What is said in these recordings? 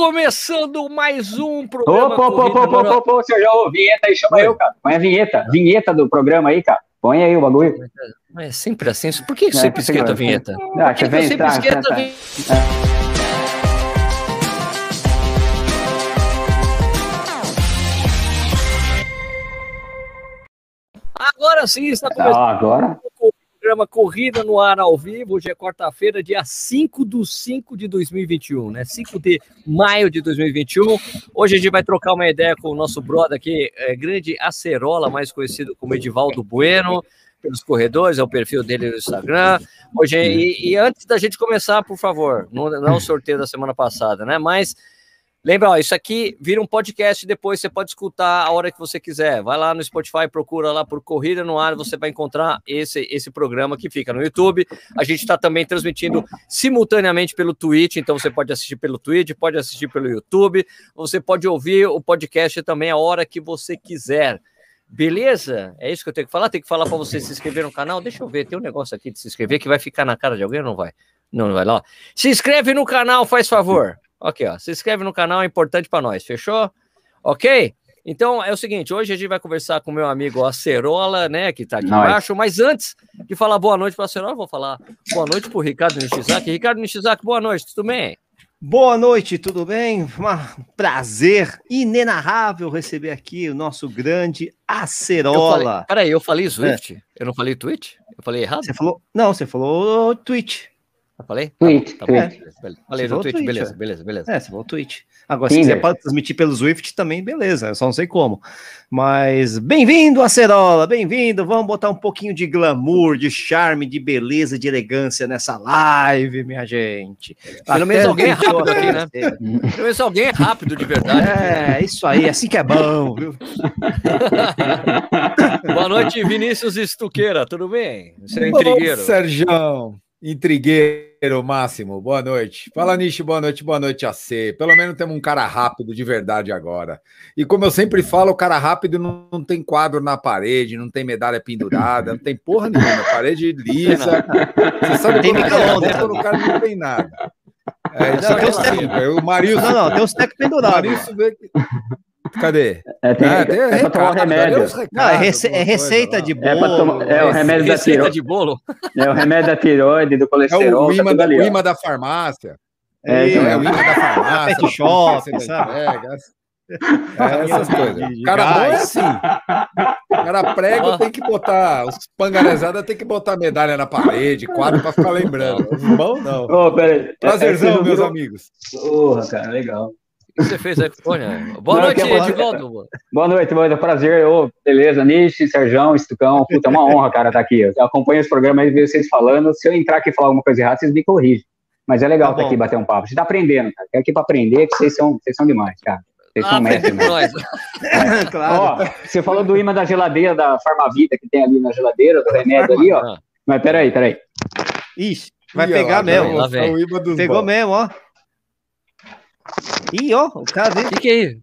Começando mais um programa. Opa, opa, opa, opa, opa, opa, Sérgio, vinheta aí, chama Oi. eu, cara. Põe a vinheta, vinheta do programa aí, cara. Põe aí o bagulho. É sempre assim. Por que, que é, sempre esquenta a vinheta? Ah, Por que, que vem, sempre tá, esquenta tá, a vinheta? É. Agora sim, está começando. Ah, agora? Programa Corrida no Ar ao vivo. Hoje é quarta-feira, dia 5 do 5 de 2021, né? 5 de maio de 2021. Hoje a gente vai trocar uma ideia com o nosso brother aqui, é, grande Acerola, mais conhecido como Edivaldo Bueno, pelos corredores, é o perfil dele no Instagram. Hoje, e, e antes da gente começar, por favor, não, não é o sorteio da semana passada, né? Mas Lembra, ó, isso aqui vira um podcast depois, você pode escutar a hora que você quiser. Vai lá no Spotify, procura lá por Corrida no Ar, você vai encontrar esse, esse programa que fica no YouTube. A gente está também transmitindo simultaneamente pelo Twitch, então você pode assistir pelo Twitch, pode assistir pelo YouTube, você pode ouvir o podcast também a hora que você quiser. Beleza? É isso que eu tenho que falar? Tem que falar para você se inscrever no canal? Deixa eu ver, tem um negócio aqui de se inscrever que vai ficar na cara de alguém ou não vai? Não, não vai lá. Se inscreve no canal, faz favor. Ok, ó. Se inscreve no canal, é importante para nós, fechou? Ok? Então é o seguinte, hoje a gente vai conversar com o meu amigo Acerola, né, que está aqui embaixo, mas antes de falar boa noite para o Acerola, vou falar boa noite para o Ricardo Nishizaki. Ricardo Nishizaki, boa noite, tudo bem? Boa noite, tudo bem? Um prazer inenarrável receber aqui o nosso grande Acerola. peraí, eu falei Swift? É. Eu não falei Twitch? Eu falei errado? Você falou, não, você falou Twitch. Eu falei? Tweet. Tá bom, tá bom. É. Falei no tweet, tweet, beleza, é. beleza, beleza. É, você falou tweet. Agora, Tinder. se quiser pode transmitir pelo Swift também, beleza, eu só não sei como. Mas bem-vindo, Acerola, bem-vindo. Vamos botar um pouquinho de glamour, de charme, de beleza, de elegância nessa live, minha gente. Pelo menos alguém é rápido aqui, né? Pelo menos alguém é rápido de verdade. É, isso aí, assim que é bom, viu? Boa noite, Vinícius Estuqueira, tudo bem? Você é intrigueiro. Sérgio. Intrigueiro máximo, boa noite. Fala, Nishi, boa noite, boa noite a C. Pelo menos temos um cara rápido de verdade agora. E como eu sempre falo, o cara rápido não, não tem quadro na parede, não tem medalha pendurada, não tem porra nenhuma, parede lisa. Você sabe tem quando é o cara não tem nada. É, não, tem assim, o Marius. Não, não, tem os tecos pendurados. Cadê? É, tem, é, tem é recado, tomar remédio. Recados, não, é, rece é, receita de bolo. É, tomar, é o remédio da tiroide. de bolo. É o remédio da tiroide, do colesterol. É o imã, tá da, o imã da farmácia. É, então, é o imã da farmácia. Pet shop, sabe? É, essas coisas. O cara bom é assim. O cara prega, tem que botar. Os pangarezadas tem que botar medalha na parede, quadro para ficar lembrando. Os bom, não. Oh, Prazerzão, meus amigos. Porra, cara, legal você fez aí com Boa Não, noite, Edvaldo. Boa noite, boa noite. Prazer. Ô, beleza, Nishi, Serjão, Estucão. Puta, é uma honra, cara, estar tá aqui. Eu acompanho esse programa e vejo vocês falando. Se eu entrar aqui e falar alguma coisa errada, vocês me corrigem. Mas é legal tá estar tá aqui bater um papo. Você tá aprendendo, cara. Quero aqui para aprender, que vocês são, vocês são demais, cara. Vocês ah, são mestres. Nós. É. claro. Ó, você falou do imã da geladeira, da Farmavida que tem ali na geladeira, do remédio ali, ó. Mas peraí, peraí. Ixi, vai Ih, pegar ó, mesmo. Lá, Pegou mesmo, ó. Ih, ó, o cara veio. O que, que é isso?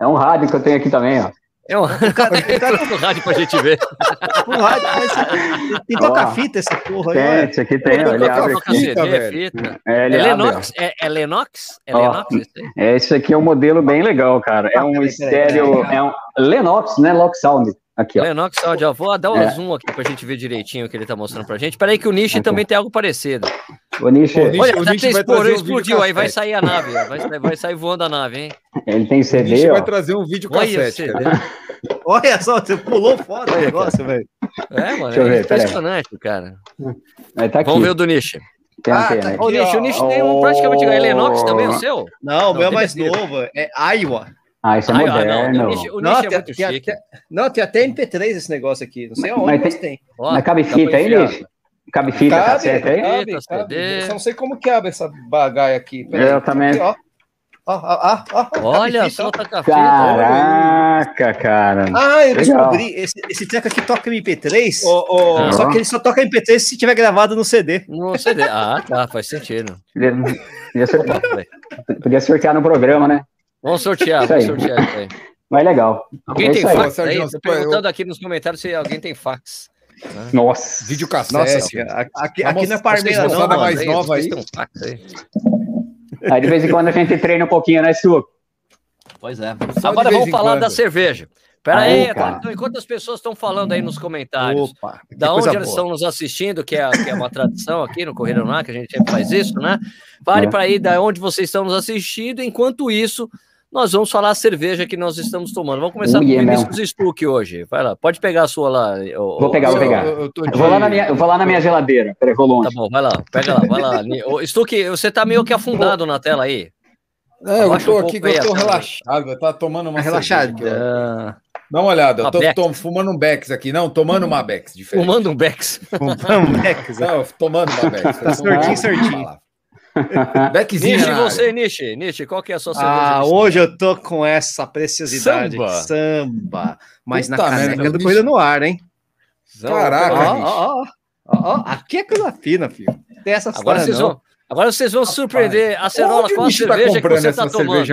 É um rádio que eu tenho aqui também, ó. É um, o cara, o cara... um rádio pra gente ver. um rádio, mas tem toca-fita essa porra aí. Tem, esse aqui tem, ele abre fita, fita, é fita. É, ele é Lenox? É, é Lenox? É Lenox esse É, esse aqui é um modelo bem legal, cara. É um estéreo, é um Lenox, né? Lock Sound. Aqui, ó. Lenox Sound, ó. Vou dar um é. zoom aqui pra gente ver direitinho o que ele tá mostrando pra gente. Peraí que o Nishi também tem algo parecido. O Nishi... Olha, o Nishi explorou, um explodiu, aí vai sair a nave, vai, vai sair voando a nave, hein? Ele tem CD, o Nishi ó. vai trazer um vídeo cassete, Olha só, você pulou fora o negócio, velho. É, mano, é impressionante, cara. Tá Vamos ver o do Nishi. ah, tá aqui, o Nishi, o Nishi tem um praticamente igual. É Lenox também, o seu? Não, o meu é mais novo, é Iowa. Ah, isso é Ai, moderno. Ah, não, o é tem, tem até, não, tem até MP3 esse negócio aqui. Não sei mas, mas tem. mas cabe fita aí, Nish? Cabe fita, cabe, cassete aí? Cabe, cabe. Eu só não sei como que abre essa bagaia aqui. Pera eu aí, também. Aqui, ó. Ó, ó, ó, Olha, solta café. Caraca, cara. Ah, eu descobri. Esse, esse treco aqui toca MP3, oh, oh, só que ele só toca MP3 se tiver gravado no CD. No CD. Ah, tá, faz sentido. Podia, podia, sortear, podia sortear no programa, né? Vamos sortear, vamos sortear isso aí. Mas é legal. Alguém é tem fax aí? Estou perguntando aqui nos comentários se alguém tem fax. Né? Nossa. Vídeo cassete. Nossa, aqui, aqui, aqui não é Parmeira, não. mais nova aí. Um fax aí. Aí de vez em quando a gente treina um pouquinho, né, Su? Pois é. Só Agora vamos falar quando. da cerveja. Pera aí, enquanto, enquanto, as pessoas estão falando aí nos comentários, Opa, da onde eles estão nos assistindo, que é, que é uma tradição aqui no Correio Lá, que a gente sempre faz isso, né? Vale é. para aí da onde vocês estão nos assistindo. Enquanto isso, nós vamos falar a cerveja que nós estamos tomando. Vamos começar com o Vinícius Stuck hoje. Vai lá, pode pegar a sua lá. vou pegar, vou pegar. Eu, eu, eu, vou, lá na minha, vou lá na minha geladeira. Peraí, vou longe. Tá bom, vai lá, pega lá, vai lá. Stuck, você tá meio que afundado na tela aí. É, eu tô um aqui, eu tô relaxado, eu tô tomando uma relaxada. Dá uma olhada, eu tô, tô, fumando um Bex aqui. Não, tomando uma Bex. Diferente. Fumando um Bex. Fumando um Bex. Não, tomando uma Bex. certinho, certinho. Beckzinho. Nishi, você, Nishi. Nishi, qual que é a sua cerveja? Ah, hoje eu tô com essa preciosidade. Samba. Samba. Mas Puta na caneca merda, do Corrida no Ar, hein? Caraca, ó, ó, ó, ó, Aqui é coisa fina, filho. Tem essas Agora vocês vão... Agora vocês vão surpreender. A Cerola, qual a tá cerveja tá que você está tomando?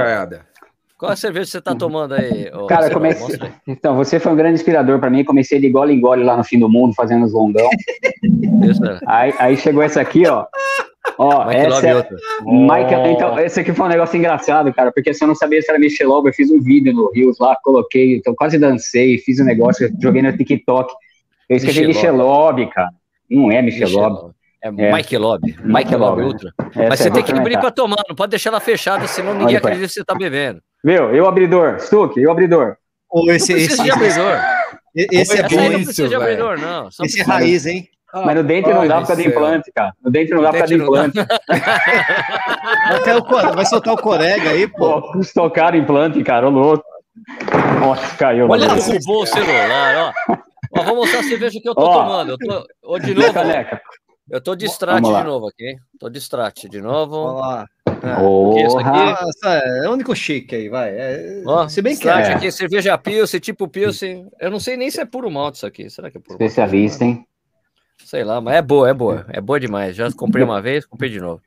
Qual a cerveja que você está tomando aí? Cara, comecei... então, você foi um grande inspirador para mim. Comecei de gole em gole lá no fim do mundo, fazendo os longão. Aí, aí chegou essa aqui, ó. Ó, Michael essa é... Michael, então, esse aqui foi um negócio engraçado, cara, porque se eu não sabia se era Michelob, eu fiz um vídeo no Rios lá, coloquei, então quase dancei, fiz um negócio, joguei no TikTok. Eu escrevi Michelob, cara. Não é Michelob. É, é. Mike Lobby. Mike Lobby Ultra. Essa Mas você é tem que abrir para tomar, não pode deixar ela fechada, senão ninguém acredita que você está bebendo. Viu? Eu abridor. Stuck, eu abridor. Ou esse, não esse, de abridor. Esse é bom. Não precisa de abridor, não. Só esse é raiz, hein? Ah, Mas no dente não dá por causa implante, cara. No dente não dá por causa do implante. Vai soltar o corega aí, pô. pô estocaram implante, cara, ô louco. Nossa, caiu. Olha, derrubou o celular, ó. ó. Vou mostrar a cerveja que eu tô ó, tomando. Eu tô... Ô, de novo. Caneca. Eu tô distrate de novo aqui. Tô distrate de novo. Vamos lá. É, oh, é, é o único chique aí, vai. É, oh, se bem que é. aqui, cerveja Pilsen, tipo Pilsen. Eu não sei nem se é puro malte isso aqui. Será que é puro Especialista, hein? Sei lá, mas é boa, é boa. É boa demais. Já comprei uma vez, comprei de novo.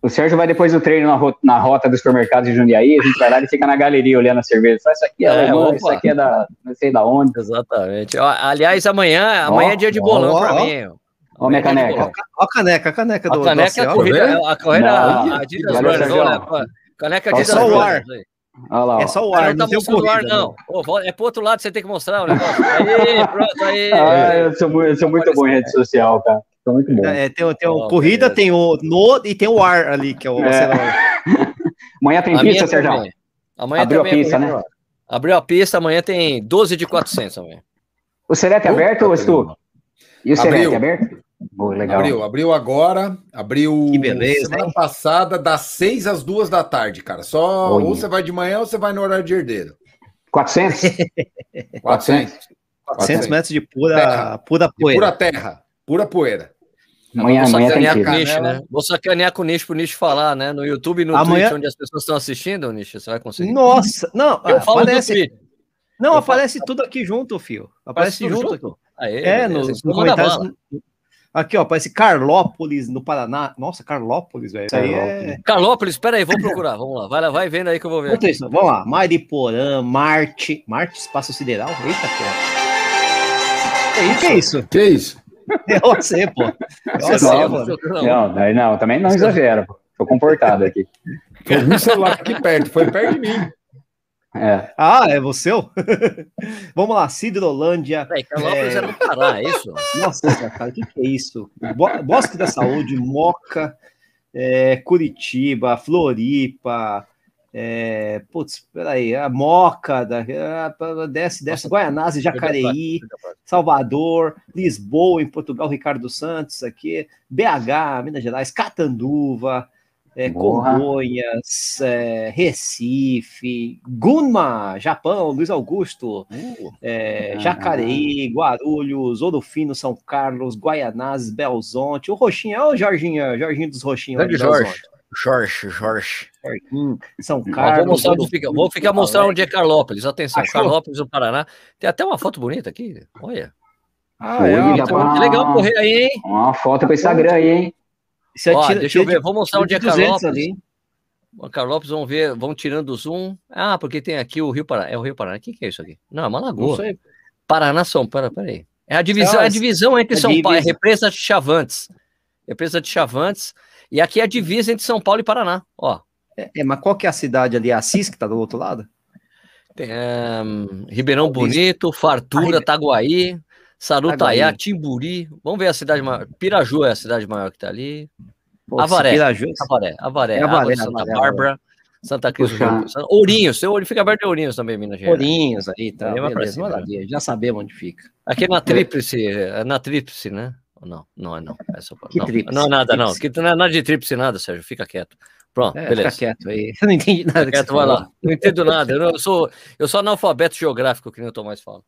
O Sérgio vai depois do treino na rota, na rota do supermercado de Jundiaí, a gente vai lá e fica na galeria olhando a cerveja. Só isso aqui é, é isso aqui é da não sei da onde. Exatamente. Aliás, amanhã, amanhã é dia de bolão oh, para oh. mim. Olha a minha caneca. Olha a caneca, a caneca do A caneca, a corrida, a corrida Adidas Run, Caneca Adidas Run. Só o ar. Olha lá, é só o ar, não, não tá mostrando o ar, não. Oh, é pro outro lado, você tem que mostrar o negócio. Aí, pronto, aí. Ah, eu sou, eu sou muito bom em rede social, cara. Sou muito bom. É, tem, tem oh, corrida, beleza. tem o no e tem o ar ali, que é o. É. amanhã tem a pista, Sérgio? Amanhã Abriu a pista, né? Abriu a pista, amanhã tem 12 de 400 amanhã. O Serete é aberto, ou Stu? E o Serete é aberto? Boa, legal. Abriu, abriu agora, abriu que beleza, semana hein? passada, das 6 às 2 da tarde, cara. Só Oi. ou você vai de manhã ou você vai no horário de herdeiro. 400? 400. 400 metros de pura, terra. pura poeira. De pura terra, pura poeira. Amanhã, vou amanhã sacanear com o Nish, né? Vou sacanear com o Nish pro Nish falar, né? No YouTube e no amanhã... Twitch, onde as pessoas estão assistindo, Nish, você vai conseguir. Nossa, não, eu falo aparece... Não, eu aparece falo... tudo aqui junto, fio. Aparece junto. junto. Aê, é, nos, nos comentários, Aqui, ó, parece Carlópolis, no Paraná. Nossa, Carlópolis, velho. Aí é. Carlópolis, pera aí, vou procurar. Vamos lá. Vai, vai vendo aí que eu vou ver. Isso, vamos lá. Mariporã, Marte. Marte, Espaço Sideral? Eita, pô. Que isso? Que isso? É você, pô. É você, não, não, não, não, também não exagera, pô. Tô comportado aqui. Eu vi o celular aqui perto, foi perto de mim. É. Ah, é você? Vamos lá. Peraí, Carlópolis é... é no Pará, é isso? Nossa, cara, o que, que, é isso? Bosque da Saúde, Moca, é, Curitiba, Floripa, é, putz, peraí, a Moca, da, a, desce, desce, Nossa, Guaianazes, Jacareí, Salvador, Lisboa, em Portugal, Ricardo Santos aqui, BH, Minas Gerais, Catanduva, é, Congonhas, é, Recife, Gunma, Japão, Luiz Augusto, uh, é, Jacareí, Guarulhos, Ouro Fino, São Carlos, Guaianazes, Belzonte, o Roxinho, é o Jorginho, Jorginho dos Roxinhos. Grande Jorge. Jorge, Jorge. São Carlos. vou, mostrar onde fica, vou ficar mostrar onde é Carlópolis. Atenção, Achou? Carlópolis, no Paraná. Tem até uma foto bonita aqui. Olha. Ah, é, que legal correr aí, hein? Uma foto para o Instagram aí, hein? Ó, tira, deixa eu ver, vou mostrar onde é Carlópolis. Ali. Carlópolis, vamos ver, vão tirando o zoom. Ah, porque tem aqui o Rio Paraná. É o Rio Paraná. O que, que é isso aqui? Não, é uma lagoa. Paraná, São Paulo, peraí. É a divisão, é a divisão entre é São Paulo, é represa de Chavantes. Represa de Chavantes. E aqui é a divisa entre São Paulo e Paraná, ó. É, é mas qual que é a cidade ali? Assis, que tá do outro lado? Tem, um, Ribeirão Bonito, Fartura, Taguaí, Sarutaiá, Timburi. Vamos ver a cidade maior. Piraju é a cidade maior que tá ali. Pô, Avaré. Piraju... Avaré. Avaré. É Avaré, Santa Bárbara. Santa Cruz do Rio. Ourinhos, seu fica aberto de Ourinhos também, Minas Gerais. Ourinhos aí, tá. Beleza, maravilha, já sabemos onde fica. Aqui é na tríplice, é na tríplice, né? Não, não é não. É só, não, tríplice, não é nada, não. Que não é nada de tríplice, nada, Sérgio. Fica quieto. Pronto, é, beleza. Fica quieto aí. Eu não entendi nada. Fica quieto, vai lá. Não entendo nada. Eu, eu, sou, eu sou analfabeto geográfico, que nem o Tomás fala.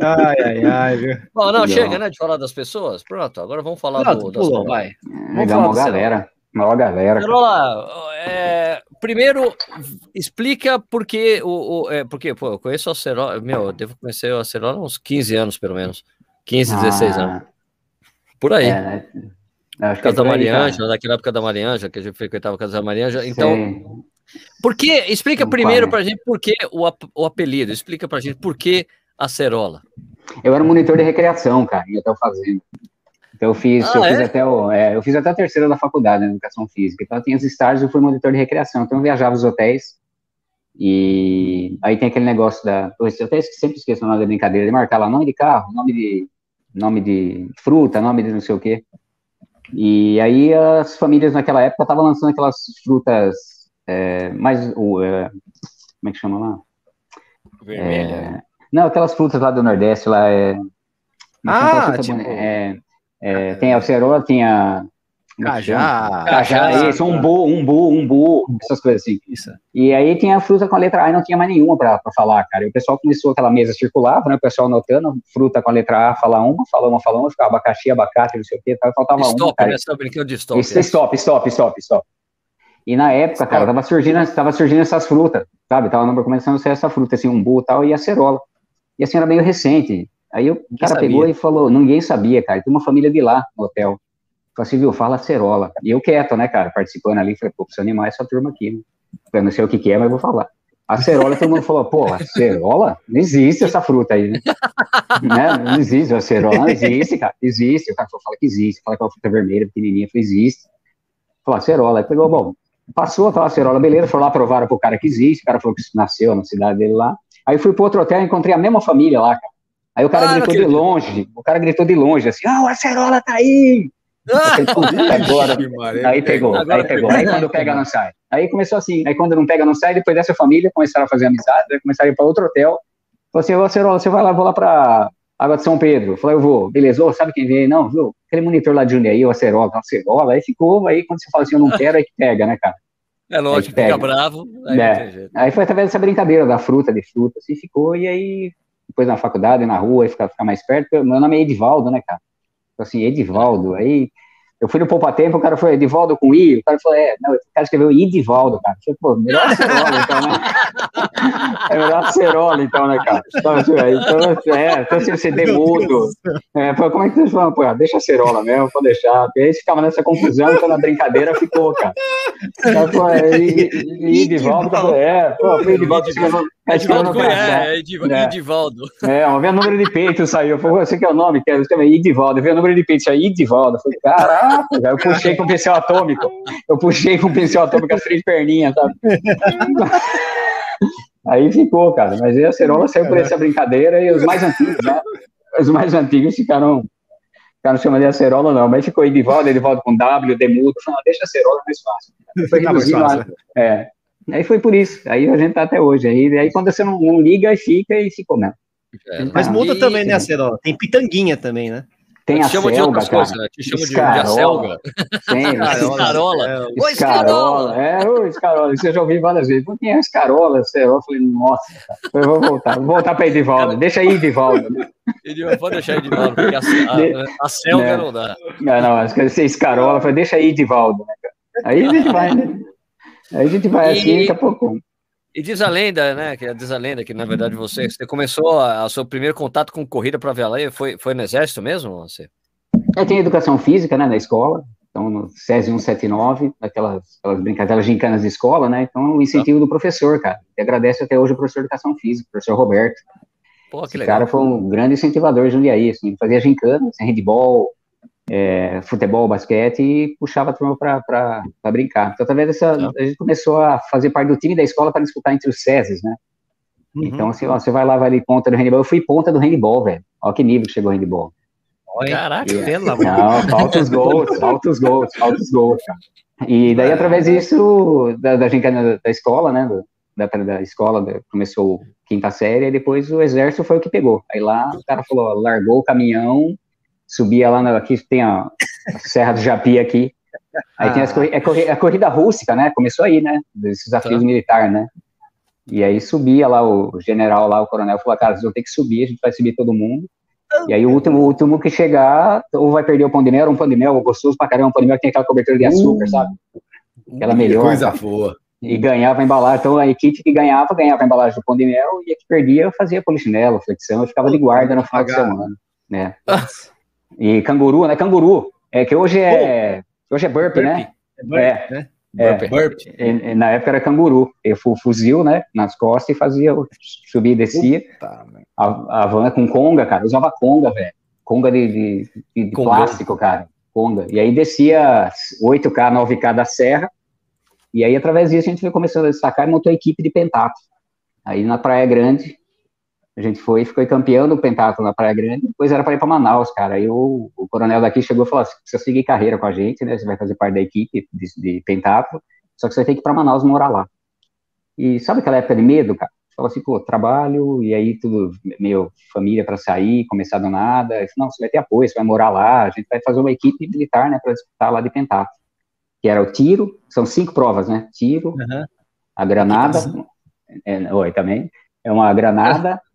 Ai, ai, ai, viu? Bom, não, chega, né, de falar das pessoas. Pronto, agora vamos falar não, do, pulou, vai. Vamos Legal, uma galera. Uma galera. Carola, é, primeiro, explica por que o, o é, porque, pô, eu conheço a Acerola, meu, eu devo conhecer a Acerola há uns 15 anos, pelo menos. 15, ah, 16 anos. Por aí. É, acho casa é da Marianja, naquela época da Marianja, que a gente frequentava a casa da Marianja. Então, Sim. Por que, explica Não primeiro para a gente por que o, o apelido, explica para a gente por que acerola. Eu era monitor de recreação, cara, em hotel fazenda. Então eu fiz, ah, eu, é? fiz até o, é, eu fiz até a terceira da faculdade, né, educação física. Então tinha os estágios, eu fui monitor de recreação. Então eu viajava os hotéis e aí tem aquele negócio da, eu até sempre esqueço o nome da brincadeira de marcar lá nome de carro, nome de nome de fruta, nome de não sei o quê. E aí as famílias naquela época estavam lançando aquelas frutas é, mais, o, é, como é que chama lá? Vermelha. É, não, aquelas frutas lá do Nordeste, lá é... é ah, tipo... É, é, tem a cerola, tem a Cajá. Cajá, isso, umbu, umbu, umbu, essas coisas assim. Isso. E aí tinha a fruta com a letra A e não tinha mais nenhuma para falar, cara. E o pessoal começou aquela mesa circulava, né? O pessoal anotando, fruta com a letra A, fala uma, fala uma, fala uma, ficava abacaxi, abacate, não sei o quê, faltava stop, uma. Cara. Né? Tá brincando de stop. Isso, é. stop, stop, stop, stop. E na época, cara, tava surgindo, tava surgindo essas frutas, sabe? Tava começando a ser essa fruta, assim, umbu e tal, e a cerola. E assim, era meio recente. Aí o cara sabia. pegou e falou, ninguém sabia, cara. Tem uma família de lá no hotel. Falei assim, viu, fala acerola. E eu quieto, né, cara, participando ali, falei, pô, preciso animar essa turma aqui, né? Eu não sei o que, que é, mas vou falar. Acerola, todo mundo falou, pô, acerola? Não existe essa fruta aí, né? né? Não existe, acerola não existe, cara, existe. O cara falou, fala que existe, fala que é uma fruta vermelha, pequenininha, falei, existe. Falou, acerola. Aí pegou, bom, passou aquela acerola, beleza, foi lá, provaram pro cara que existe, o cara falou que nasceu na cidade dele lá. Aí fui pro outro hotel e encontrei a mesma família lá, cara. Aí o cara ah, gritou de longe, o cara gritou de longe, assim, ah, o acerola tá aí! agora, aí pegou, aí pegou. Aí quando pega, não sai. Aí começou assim. Aí quando não pega, não sai. Depois dessa família começaram a fazer amizade, começaram a ir para outro hotel. Falei assim, ô Cerola, você vai lá, vou lá para Água de São Pedro. Eu falei, eu vou. Beleza, ô, sabe quem veio? Não, viu? Aquele monitor lá de Jundiaí, o Acerola, o Acerola. Aí ficou, aí quando você fala assim, eu não quero, aí que pega, né, cara? É lógico, fica bravo. Aí, é. aí foi através dessa brincadeira da fruta, de fruta, assim, ficou, e aí, depois na faculdade, na rua, aí ficar, ficar mais perto, meu nome é Edivaldo, né, cara? Assim, Edivaldo, aí eu fui no Poupa Tempo, o cara foi Edivaldo com I, o cara falou, é, não, o cara escreveu Edivaldo, cara. Eu falei, pô, melhor Cerola, então, né? É melhor Cerola, então, né, cara? Então, assim, então é, então se você demudo. É, como é que vocês falam? Pô, deixa a Cerola mesmo, vou deixar. E aí ficava nessa confusão, então na brincadeira ficou, cara. Então, pô, é, Edivaldo, é, pô, foi Edivaldo escreveu. Edivaldo é, Edivaldo. É, uma vez o número de peito saiu. Falei, você que é o nome, que é Edivaldo. Veio o número de peito, saiu Edivaldo. Falei, caraca, eu puxei com o pincel atômico. Eu puxei com o pincel atômico as três perninhas, sabe? Aí ficou, cara. Mas a Cerola saiu por essa brincadeira e os mais antigos, né? Os mais antigos ficaram, ficaram chamando de acerola, não. Mas ficou Edivaldo, Edivaldo com W, Demudo. Falei, deixa a acerola mais fácil. Foi reduzindo tá mais fácil. É. Aí foi por isso. Aí a gente tá até hoje. Aí, aí quando você não, não liga, aí fica e ficou mesmo. É, mas muda e... também, né, Acerola? Tem pitanguinha também, né? Tem a chama de outras cara. coisas, né? Te chama de, de acelga. Tem, escarola. Oi, escarola. É, o escarola. Isso eu já ouvi várias vezes. Quem é escarola? Eu falei, nossa, eu vou voltar. Vou voltar para Edivaldo. Deixa aí, Edivaldo. Edivaldo, pode deixar Edivaldo, porque a, a, a selga é. não dá. Não, não, acho que ser escarola. Eu falei, deixa aí, Edivaldo. Né, aí a gente vai, né? Aí a gente vai e... assim, daqui a pouco. E diz a lenda, né? Que diz a lenda que na verdade você, você começou a, a seu primeiro contato com corrida para Vela foi foi no exército mesmo, você? Eu tenho educação física, né, na escola. Então no SESI 179, aquelas, aquelas brincadeiras gincanas de escola, né? Então o incentivo do professor, cara. E agradeço até hoje o professor de educação física, o professor Roberto. Pô, que Esse legal. cara foi um grande incentivador de Jundiaí, assim, ele fazia gincana, assim, handball, é, futebol, basquete e puxava a turma para brincar. Então, através dessa, tá. a gente começou a fazer parte do time da escola para disputar entre os SESIs, né? Uhum. Então, assim, ó, você vai lá, vai ali ponta do handball. Eu fui ponta do handball, velho. Olha que nível que chegou o handball. Caraca, e, pelo amor. Não, falta os gols, falta os gols, falta os gols, cara. E daí, através disso, da, da gincana da escola, né? Da, da escola, começou quinta série, e depois o exército foi o que pegou. Aí lá o cara falou, largou o caminhão, subia lá, na, aqui tem a, a Serra do Japi aqui, aí ah. tem as corri é a corrida rústica, né? Começou aí, né? Desses desafios tá. militares, né? E aí subia lá o general lá, o coronel, falou, cara, vocês vão ter que subir, a gente vai subir todo mundo. E aí o último, o último que chegar, ou vai perder o pão de mel, um pão de mel gostoso pra caramba, um pão de mel que tem aquela cobertura de açúcar, uh, sabe? Aquela melhor. Coisa boa. E ganhava a embalagem. Então a equipe que ganhava, ganhava a embalagem do pão de mel, e a que perdia, fazia polichinelo, flexão, e ficava de guarda no final de semana. Né? E canguru, né? Canguru. É que hoje é. Hoje é burp, né? É. Né? É, é, na época era canguru. Eu fuzil, né, nas costas e fazia, subia e descia. a, a van com conga, cara, eu usava conga, velho. Conga de, de, de plástico, cara. Conga. E aí descia 8K, 9K da serra. E aí, através disso, a gente foi começando a destacar e montou a equipe de pentato. Aí na Praia Grande, a gente foi, ficou campeão do pentatlo na Praia Grande, depois era para ir para Manaus, cara. Aí o, o, coronel daqui chegou e falou: assim, precisa seguir carreira com a gente, né? Você vai fazer parte da equipe de, de só que você vai ter que ir para Manaus morar lá. E sabe aquela época de medo, cara? Falou assim, pô, trabalho, e aí tudo, meio família para sair, começar do nada. Falei, não, você vai ter apoio, você vai morar lá, a gente vai fazer uma equipe militar, né, para disputar lá de pentatlo. Que era o tiro, são cinco provas, né? Tiro, uhum. a granada, é, oi, também, é uma granada,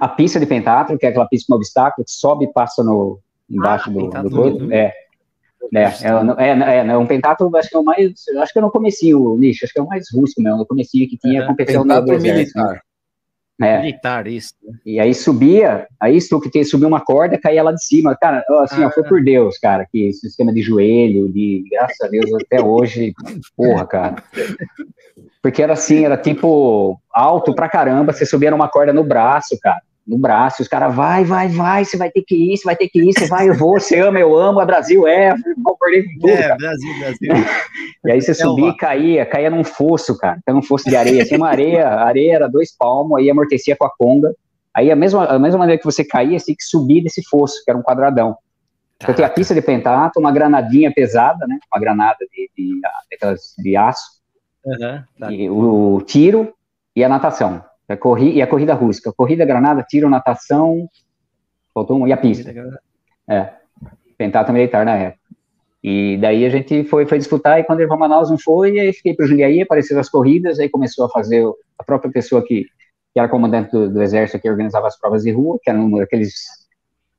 a pista de pentatlo, que é aquela pista com obstáculo, que sobe e passa no, embaixo ah, do, do coisa. É. É, é, é, é, um pentatlo, acho que é o mais, acho que eu não comecei o nicho, acho que é o mais rústico mesmo, eu comecei que tinha é, competição no exército. Militar. É. Militar, isso. Né? E aí subia, aí que subiu uma corda, caía lá de cima. Cara, assim, ah. ó, foi por Deus, cara, que sistema de joelho, de graças a Deus até hoje, porra, cara. Porque era assim, era tipo alto pra caramba, você subia numa corda no braço, cara no braço, os caras, vai, vai, vai, você vai ter que ir, você vai ter que ir, você vai, eu vou, você ama, eu amo, a Brasil é, concordei com tudo. É, Brasil, Brasil. e aí você é subia e caía, caía num fosso, cara, caía num fosso de areia, assim, uma areia, a areia era dois palmos, aí amortecia com a conga, aí a mesma, a mesma maneira que você caía, você tinha que subir desse fosso, que era um quadradão. Então tem a pista de pentato, uma granadinha pesada, né, uma granada de, de, de, de aço, uhum, tá. e o, o tiro e a natação. A corri, e a corrida rústica. Corrida, granada, tiro, natação, faltou um, e a pista. É, pentatlo militar na época. E daí a gente foi, foi disputar, e quando ele foi para Manaus não foi, aí fiquei para o Jundiaí, apareceram as corridas, aí começou a fazer, a própria pessoa que, que era comandante do, do, exército que organizava as provas de rua, que eram aqueles,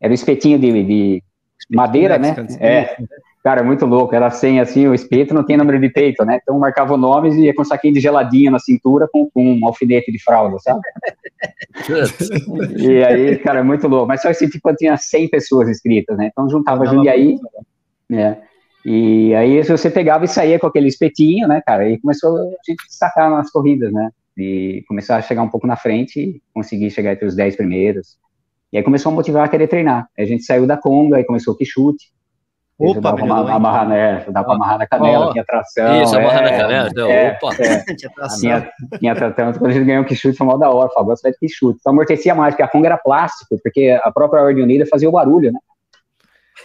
era o espetinho de, de madeira, né? É, Cara, muito louco. Era sem assim, o espeto não tinha número de peito, né? Então marcava o nome e ia com um saquinho de geladinha na cintura com, com um alfinete de fralda, sabe? e aí, cara, muito louco. Mas só que tipo, tinha 100 pessoas inscritas, né? Então juntava Jundiaí, né? E aí você pegava e saía com aquele espetinho, né, cara? E começou a gente destacar nas corridas, né? E começar a chegar um pouco na frente e conseguir chegar entre os 10 primeiros. E aí começou a motivar a querer treinar. A gente saiu da Conga, aí começou o Quixute. Opa, dá pra amarrar, né? Dá pra amarrar na canela, oh, tinha tração. Isso, é, amarrar na canela, então, é, opa. É, tinha tração. Tinha, tinha tração. Quando a gente ganhou o Quixute, foi mal da hora. Falou, você vai ter Quixute. Então amortecia mais, porque a Conga era plástico, porque a própria Ordem Unida fazia o barulho, né?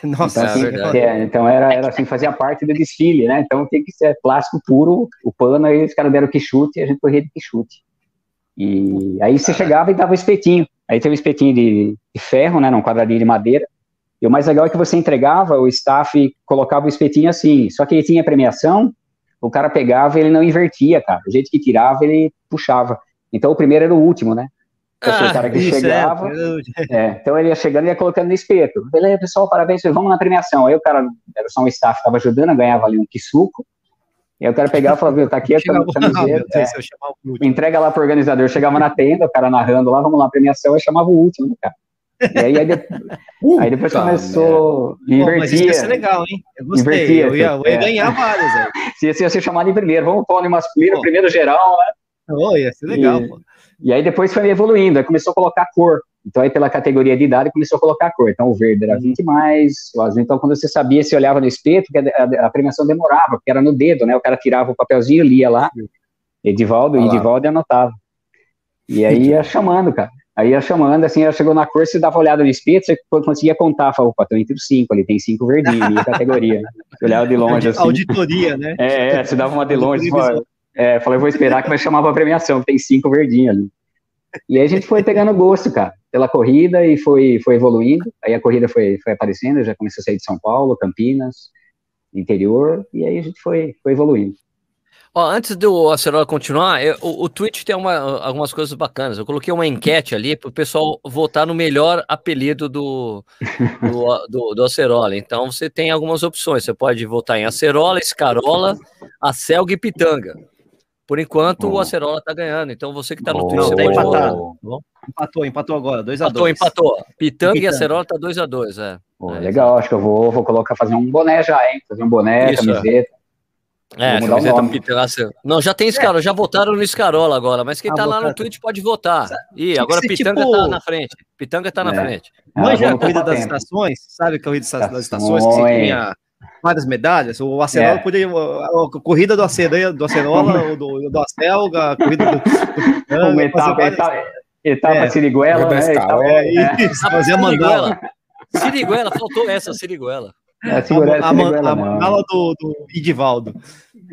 Nossa, então, assim, é, é, então era, era assim, fazia parte do desfile, né? Então tem que ser plástico puro, o pano, aí os caras deram Quixute e a gente corria de Quixute. E aí você chegava e dava o espetinho. Aí tem um espetinho de, de ferro, né? Num quadradinho de madeira. E o mais legal é que você entregava, o staff colocava o espetinho assim, só que ele tinha premiação, o cara pegava e ele não invertia, cara. O jeito que tirava, ele puxava. Então o primeiro era o último, né? Então, ah, o cara que é, chegava. É, é, então ele ia chegando e ia colocando no espeto. Beleza, pessoal, parabéns, vamos na premiação. Aí o cara, era só um staff, estava ajudando, ganhava ali um quisuco. E aí o cara pegava e falava, viu, tá aqui a camiseta. É, entrega lá pro organizador. Chegava na tenda, o cara narrando lá, vamos lá, premiação, e chamava o último, cara. E aí, aí, depois, uh, aí depois começou. Né? Invertia. Mas isso ia ser legal, hein? Eu gostei. Invertia, eu ia, eu ia é. ganhar várias. Se ia ser chamado em primeiro, vamos pôr masculino, primeiro geral, né? Oh, ia ser legal, e, pô. E aí depois foi evoluindo, aí começou a colocar cor. Então aí pela categoria de idade começou a colocar a cor. Então o verde era 20 mais, o azul. Então quando você sabia, se olhava no espeto, que a, a, a, premiação demorava, porque era no dedo, né? O cara tirava o papelzinho, lia lá, Edivaldo, ah, Edivaldo e anotava. E aí ia chamando, cara. Aí ia chamando, assim, ela chegou na cor, você dava uma olhada no espeto, você conseguia contar, falou, opa, tô entre os cinco, ali tem cinco verdinhos, minha categoria. Você olhava de longe, assim. Auditoria, né? É, é, você dava uma de longe, falou, é, falei, vou esperar que vai chamar pra premiação, tem cinco verdinhos ali. E aí a gente foi pegando gosto, cara, pela corrida e foi, foi evoluindo. Aí a corrida foi, foi aparecendo, já começou a sair de São Paulo, Campinas, interior, e aí a gente foi, foi evoluindo. Ó, antes do Acerola continuar, eu, o, o Twitch tem uma, algumas coisas bacanas. Eu coloquei uma enquete ali para o pessoal votar no melhor apelido do, do, do, do Acerola. Então você tem algumas opções. Você pode votar em Acerola, Escarola, Acelga e Pitanga. Por enquanto, oh. o Acerola está ganhando. Então você que está no oh. Twitch, você tá empatado. Empatou, empatou agora, 2x2. Empatou, empatou. Pitanga, e Acerola está 2x2. É. Oh, é. Legal, acho que eu vou, vou colocar, fazer um boné já, hein? Fazer um boné, Isso, camiseta. É. É, camiseta Peter Não, já tem Scarola, é. já votaram no Scarola agora, mas quem ah, tá lá no Twitch pode votar. Ih, agora Pitanga tipo... tá na frente. Pitanga tá na é. frente. Manja ah, a corrida das estações, sabe a corrida das estações que tinha várias medalhas? O Acerola é. podia. A, corrida do Acerola, do Acerola, do, do Acelga, a corrida do. do Pitanga, etapa, várias... etapa, etapa é. Siriguela, né? Etapa, é, é. Isso, fazia mandala. Siriguela, faltou essa, Siriguela. É, a, a, a, a mandala do, do Idivaldo.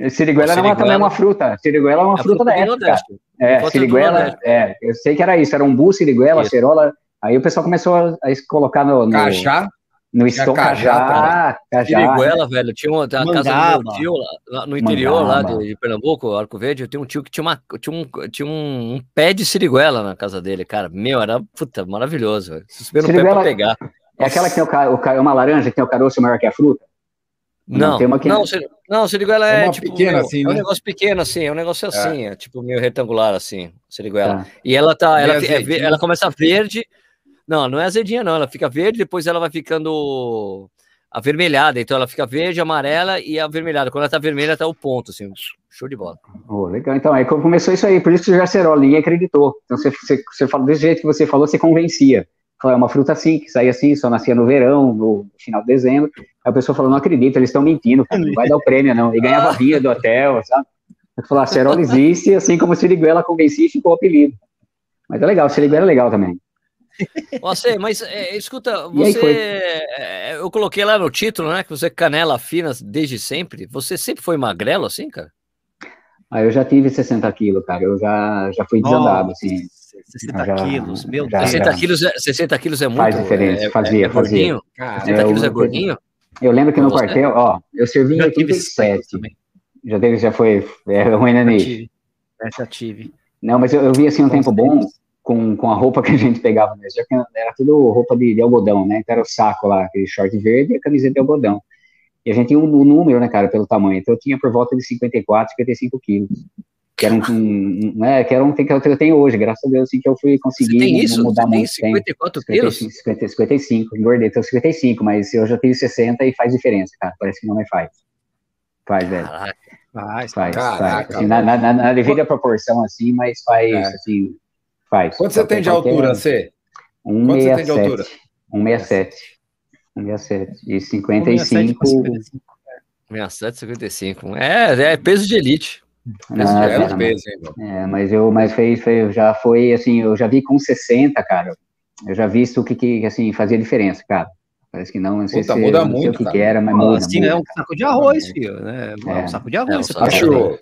Siriguela era uma, também uma fruta. Siriguela é uma é fruta, fruta da época. É, siriguela, é, eu sei que era isso, era um bu, siriguela, isso. cerola. Aí o pessoal começou a, a colocar no. no cajá? No estômago, cajá, cajá. Siriguela, velho. Tinha uma a casa do meu tio lá, no interior lá de, de, Pernambuco, Arco Verde. Eu tenho um tio que tinha, uma, tinha, um, tinha um, um pé de siriguela na casa dele, cara. Meu, era puta, maravilhoso. Velho. Se subir no pé pra pegar. É aquela que tem o, o, uma laranja que tem o caroço maior que a fruta? Não, tem uma que... não, se, não, siriguela é, é tipo pequena, assim, é um né? negócio pequeno assim, é um negócio é. assim, é. é tipo meio retangular assim, siriguela. Tá. E ela tá, ela, é, ela começa verde. Não, não é azedinha não, ela fica verde, depois ela vai ficando avermelhada, então ela fica verde, amarela e avermelhada. Quando ela tá vermelha, tá o ponto, assim, show de bola. Oh, legal, então, aí começou isso aí, por isso que o Jacerol, ninguém acreditou. Então, você, você, você fala desse jeito que você falou, você convencia é uma fruta assim, que saía assim, só nascia no verão, no final de dezembro. Aí a pessoa falou, não acredito, eles estão mentindo, cara, não vai dar o prêmio, não. E ganhava vinha do hotel, sabe? Eu falei, a Cerola existe, assim como Siriguela convenci e ficou o apelido. Mas é legal, Siriguela é legal também. Você, mas é, escuta, você. É, eu coloquei lá no título, né? Que você é canela fina desde sempre. Você sempre foi magrelo assim, cara? Ah, eu já tive 60 quilos, cara. Eu já, já fui desandado, assim. 60 já, quilos, meu Deus. 60 quilos, é, 60 quilos é muito. Faz diferença, é, fazia, é, fazia. Gordinho? 60 quilos é gordinho? Eu lembro que no quartel, ó, eu servi em 87. Já teve, já foi é, ruim, né, Ney? Já tive. Não, mas eu, eu vi assim um tempo bom com, com a roupa que a gente pegava mesmo. Era tudo roupa de, de algodão, né? Então era o saco lá, aquele short verde e a camiseta de algodão. E a gente tinha um, um número, né, cara, pelo tamanho. Então eu tinha por volta de 54, 55 quilos que era um, um, né, que era um que eu tenho hoje, graças a Deus, assim, que eu fui conseguir tem isso? mudar Você muito. Tem 54 quilos? 50, 55, engordei, tenho 55, mas eu já tenho 60 e faz diferença, cara, parece que não me faz. Faz, velho. Caraca. Faz, faz, Caraca, faz. Assim, na, na, na, devida proporção, assim, mas faz, é. assim, faz. Quanto você tem de altura, C? 167. 167. 167. E 55... 67, 55. É, é peso de elite. Não, é, peso, é, mas eu, mas fez, fez, já foi assim, eu já vi com 60, cara. Eu já vi isso que, que assim fazia diferença, cara. Parece que não, não sei Puta, se muda não muito, o que, que era, mas muda. Assim, muda, é um saco de arroz, filho, né? É. um saco de arroz. É, acho,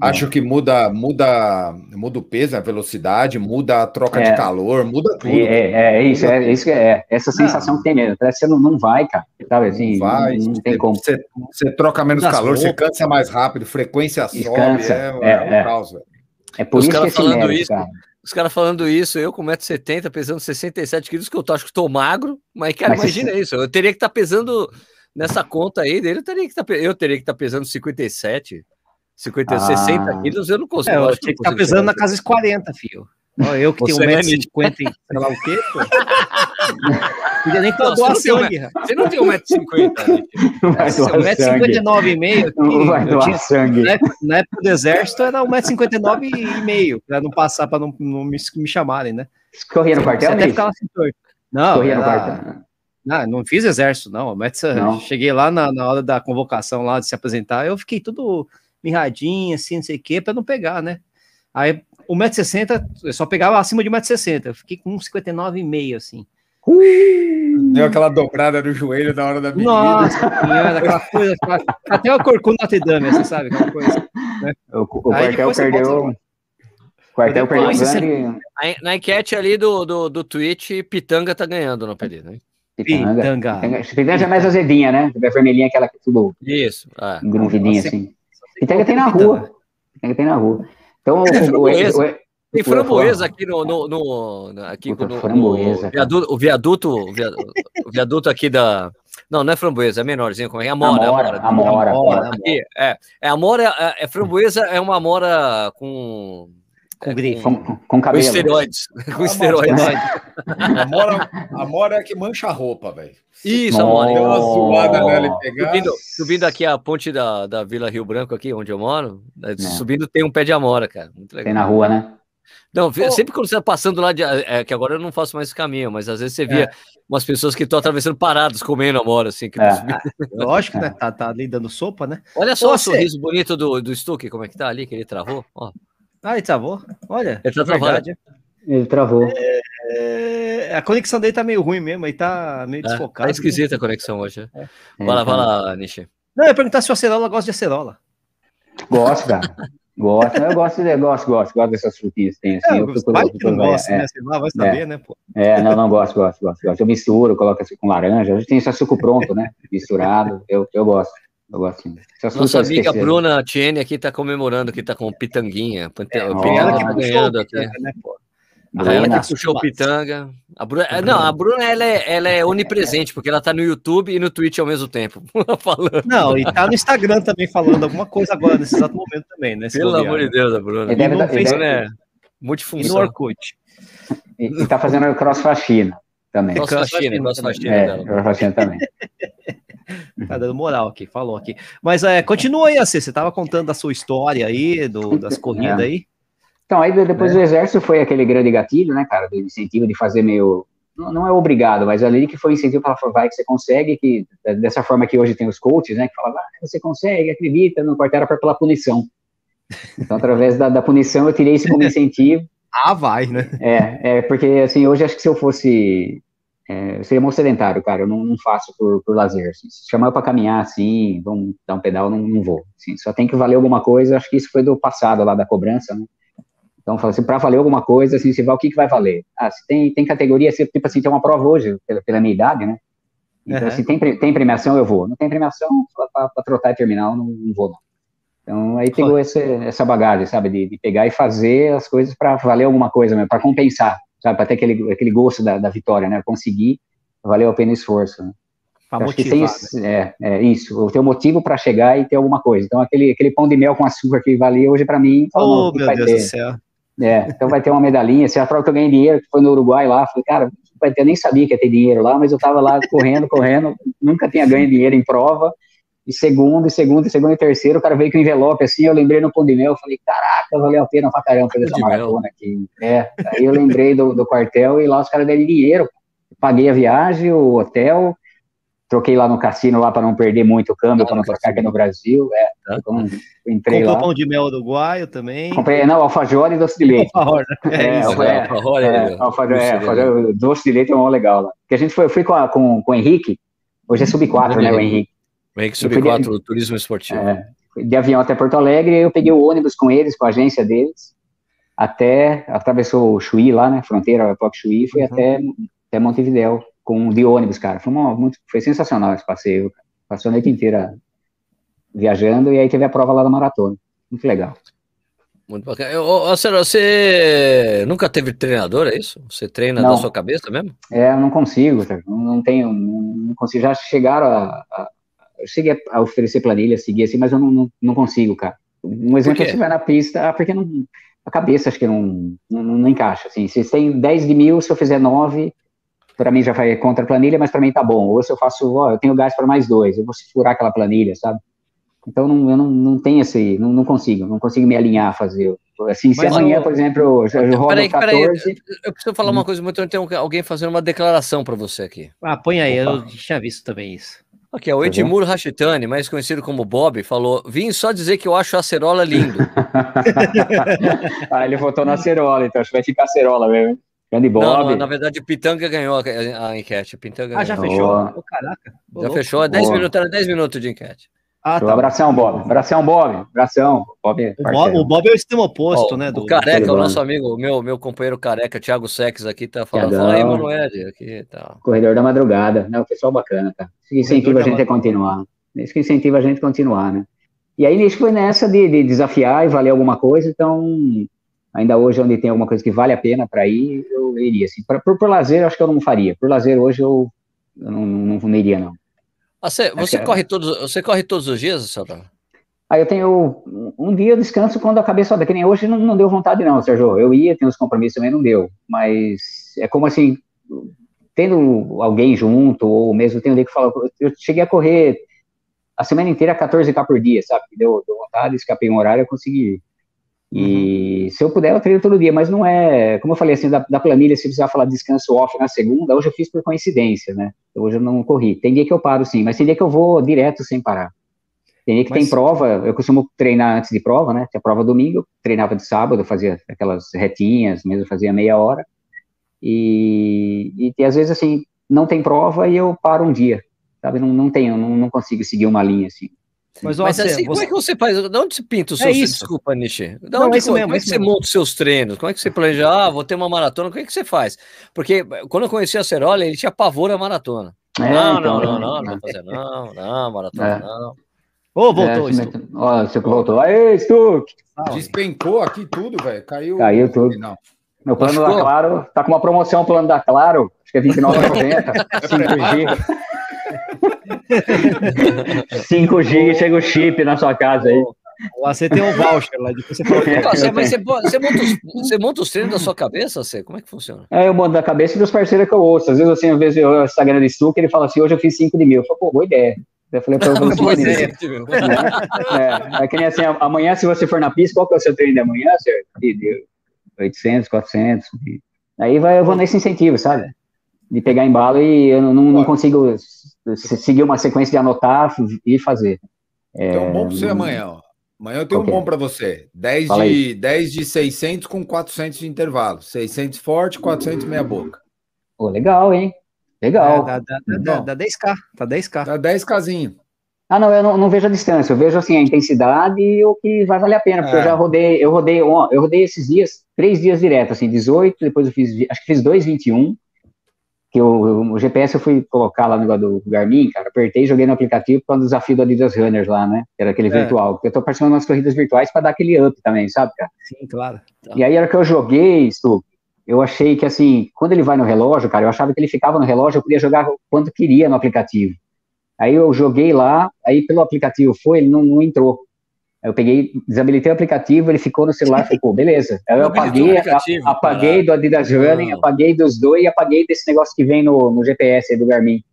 Acho que muda, muda, muda o peso, a velocidade, muda a troca é, de calor, muda tudo. É, é, é isso, é isso que é essa sensação que tem mesmo. Parece que você não, não vai, cara. Sabe assim? Não vai, não, não tem como. Você, você troca menos calor, roupas. você cansa mais rápido, frequência Descansa, sobe, é, é, é, um caos, É por Os isso que falando mérito, isso, cara. Os caras falando isso, eu com 1,70m, pesando 67 quilos, que eu tô, acho que estou magro, mas, cara, mas imagina isso. Eu teria que estar tá pesando nessa conta aí dele, eu teria que tá, eu teria que estar tá pesando 57. 50, ah. 60 quilos eu não consigo. É, eu tinha que estar pesando na casa dos 40, filho. Ó, eu que tenho 1,50m, sei lá o quê, pô. Podia nem pra doar sangue. Você não tem 1,50m. Não vai doar 1,59m. Não vai doar tinha, sangue. Na época do exército era 1,59m, pra não passar, pra não, não me, me chamarem, né? Corria no quartel, até ficava assim, Não, Corria era... no quartel. Não, não fiz exército, não. Mas não. cheguei lá na, na hora da convocação lá de se apresentar, eu fiquei tudo mirradinho, assim, não sei o quê, pra não pegar, né? Aí, 1,60m, eu só pegava acima de 1,60m. Eu fiquei com 1,59m, assim. Uh, Deu aquela dobrada no joelho na hora da medida. Nossa, senhora, aquela coisa. até o corcunda Notre Dame, você sabe? Aquela coisa. Né? O, o quartel perdeu. O quartel perdeu sangue. Na enquete ali do, do, do Twitch, Pitanga tá ganhando no apelido, né? Pitanga. Pitanga. Pitanga é mais azedinha, né? É vermelhinha, aquela que tudo. Isso. É. Grunvidinha assim. Pitanga tem na rua. Pitanga tem na rua. Então, o, o, o, tem framboesa aqui no, no, no aqui Puta, no, framboesa, no viaduto, o viaduto, o viaduto aqui da não, não é framboesa, é menorzinho, como é? Amora, amora, amora. amora, Aqui, é, é amora, é, é framboesa, é uma amora com com é, grife. Com, com, cabelo. Com esteroides. com esteroides. Amora, amora é que mancha a roupa, velho. Isso, amora. Deu uma zoada nela e pegar. Subindo, subindo aqui a ponte da, da Vila Rio Branco, aqui onde eu moro, né, subindo tem um pé de amora, cara. Muito legal. Tem na rua, né? Não, oh. sempre quando você está passando lá, de, é, que agora eu não faço mais esse caminho, mas às vezes você via é. umas pessoas que estão atravessando parados, comendo amora, assim. Que é. Lógico, né? Tá, tá ali dando sopa, né? Olha só Ô, o você... sorriso bonito do, do Stuck, como é que tá ali, que ele travou. Ó. Ah, ele travou? Olha. Ele tá travado. Ele travou. É, a conexão dele tá meio ruim mesmo, aí tá meio é, desfocado. Tá esquisita né? a conexão hoje. É. Vai lá, vai lá, Nishi. Não, eu ia perguntar se o acerola gosta de acerola. Gosto, cara. Gosto, eu gosto, eu gosto, gosto, gosto dessas frutinhas que tem assim. É, eu fico, vai que não gosta, é, né? Sei lá, vai saber, é, né, pô? É, não, não gosto, gosto, gosto, gosto. Eu misturo, coloco assim com laranja. Hoje tem esse suco pronto, né? Misturado. Eu, eu gosto. Eu gosto sim. Nossa amiga Bruna Tiene aqui tá comemorando que tá com pitanguinha. É, Pitanga tá ganhando aqui. Né, pô? Bruna, ela que puxou Pitanga. A Bruna, não, a Bruna ela é, ela é onipresente, porque ela tá no YouTube e no Twitch ao mesmo tempo. falando. Não, e tá no Instagram também falando alguma coisa agora, nesse exato momento também, né? Pelo amor de Deus, a Bruna. Ele deve, ele deve, né? Multifunção. E no Orkut. E, e tá fazendo cross faxina também. Cross faxina, cross faxina é, Cross faxina também. Tá dando moral aqui, falou aqui. Mas é, continua aí, Acê, você estava contando da sua história aí, do, das corridas é. aí. Então, aí depois é. do exército foi aquele grande gatilho, né, cara, do incentivo de fazer meio. Não, não é obrigado, mas ali que foi incentivo para falar, vai que você consegue, que dessa forma que hoje tem os coaches, né, que falam, ah, você consegue, acredita, no quartel era pela punição. Então, através da, da punição, eu tirei isso como incentivo. ah, vai, né? É, é, porque, assim, hoje acho que se eu fosse. É, eu seria muito sedentário, cara, eu não, não faço por, por lazer. Assim. Se chamar para caminhar assim, vamos dar um pedal, não, não vou. Assim, só tem que valer alguma coisa, acho que isso foi do passado lá da cobrança, né? Então, fala assim, para valer alguma coisa, assim, você vai, o que, que vai valer? Ah, se tem, tem categoria, se, tipo assim, tem uma prova hoje, pela, pela minha idade, né? Então, uhum. se tem, tem premiação, eu vou. Não tem premiação, para trotar e terminar, não, não vou, não. Então, aí pegou essa, essa bagagem, sabe, de, de, pegar e fazer as coisas para valer alguma coisa, para compensar, sabe, para ter aquele, aquele gosto da, da vitória, né? Conseguir, valeu a pena o esforço, né? Acho que tem né? é, é isso, o teu motivo para chegar e ter alguma coisa. Então, aquele, aquele pão de mel com açúcar que valia hoje para mim. Oh, meu Deus ter. do céu. É, então vai ter uma medalhinha. Se a prova que eu ganhei dinheiro, que foi no Uruguai lá, falei, cara, eu nem sabia que ia ter dinheiro lá, mas eu tava lá correndo, correndo, nunca tinha ganho dinheiro em prova. E segundo, e segundo, e segundo, e terceiro, o cara veio com envelope assim, eu lembrei no Pão de Mel, falei, caraca, valeu a pena pra caramba fazer essa maratona aqui. É, aí eu lembrei do, do quartel e lá os caras deram dinheiro. Paguei a viagem, o hotel, troquei lá no cassino lá para não perder muito o câmbio, para não trocar aqui no Brasil. É, tá. então, entrei Comprou lá. pão de mel uruguaio também. Comprei, não, alfajor e doce de leite. é, é, isso, é, alfajor, é, alfajor, é, alfajor, doce de leite é uma legal lá. Porque a gente foi, fui com, a, com, com o Henrique, hoje é sub-4, né, o Henrique. O Henrique sub-4, turismo esportivo. É, de avião até Porto Alegre, eu peguei o ônibus com eles, com a agência deles, até, atravessou o Chuí lá, né, fronteira, Pop Chuí, fui uhum. até, até Montevidéu com de ônibus, cara. Foi, uma, muito, foi sensacional esse passeio. Passou a noite inteira viajando e aí teve a prova lá da maratona. Muito legal. Muito bacana. Ô, Ciro, você nunca teve treinador, é isso? Você treina não. da sua cabeça mesmo? É, eu não consigo, não, não tenho, não consigo. Já chegaram a, a, eu cheguei a oferecer planilha, seguir assim, mas eu não, não, não consigo, cara. Um exemplo é se vai na pista, ah, porque não, a cabeça acho que não, não, não encaixa, assim. Se tem 10 de mil, se eu fizer 9, para mim já vai contra a planilha, mas para mim tá bom. Ou se eu faço, ó, eu tenho gás para mais dois, eu vou furar aquela planilha, sabe? Então não, eu não, não tenho esse, não, não consigo, não consigo me alinhar a fazer. Assim, se amanhã, por exemplo, eu, eu rodo peraí, 14... Peraí, eu preciso falar uma hum. coisa muito, tem alguém fazendo uma declaração para você aqui. Ah, põe aí, Opa. eu tinha visto também isso. Aqui, é o Edmur Rachitani, mais conhecido como Bob, falou: vim só dizer que eu acho a acerola lindo. ah, ele votou na acerola, então acho que vai ficar acerola mesmo. Grande Bob. Não, não, na verdade, o Pitanga ganhou a, a enquete. Pitanga ah, já fechou? Oh. caraca. Já fechou, é 10 minutos, era 10 minutos de enquete. Ah, tá. Abração, Bob. Abração, Bob. Abração. Bob, o, Bob, o Bob é o extremo oposto, oh, né? Do, o Careca, o nosso amigo, meu, meu companheiro Careca, Thiago Sex, aqui tá falando. Fala aí, Manoel. Aqui, tá. Corredor da madrugada. Não, pessoal bacana, tá? Isso incentiva a gente a continuar. Isso que incentiva a gente a continuar, né? E aí, isso foi nessa de, de desafiar e valer alguma coisa, então ainda hoje, onde tem alguma coisa que vale a pena para ir, eu iria. Assim, pra, por, por lazer, acho que eu não faria. Por lazer, hoje, eu, eu não, não, não iria, não. Ah, você, você é, corre todos, você corre todos os dias, Sérgio? Aí eu tenho um dia eu descanso quando a cabeça que nem hoje não, não deu vontade não, Sérgio. Eu ia, tem os compromissos também não deu, mas é como assim, tendo alguém junto ou mesmo tendo alguém que fala, eu cheguei a correr a semana inteira 14k por dia, sabe? Deu, deu vontade, escapei um horário, eu consegui e uhum. se eu puder, eu treino todo dia, mas não é, como eu falei assim, da, da, planilha, se precisar falar descanso off na segunda, hoje eu fiz por coincidência, né? Hoje eu não corri. Tem dia que eu paro sim, mas tem dia que eu vou direto sem parar. Tem dia que mas... tem prova, eu costumo treinar antes de prova, né? Tinha prova domingo, treinava de sábado, fazia aquelas retinhas, mesmo fazia meia hora. E, e, às vezes, assim, não tem prova e eu paro um dia, sabe? Não, não tenho, não, não consigo seguir uma linha assim. Mas, Mas assim, você... como é que você faz? De onde se pinta o seu... É isso. Desculpa, Nishi. De onde, é isso mesmo, como é que você mesmo. monta os seus treinos? Como é que você planeja? Ah, vou ter uma maratona. Como é que você faz? Porque quando eu conheci a Cerola, ele tinha pavor à maratona. É, não, então, não, não, não, não, fazer, não, não, maratona é. não. Ô, oh, voltou, é, Stuck. Ó, você voltou. Aê, Stuck! Despencou aqui tudo, velho. Caiu. Caiu tudo. Não. Meu plano da Claro, tá com uma promoção, plano da Claro, acho que é R$29,90, 5G. 5 GB chega o chip na sua casa aí. Você tem um voucher lá, depois você fala. Você, mas você, você, monta os, você monta os treinos da sua cabeça, você? Como é que funciona? É, eu monto da cabeça dos parceiros que eu ouço. Às vezes, assim, às vezes eu Instagram de Stuck, ele fala assim, hoje eu fiz 5 de mil. Eu falo, pô, boa ideia. Eu falei pra ele, boa ideia. É, é, que nem assim, amanhã, se você for na pista, qual que é o seu treino de amanhã, senhor? De, de 800, 400. De... Aí vai, eu vou nesse incentivo, sabe? De pegar embalo e eu não, não consigo seguir uma sequência de anotar e fazer. É, então, bom para você amanhã. Ó. Amanhã eu tenho okay. um bom para você. 10 de, 10 de 600 com 400 de intervalo. 600 forte, 400 meia boca. Pô, legal, hein? Legal. É, dá, dá, dá, dá 10k. Tá 10k. Dá 10kzinho. Ah, não, eu não, não, vejo a distância, eu vejo assim a intensidade e o que vai valer a pena, porque é. eu já rodei, eu rodei, eu rodei esses dias, três dias direto, assim, 18, depois eu fiz, acho que fiz 2,21, que o, o, GPS eu fui colocar lá no negócio do Garmin, cara, apertei, joguei no aplicativo para o desafio do Adidas Runners lá, né? Que era aquele é. virtual. Eu tô participando das corridas virtuais para dar aquele up também, sabe, cara? Sim, claro. E aí, era que eu joguei, Stu, eu achei que, assim, quando ele vai no relógio, cara, eu achava que ele ficava no relógio, eu podia jogar quanto queria no aplicativo. Aí eu joguei lá, aí pelo aplicativo foi, ele não, não entrou. Eu peguei, desabilitei o aplicativo, ele ficou no celular, ficou, beleza. Aí eu apaguei, apaguei do Adidas Running, apaguei dos dois e apaguei desse negócio que vem no, no GPS do Garmin.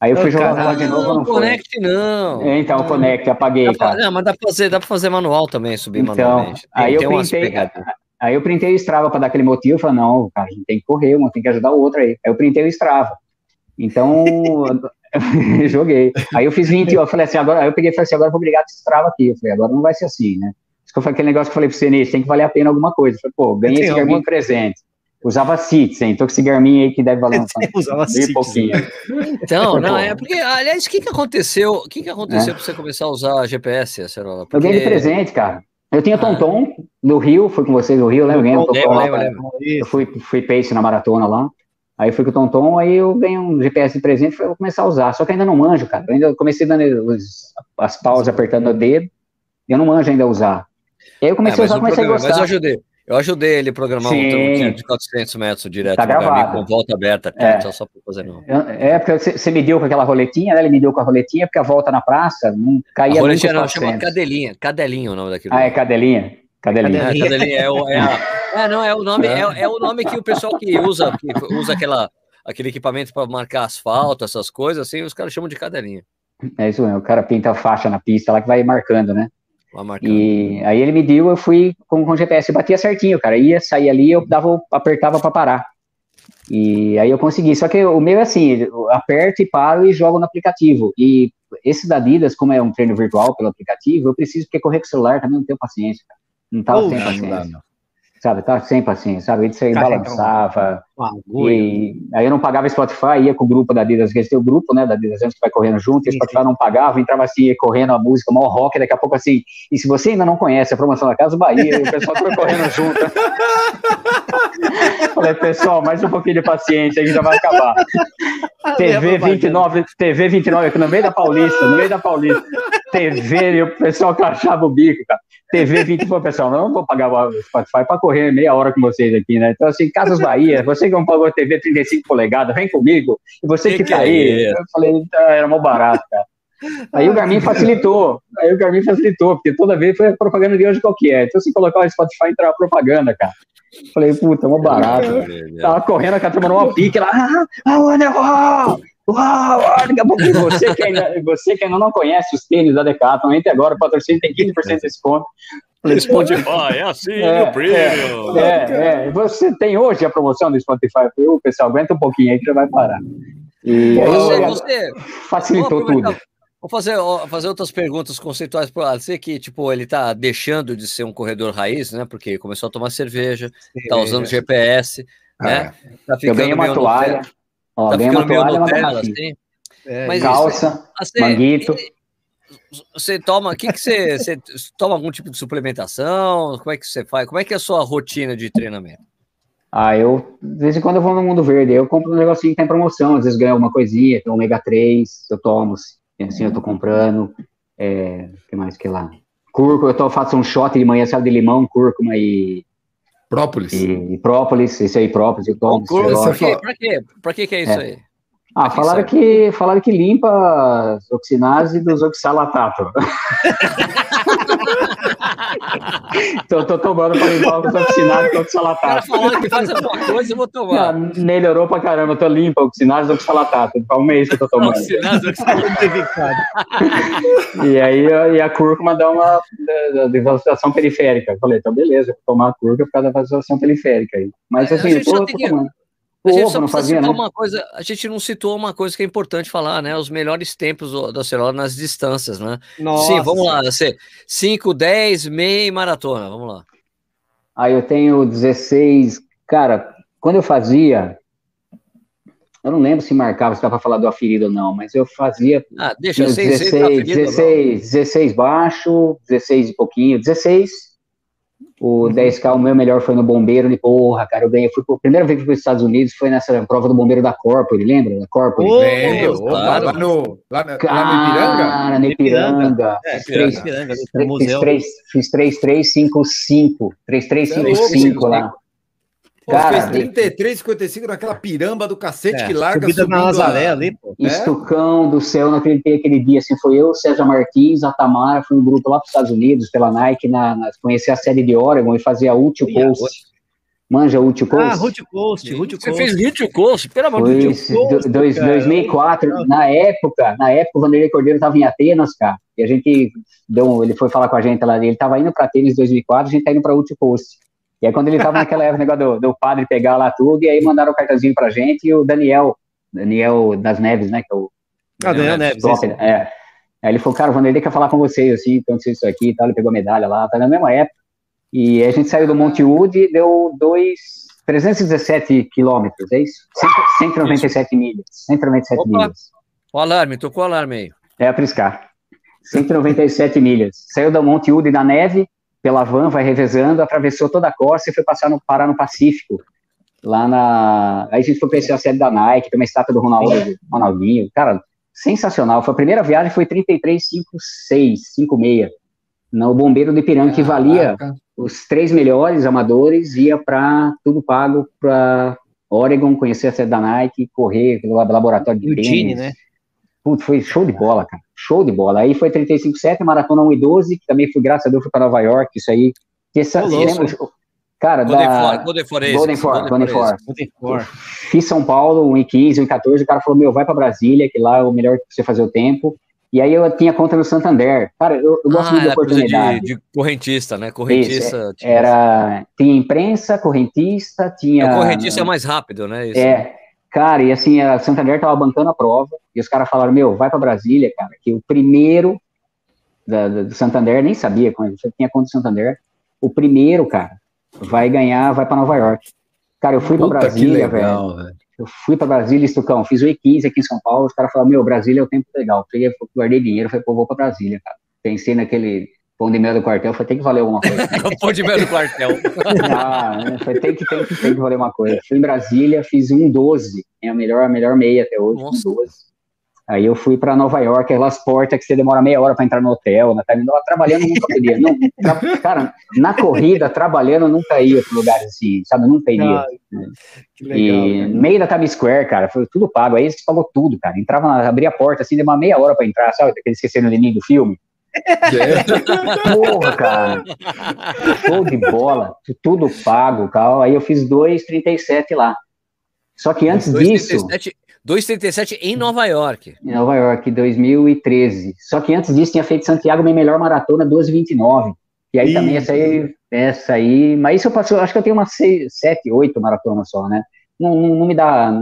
Aí eu fui jogar lá de novo, não, não Connect não. É, então, Connect, apaguei, dá pra, Não, mas dá pra, fazer, dá pra fazer manual também, subir então, manualmente. Tem, aí, eu printei, aí eu printei o Strava para dar aquele motivo, falei, não, cara, a gente tem que correr, um tem que ajudar o outro aí. Aí eu printei o Strava. Então, joguei. Aí eu fiz 20, eu falei assim, agora, aí eu peguei e falei assim, agora eu vou brigar com esse trava aqui. Eu falei, agora não vai ser assim, né? Isso que eu falei, aquele negócio que eu falei pro você, Ney, tem que valer a pena alguma coisa. Eu falei, pô, ganhei esse Garmin presente. Usava Citizen, então com esse Garmin aí que deve valer um, Usava pouquinho. Então, não, é porque, aliás, o que que aconteceu? O que que aconteceu é. para você começar a usar GPS, Acerola? Porque... Eu ganhei de presente, cara. Eu tinha ah. Tonton no Rio, fui com vocês no Rio, lembra? Eu, eu, eu fui, fui pace na maratona lá. Aí fui com o Tonton, aí eu ganhei um GPS de presente e vou começar a usar. Só que ainda não manjo, cara. Eu ainda comecei dando os, as pausas apertando o dedo, eu não manjo ainda a usar. E aí eu comecei é, a usar, comecei programa, a gostar. Mas eu ajudei. Eu ajudei ele a programar Sim. um tiro de 400 metros direto tá gravado. com volta aberta, é. só, só para fazer não. É, porque você me deu com aquela roletinha, né? Ele me deu com a roletinha, porque a volta na praça não caía a roletinha não, chama cadelinha, cadelinha o nome daquilo. Ah, é cadelinha? Cadelinha. É, cadelinha é, o, é, a, é, não, é o nome, é, é o nome que o pessoal que usa, que usa aquela aquele equipamento para marcar asfalto, essas coisas, assim, os caras chamam de cadelinha. É isso mesmo, o cara pinta a faixa na pista lá que vai marcando, né? E aí ele mediu, eu fui com, com o GPS, batia certinho, cara. Ia sair ali, eu dava, apertava para parar. E aí eu consegui. Só que o meu é assim, eu aperto e paro e jogo no aplicativo. E esse da Adidas, como é um treino virtual pelo aplicativo, eu preciso, porque correr com o celular também não tenho paciência. Cara. Não tava sem paciência. Não, não sabe? Tava sem paciência, sabe? Isso aí balançava. E aí eu não pagava Spotify, ia com o grupo da Adidas, que eles têm o grupo, né, da Adidas que vai correndo junto, e Spotify não pagava, entrava assim, ia correndo a música, mal rock, daqui a pouco assim, e se você ainda não conhece a promoção da Casa Bahia, o pessoal foi correndo junto. Falei, pessoal, mais um pouquinho de paciência, aí já vai acabar. TV 29, TV 29 aqui no meio da Paulista, no meio da Paulista. TV, e o pessoal que achava o bico, cara. TV 20, pô, pessoal, não vou pagar o Spotify para correr meia hora com vocês aqui, né? Então, assim, Casas Bahia, você que não pagou TV 35 polegadas, vem comigo, e você que, que tá que aí, é eu falei, ah, era mó barato, cara. Aí o Garmin facilitou, aí o Garmin facilitou, porque toda vez foi propaganda de hoje qualquer. Então, se colocar o Spotify, entrava propaganda, cara. Falei, puta, mó barato. Tava correndo, a cara tomando uma pique lá, ah, ah, Uau, daqui a pouco você que, ainda, você que ainda não conhece os tênis da Decathlon, entre agora, o patrocínio tem 15% de desconto. Spotify, é assim, é, o premium. É, é, é, você tem hoje a promoção do Spotify. O pessoal, aguenta um pouquinho aí que já vai parar. E você, aí, você, facilitou tudo. Vou fazer, fazer outras perguntas conceituais para você que, tipo, ele tá deixando de ser um corredor raiz, né? Porque começou a tomar cerveja, Sim, tá usando GPS, né? Tá ficando Eu ganhei uma toalha. Ó, tá ganha uma toalha, Nutella, assim. É, Mas calça, assim, manguito. Você toma, que que você, você toma algum tipo de suplementação? Como é que você faz? Como é que é a sua rotina de treinamento? Ah, eu, de vez em quando eu vou no Mundo Verde, eu compro um negocinho que tem promoção, às vezes ganho alguma coisinha, tem ômega 3, eu tomo, assim, eu tô comprando, é, que mais que lá? Cúrcuma, eu tô, faço um shot de manhã, sabe, de limão, cúrcuma e Própolis. E, e própolis, esse aí, própolis, eu tomo. Pra quê? Pra quê? Pra que, que é isso é. aí? Ah, falaram que, falaram que limpa as oxinases dos oxalatato. então, tô tomando para limpar os oxinases dos oxalatato. O cara falando que faz alguma coisa, eu vou tomar. Não, melhorou pra caramba, eu tô limpa, oxinases dos oxalatato. Faz um mês que eu tô tomando. Oxinases oxalatato. e aí e a cúrcuma dá uma vasculação periférica. Eu falei, então beleza, vou tomar a cúrcuma por causa da vasculação periférica aí. Mas é, assim, eu tô, tô tomando. A gente só não fazia, né? uma coisa, a gente não citou uma coisa que é importante falar, né? Os melhores tempos da Cerola nas distâncias, né? Nossa. Sim, vamos lá, você 5, 10, meia e maratona, vamos lá. Aí eu tenho 16, cara, quando eu fazia, eu não lembro se marcava, se dá para falar do aferido ou não, mas eu fazia. Ah, deixa 16, 16, 16, 16 baixo, 16 e pouquinho, 16 o uhum. 10K, o meu melhor foi no Bombeiro, e porra, cara, eu ganhei, fui, a primeira vez que fui para os Estados Unidos foi nessa prova do Bombeiro da Corpore, lembra? Da Corpore. Oh, lembro, claro. lá, no, lá, cara, lá no Ipiranga? Cara, no Ipiranga. É, Ipiranga, Ipiranga, fiz 3355, 3355 lá. Cara, fez 33, 55 naquela piramba do cacete é, que larga subida na Nazaré a... ali, pô. É? Estucão do céu, não acreditei aquele dia, assim, foi eu, César Martins, a Tamara, foi um grupo lá para os Estados Unidos, pela Nike, na, na, conhecer a série de Oregon e fazia a Ulti Coast. Manja Ulti Coast? Ah, Ulti Coast, Ulti Coast. Você fez Coast? Pelo amor de Deus. Coast, 2004, na época, na época o Vanderlei Cordeiro estava em Atenas, cara, e a gente deu, ele foi falar com a gente lá, ele estava indo para Atenas em 2004, a gente tá indo para Ulti Coast. E aí, quando ele estava naquela época, negócio do, do, padre pegar lá tudo, e aí mandaram o cartãozinho pra gente, e o Daniel, Daniel das Neves, né, que é o... Ah, Daniel Neves, top, é. Aí ele falou, cara, o Vanderlei quer falar com vocês, assim, então isso aqui e tal, ele pegou a medalha lá, tá na mesma época, e a gente saiu do Monte Wood e deu dois, 317 quilômetros, é isso? 197 milhas, 197 Opa. milhas. O alarme, tocou o alarme aí. É a Priscar. 197 milhas. Saiu do Monte Wood da neve, pela van, vai revezando, atravessou toda a costa e foi passar no, parar no Pacífico. Lá na. Aí a gente foi conhecer a série da Nike, tem uma estátua do Ronaldo, Ronaldinho. Cara, sensacional. Foi a primeira viagem, foi 33,56, 56. No Bombeiro do Ipiranga, que valia os três melhores amadores, ia para tudo pago para Oregon, conhecer a sede da Nike, correr pelo laboratório de Eugene, né? Putz, foi show de bola, cara. Show de bola. Aí foi 35,7, maratona 1 e 12, que também fui, graças a Deus, fui para Nova York, isso aí. Essa, lembra, Cara, Golden da... Golden Forensics. Golden For, Golden For. Golden Fiz São Paulo, 1,15, 1,14, o cara falou, meu, vai para Brasília, que lá é o melhor que você fazer o tempo. E aí eu tinha conta no Santander. Cara, eu, eu gosto ah, muito de oportunidade. De, de, correntista, né? Correntista. Isso, era, tinha imprensa, correntista, tinha... O correntista é mais rápido, né? Isso, é. Cara, e assim, a Santander tava bancando a prova, e os caras falaram, meu, vai para Brasília, cara, que o primeiro da, da, do Santander, nem sabia, eu tinha conta do Santander, o primeiro, cara, vai ganhar, vai para Nova York. Cara, eu fui para Brasília, legal, velho. Eu fui para Brasília, Estucão, fiz o E15 aqui em São Paulo, os caras falaram, meu, Brasília é o tempo legal. Peguei, guardei dinheiro, falei, pô, vou para Brasília, cara. Pensei naquele pão de mel do quartel, foi tem que valer alguma coisa. pão de mel do quartel. ah, né, foi tem que, tem que, tem que valer uma coisa. Fui em Brasília, fiz um 12, é a melhor, a melhor meia até hoje, Nossa. um 12. Aí eu fui para Nova York, aquelas portas que você demora meia hora para entrar no hotel, na time, trabalhando nunca podia. Não, tra, cara, na corrida, trabalhando, nunca ia para lugares assim, sabe? Nunca iria. Ah, que legal, e no meio da Times Square, cara, foi tudo pago. Aí eles pagou tudo, cara. Entrava, abria a porta assim, demorava meia hora para entrar, sabe? Aquele esquecendo de mim do filme. Porra, cara. Show de bola, tudo pago, cara. Aí eu fiz 2,37 lá. Só que antes 2, disso. 2,37 em Nova York. Em Nova York, 2013. Só que antes disso tinha feito Santiago minha melhor maratona, 2,29. E aí Ih. também essa aí, essa aí. Mas isso eu passo, acho que eu tenho umas 6, 7, 8 maratonas só, né? Não, não, não, me dá.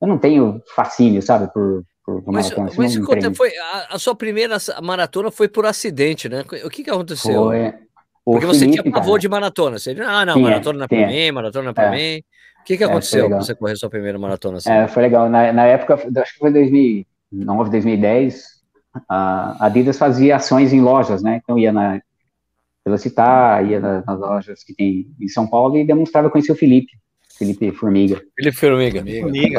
Eu não tenho fascínio, sabe, por mas. Mas conta, foi, a, a, sua primeira maratona foi por acidente, né? O que, que aconteceu? Foi. Porque você tinha pavor de maratona. Você, ah, não, tinha, maratona não é pra mim, maratona não é pra é. mim. O que, que é, aconteceu quando você correu sua primeira maratona? Assim? É, foi legal. Na, na, época, acho que foi 2009, 2010, a Adidas fazia ações em lojas, né? Então ia na Velocitar, ia nas, nas lojas que tem em São Paulo e demonstrava conhecer o Felipe, Felipe Formiga. Felipe Formiga.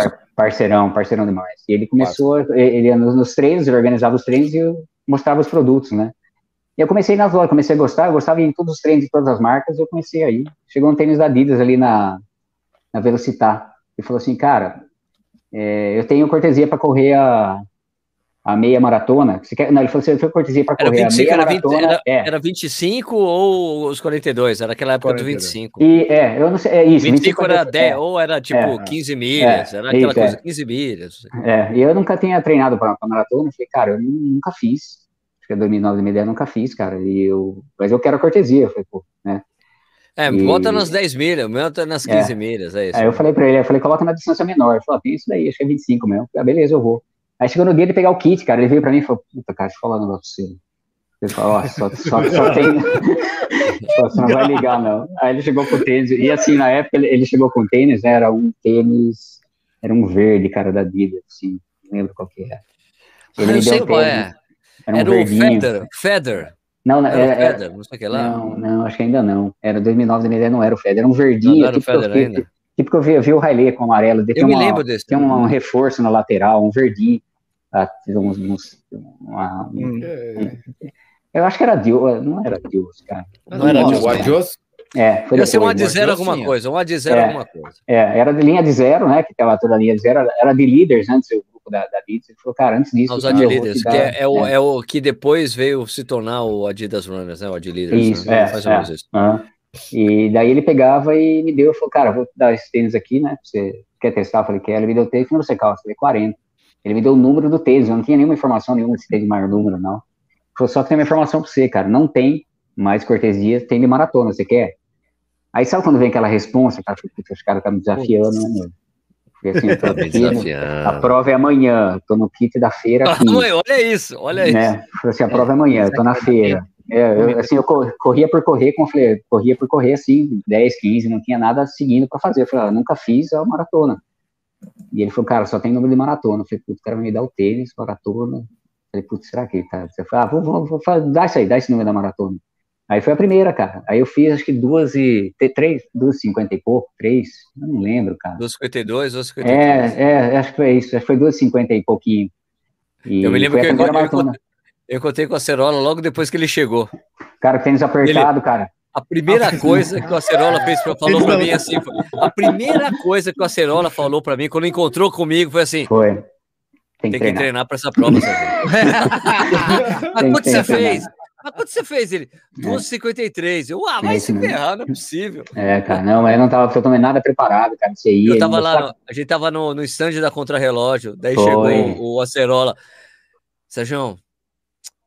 Par, parceirão, parceirão demais. E ele começou, ele ia nos, nos treinos, ele organizava os treinos e mostrava os produtos, né? E eu comecei nas lojas, comecei a gostar, eu gostava em todos os treinos de todas as marcas, eu comecei aí. Chegou um tênis da Adidas ali na, na Velocitar. Ele falou assim, cara, é, eu tenho cortesia para correr a, a meia maratona. Você quer? Não, ele falou assim, eu tenho cortesia para correr 25, a meia era maratona. 20, era, é. era 25 ou os 42? Era aquela época 42. do 25. E, é, eu não sei, é isso. 25, 25 era 10, é, ou era tipo é, 15 milhas, era aquela isso, coisa, 15 milhas. É, e eu nunca tinha treinado para maratona, falei, cara, eu nunca fiz. Acho que é 2009, 2010, eu nunca fiz, cara. E eu, mas eu quero a cortesia, eu falei, pô, né? É, e... bota nas 10 milhas, bota nas 15 é. milhas, é isso. Aí eu falei pra ele, eu falei, coloca na distância menor. Ele falou, tem isso daí, acho que é 25 mesmo. Ah, beleza, eu vou. Aí chegou no dia de pegar o kit, cara, ele veio pra mim e falou, puta, cara, deixa eu falar um negócio pra você. Ele falou, ó, só, só, só tem... você não vai ligar, não. Aí ele chegou com o tênis, e assim, na época ele, ele chegou com o tênis, né, era um tênis, era um verde, cara, da Adidas, assim, não lembro qual que era. Ele ah, eu sei qual é. Era, um era o Feather, Feather. Não, não, era, era, Feder, não sei o que lá. Não, não, acho que ainda não. Era 2009, 2010 não era o Feder, era um verdinho. Não, não era tipo o Feder ainda. Tipo que eu vi, eu vi o Riley com amarelo. Eu me lembro desse. Tem um, um, reforço na lateral, um verdinho. Ah, uns, uns, uma, hum. eu acho que era Deus, não era Deus, cara. Não, não era Deus. Adios? É, foi Ia ser um A de zero alguma coisa, um A de zero é, alguma coisa. É, era de linha de zero, né? Que aquela toda linha de zero, era de líderes antes, o grupo da, da Adidas. Ele falou, cara, antes disso. Os Adilíderes, que é, é, o, é. é o que depois veio se tornar o Adidas Runners, né? O Adilíderes. Isso, né? é, Faz é. isso. Uhum. E daí ele pegava e me deu, falou, cara, vou dar esse tênis aqui, né? Você quer testar? Eu falei, quer. Ele me deu o tênis, não sei qual, eu falei, 40. Ele me deu o número do tênis, eu não tinha nenhuma informação nenhuma se teve maior número, não. Ele falou, só que tem uma informação pra você, cara, não tem mais cortesia, tem de maratona, você quer? Aí sabe quando vem aquela resposta, cara, os caras estão me desafiando, né, meu? Porque assim, tô aqui, a prova é amanhã, tô no kit da feira aqui. olha isso, olha né? isso. Assim, a prova é amanhã, tô na feira. É, eu, assim, eu corria por correr, como eu falei, corria por correr assim, 10, 15, não tinha nada seguindo para fazer. Eu falei, ah, nunca fiz a maratona. E ele falou, cara, só tem número de maratona. Eu falei, putz, o cara vai me dar o tênis, maratona. Eu falei, putz, será que ele tá? Você falou, ah, vou, vou, vou, dá isso aí, dá esse número da maratona. Aí foi a primeira, cara. Aí eu fiz acho que duas e. três, duas cinquenta e pouco, três, não lembro, cara. Duas cinquenta e dois, duas cinquenta e É, é, acho que foi isso, acho que foi duas cinquenta e pouquinho. E eu me lembro que eu, eu, eu, contei com a Cerola logo depois que ele chegou. Cara, tênis apertado, ele, cara. A primeira coisa que o Acerola fez, falou para mim assim, a primeira coisa que o Acerola falou para mim quando encontrou comigo foi assim: Foi. Tem que, tem que treinar, para essa prova, Mas quanto você fez? Mas quanto você fez ele? 2,53. Eu, ah, vai se ferrar, não é possível. É, cara, não, mas eu não tava totalmente nada preparado, cara. Você ia. Eu tava lá, no, a gente tava no, no stand da Contrarrelógio, daí Foi. chegou o, o Acerola. Sérgio,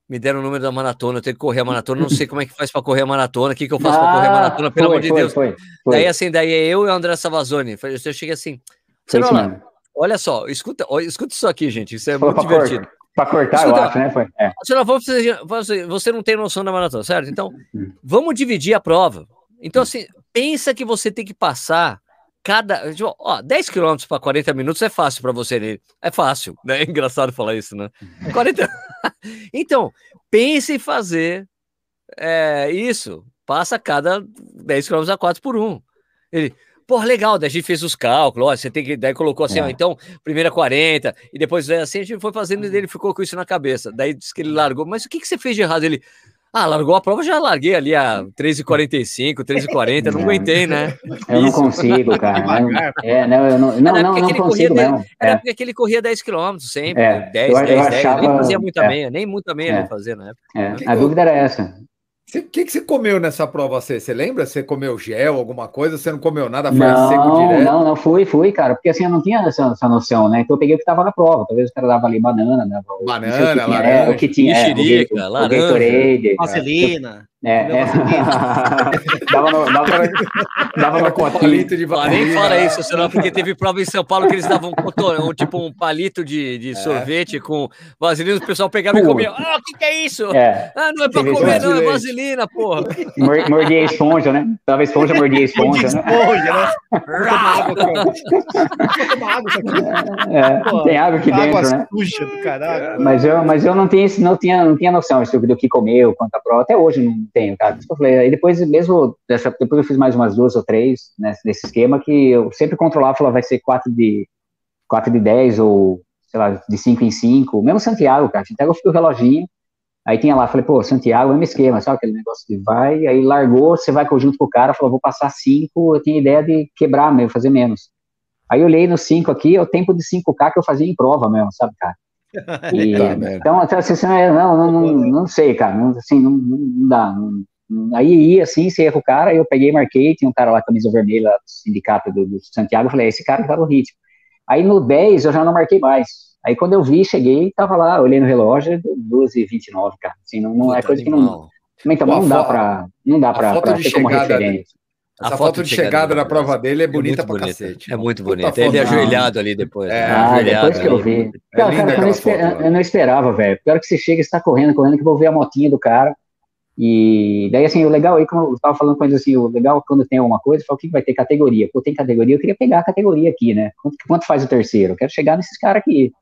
me deram o número da maratona, eu tenho que correr a maratona, não sei como é que faz para correr a maratona, o que, que eu faço ah, para correr a maratona, pelo foi, amor de foi, Deus. Foi, daí assim, daí é eu e o André Savazone. Eu cheguei assim, Cerola, olha só, escuta, escuta isso aqui, gente, isso é muito divertido. Para cortar, escuta, eu acho, né? Foi. É. Você, você não tem noção da maratona, certo? Então, hum. vamos dividir a prova. Então, assim, pensa que você tem que passar cada. Tipo, ó, 10 km para 40 minutos é fácil para você. Né? É fácil, né? É engraçado falar isso, né? 40. então, pense em fazer é, isso. Passa cada 10 km a 4 por 1. Ele, pô, legal, daí a gente fez os cálculos, ó, você tem que, daí colocou assim, é. ó, então, primeira 40, e depois assim a gente foi fazendo e ele ficou com isso na cabeça. Daí disse que ele largou, mas o que, que você fez de errado? Ele, ah, largou a prova, já larguei ali a 3h45, 3h40, não aguentei, né? Eu não consigo, cara. Não, é, não, eu não, não, não, não consigo mesmo. Era é. porque ele corria 10 km sempre, é. 10, eu, 10, eu 10, achava, nem fazia muita é. meia, nem muita meia é. ele fazia na época. É. A dúvida era essa. O que, que você comeu nessa prova C? Você lembra? Você comeu gel, alguma coisa? Você não comeu nada? Foi não, seco direto? Não, não, fui, fui, cara. Porque assim, eu não tinha essa, essa noção, né? Então eu peguei o que tava na prova. Talvez o cara dava ali banana, né? Banana, o laranja. É, o que tinha, mexerica, é, o, laranja, o Gatorade. Vaselina. É, é. dava no, dava, dava no palito de ah, Nem fala isso, senão, porque teve prova em São Paulo que eles davam um, um tipo um palito de, de é. sorvete com vaselina, o pessoal pegava e comia. Ah, o que, que, é isso? É. Ah, não é pra comer, não, é vaselina, porra. Mordia esponja, né? Tava esponja, mordia esponja. Né? esponja, né? é, tem água aqui dentro, água né? Suja do caralho. Mas eu, mas eu não, tinha, não, tinha, não tinha noção do que comeu, quanto a prova. Até hoje não tenho, cara. Eu falei. Aí depois, mesmo dessa, depois eu fiz mais umas duas ou três né, nesse esquema que eu sempre controlava, falava, vai ser 4 de, 4 de 10 ou, sei lá, de 5 em 5. Mesmo Santiago, cara. Santiago eu fiquei o reloginho. Aí tinha lá, falei, pô, Santiago, mesmo esquema, sabe aquele negócio de vai, aí largou, você vai junto com o cara, falou, vou passar 5, eu tinha ideia de quebrar mesmo, fazer menos. Aí eu olhei no 5 aqui, é o tempo de 5K que eu fazia em prova mesmo, sabe, cara? E, então, assim, não, não, não, não sei, cara, não, assim, não, não dá. Não, aí ia assim, você ia com o cara, eu peguei, marquei, tinha um cara lá, camisa vermelha, sindicato do, do Santiago, eu falei, esse cara tá no ritmo. Aí no 10 eu já não marquei mais. Aí quando eu vi, cheguei, tava lá, olhei no relógio, 12h29, cara. Assim, não, não é coisa que não. Então, não dá para não dá para ter como referência. Essa a foto, foto de chegada, chegada na prova dele é bonita é pra bonita. cacete. É muito bonita. Ele é ajoelhado ali depois. É, né? ah, depois que eu vi. É cara, cara, eu, não esperava, eu, não esperava, velho. Pior que você chega, você tá correndo, correndo, que eu vou ver a motinha do cara. E daí, assim, o legal aí, como eu tava falando com eles assim, o legal quando tem alguma coisa, eu falo, o que vai ter categoria? Pô, tem categoria, eu queria pegar a categoria aqui, né? Quanto, quanto faz o terceiro? Eu quero chegar nesses caras aqui,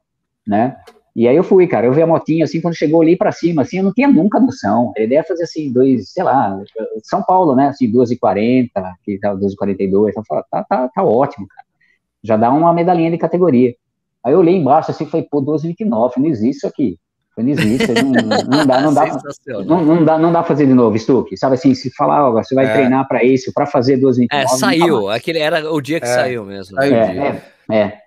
né? E aí eu fui, cara, eu vi a motinha assim, quando chegou ali para cima, assim, eu não tinha nunca noção. A ideia é fazer assim, dois, sei lá, São Paulo, né, assim, 2h40, que tá 2h42, então tá, tá, tá ótimo, cara. Já dá uma medalhinha de categoria. Aí eu olhei embaixo assim, falei, pô, 2h29, não existe isso aqui. Não existe, não, não dá, não dá, não, não, dá, não dá fazer de novo, Stuck. Sabe assim, se falar, ó, você vai é. treinar para isso, para fazer 2h29. É, saiu, aquele era o dia que é. saiu mesmo. Saiu é, é, é.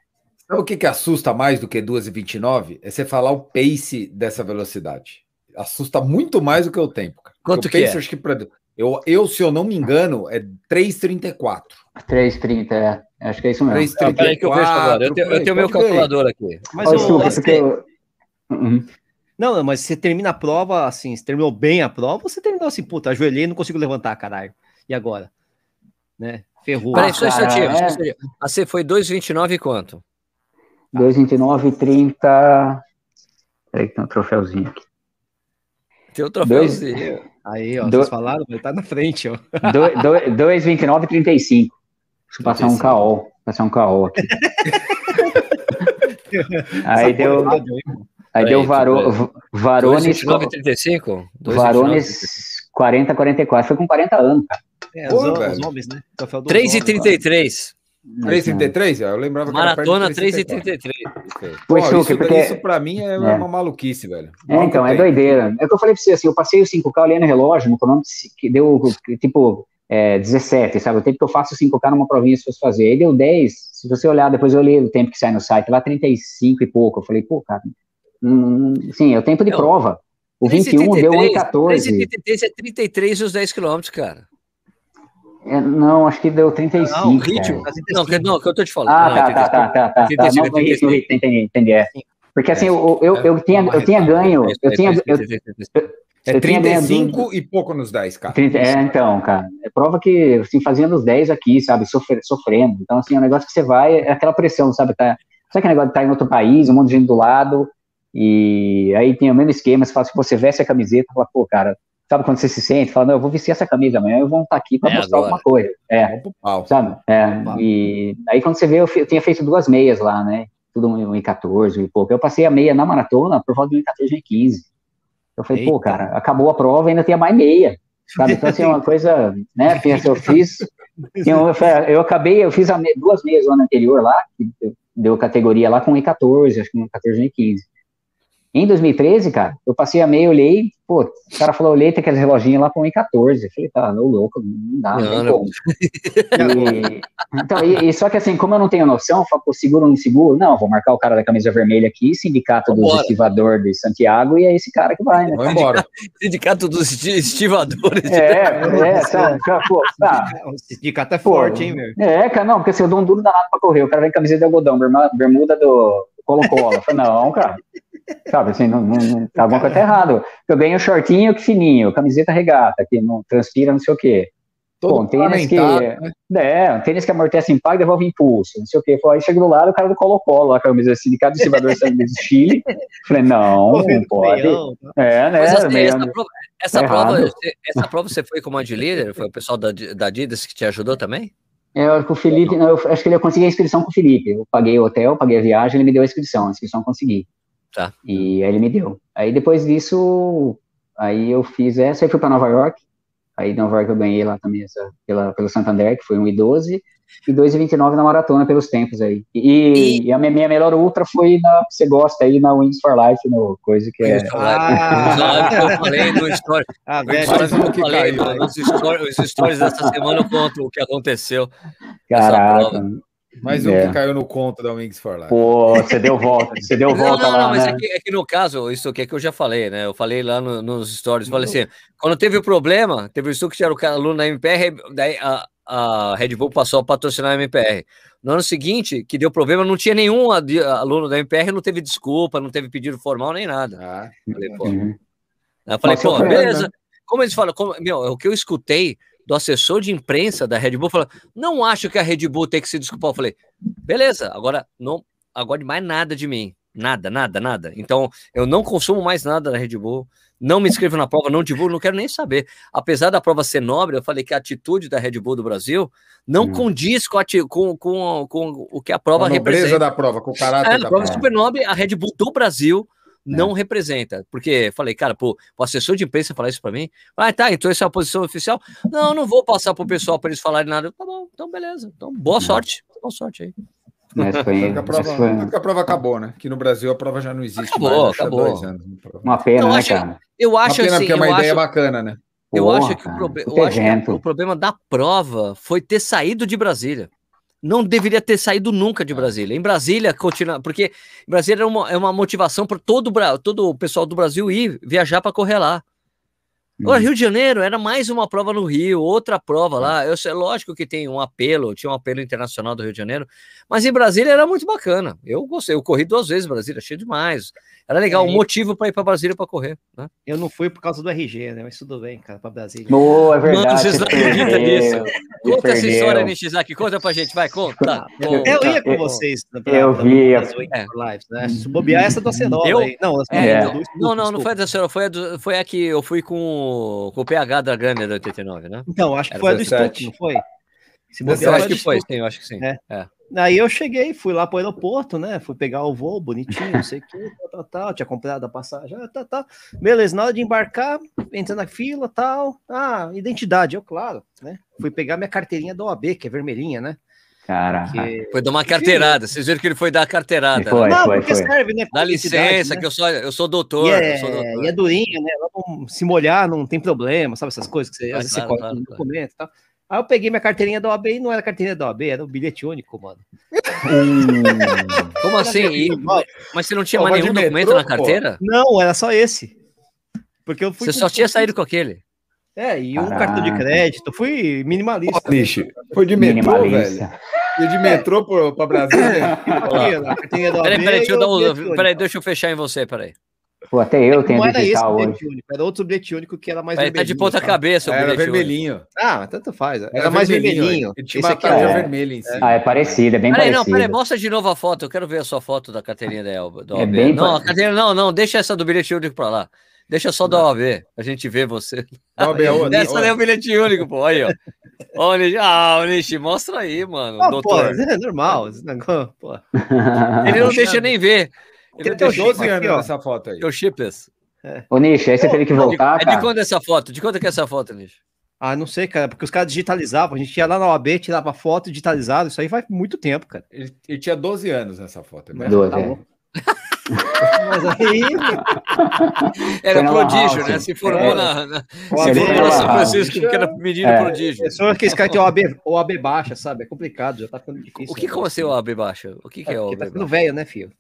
Sabe o que, que assusta mais do que 2,29? É você falar o pace dessa velocidade. Assusta muito mais do que o tempo. Cara. Quanto o que pace, é? Acho que pra, eu, eu, se eu não me engano, é 3,34. 3,30, é. Acho que é isso mesmo. 3,34. Ah, peraí que eu vejo agora. Eu tenho, eu tenho meu calculador ver. aqui. Mas eu, eu, uhum. Não, mas você termina a prova assim, você terminou bem a prova, você terminou assim, puta, ajoelhei e não consigo levantar, caralho. E agora? Né? Ferrou. Peraí, só um instantinho. É... A C foi 2,29 e quanto? 2,29 e 30. Peraí que tem um troféuzinho aqui. Tem um troféuzinho. Dois... Aí, ó, do... vocês falaram, mas tá na frente, ó. 2,29 e 35. Deixa eu passar um KO. Passar um KO aqui. aí deu. Aí deu Varo, Varones. 35? Varones 40, 44. Foi com 40 anos, cara. É, Pô, os, os homens, né? 3,33. 3,33? Eu lembrava que Maratona 3,33. Pô, isso, porque... isso pra mim é, é, uma maluquice, velho. É, então, é doideira. É o que eu falei pra você, assim, eu passei o 5K olhando o relógio, no cronômetro, que deu, tipo, é, 17, sabe? O tempo que eu faço 5K numa provinha se fosse fazer. Aí deu 10, se você olhar, depois eu olhei o tempo que sai no site, lá 35 e pouco. Eu falei, pô, cara, hum, sim, é o tempo de prova. O 21 deu 1,14. 3,73 é 33 os 10 quilômetros, cara. É, não, acho que deu 35. Não, ritmo. Não, que, não, que eu tô te falando. Ah, tá, tá, tá, tá, tá. 35, não, entendi, entendi, entendi. É. Porque assim, eu, eu, eu, tinha, eu tinha ganho. Eu tinha, eu, é 35 e pouco nos 10, cara. 30, é, então, cara. É prova que, assim, fazia nos 10 aqui, sabe? Sofre, sofrendo. Então, assim, é um negócio que você vai, é aquela pressão, sabe? Tá, sabe aquele negócio de estar tá em outro país, um monte de gente do lado, e aí tem o mesmo esquema, você fala, se você veste a camiseta, fala, pô, cara, sabe quando você se sente? Fala, não, eu vou vestir essa camisa amanhã, eu vou estar aqui para é mostrar agora. alguma coisa. É, sabe? É, e aí quando você vê, eu, eu tinha feito duas meias lá, né? Tudo em 14 e pouco. Eu passei a meia na maratona por volta de 14 e 15. Eu falei, Eita. pô, cara, acabou a prova e ainda tinha mais meia. Sabe? Então, assim, é uma coisa, né? Pensa, eu fiz. Eu, eu acabei, eu fiz me, duas meias no ano anterior lá, que deu categoria lá com E14, acho que no 14 e 15. Em 2013, cara, eu passei a meia, olhei, pô, o cara falou, olhei, tem aqueles reloginhos lá com E14. Eu falei, tá, não, louco, não dá, não, não. E, então, e, e, só que assim, como eu não tenho noção, eu falo, pô, seguro ou não seguro? Não, vou marcar o cara da camisa vermelha aqui, sindicato dos estivadores de Santiago, e é esse cara que vai, né? Vai embora. sindicato dos estivadores. É, é, sabe, pô, tá. O sindicato é forte, pô, hein, meu? É, cara, não, porque assim, eu dou um duro danado pra correr, o cara vem camisa de algodão, bermuda do Colo-Colo. Eu falei, não, cara, Sabe, assim, não, não, não tá alguma coisa tá errado. Eu ganho shortinho que fininho, camiseta regata, que não transpira não sei o quê. Todo Bom, tênis que, né? é, um tênis que amortece impacto e devolve impulso, não sei o quê. Aí chega do lado o cara do Colo-Colo, a camisa sindicato de Salvador do Chile. Falei, não, não pode. Tá? É, né? Mas, assim, essa, prova, essa, prova, essa prova você foi como de líder? Foi o pessoal da, da Adidas que te ajudou também? É, com o Felipe, não, eu acho que ele consegui a inscrição com o Felipe. Eu paguei o hotel, paguei a viagem, ele me deu a inscrição. A inscrição eu consegui. Tá. E aí ele me deu. Aí depois disso, aí eu fiz essa e fui para Nova York. Aí em Nova York eu ganhei lá também essa, pela, pelo Santander, que foi 1,12 e 2,29 na maratona pelos tempos aí. E, e... e a minha, minha, melhor ultra foi na que você gosta aí na Wings for Life, no coisa que é. Ah, eu falei no story. Ah, velho, que falei, caiu, nos stories, os stories dessa semana eu conto o que aconteceu. Caraca. Mais um é. que caiu no conto da Wings for Life. Pô, você deu volta, você deu volta não, não, lá, não, mas né? é, que, é, que, no caso, isso aqui é que eu já falei, né? Eu falei lá no, nos stories, falei assim, quando teve o problema, teve isso que era o aluno da MPR, daí a, a Red Bull passou a patrocinar a MPR. No ano seguinte, que deu problema, não tinha nenhum aluno da MPR, não teve desculpa, não teve pedido formal nem nada. Ah, falei, pô. Uhum. Eu falei, pô, beleza. Né? Como eles falam, como, meu, o que eu escutei do assessor de imprensa da Red Bull falou: não acho que a Red Bull tem que se desculpar. Eu falei, beleza, agora não agora mais nada de mim. Nada, nada, nada. Então, eu não consumo mais nada da Red Bull, não me inscrevo na prova, não divulgo, não quero nem saber. Apesar da prova ser nobre, eu falei que a atitude da Red Bull do Brasil não hum. condiz com, a, com, com, com, o que a prova a representa. da prova, com o caráter é, da prova. super nobre, a Red Bull do Brasil não é. representa. Porque falei, cara, pô, o assessor de imprensa falar isso para mim. Ah, tá, então essa é a posição oficial. Não, não vou passar pro pessoal para eles falarem nada. Tá bom, então beleza. Então, boa sorte. Boa sorte aí. Mas foi, a prova, foi... a prova acabou, né? Que no Brasil a prova já não existe acabou, mais. Acabou. Anos, Uma pena, eu né, acho, cara? Eu acho uma pena, assim, porque é uma ideia acho... bacana, né? Eu, Porra, acho que, o, proble... eu acho que o problema da prova foi ter saído de Brasília não deveria ter saído nunca de Brasília. Em Brasília, continua, porque Brasília é uma, é uma motivação para todo, todo o pessoal do Brasil ir viajar para correr lá. Agora. Rio de Janeiro era mais uma prova no Rio, outra prova lá. Eu sei, lógico que tem um apelo, tinha um apelo internacional do Rio de Janeiro, mas em Brasília era muito bacana. Eu gostei, eu corri duas vezes em Brasília, achei demais. Era legal, é, um motivo para ir para Brasília para correr. Né? Eu não fui por causa do RG, né? Mas tudo bem, cara, para Brasília. Oh, é verdade. Mano, vocês não acreditam nisso. Conta essa história, Nishizaki, conta pra gente, vai, conta. conta. Eu ia com vocês. Pra, eu vi. é. lives, né? Se bobear essa do Acerola eu? aí. Não, é, é. Do, não, não, não foi a do Acerola, foi a, do, foi a que eu fui com, com o PH da Gunner da 89, né? Então, acho que Era foi a do Stuck, não foi? Se bobear, acho que foi, sim, eu acho que sim. É. é. Aí eu cheguei, fui lá pro aeroporto, né? Fui pegar o voo bonitinho, não sei o que, tal, tal, tal. Tinha comprado a passagem, tal, tal. Beleza, na hora de embarcar, entrando na fila, tal. Ah, identidade, eu, claro, né? Fui pegar minha carteirinha da OAB, que é vermelhinha, né? Cara, foi dar uma carteirada. Vocês viram que ele foi dar a carteirada. Foi, né? Não, foi, porque foi. serve, né? Dá licença, né? que eu sou, eu sou doutor. E é, sou doutor. E é durinha, né? Se molhar não tem problema, sabe essas coisas que você, claro, você claro, claro, documento e tal. Aí eu peguei minha carteirinha da OAB e não era carteirinha da OAB, era o bilhete único, mano. Como assim? E, mas você não tinha mais nenhum documento metrô, na carteira? Não, era só esse. Porque eu fui Você só tinha saído com aquele. É, e um cartão de crédito. Fui minimalista. Bicho, foi de metrô, velho. E de metrô para Brasília. peraí, peraí, deixa eu, dar um, peraí, deixa eu fechar em você, peraí. Pô, até eu tenho não digital hoje. Único, era outro bilhete único que era mais Tá de ponta cabeça o Era vermelhinho. Único. Ah, tanto faz. Era, era mais vermelhinho. Ele tinha uma é... vermelha em cima. Ah, é parecido, é bem peraí, parecido. Não, peraí, mostra de novo a foto. Eu quero ver a sua foto da Caterina da Elba. É bem não, Caterina, não, não, deixa essa do bilhete único pra lá. Deixa só da OAB, a gente vê você. OAB, Essa é o bilhete único, pô. Aí, ó. Ah, Nishi, mostra aí, mano. Ah, doutor. Pô, é normal. Esse negócio, pô. Ele não deixa nem ver. Ele, tem 12 anos nessa foto aí. O chipless. É. Ô, Nish, aí você teve que voltar. É de, é de quando é essa foto? De quando é que é essa foto, Nish? Ah, não sei, cara, porque os caras digitalizavam. A gente ia lá na OAB, tirava foto digitalizado. Isso aí faz muito tempo, cara. Ele, ele tinha 12 anos nessa foto. Né? 12, tá é. Mas aí. Era prodígio, né? Se formou é. na, na, se formou na São Francisco, porque era menino é. prodígio. É só que esse cara tem OAB, OAB baixa, sabe? É complicado, já tá ficando difícil. O que, né? como assim OAB baixa? O que, que é, é OAB tá ficando velho, né, filho?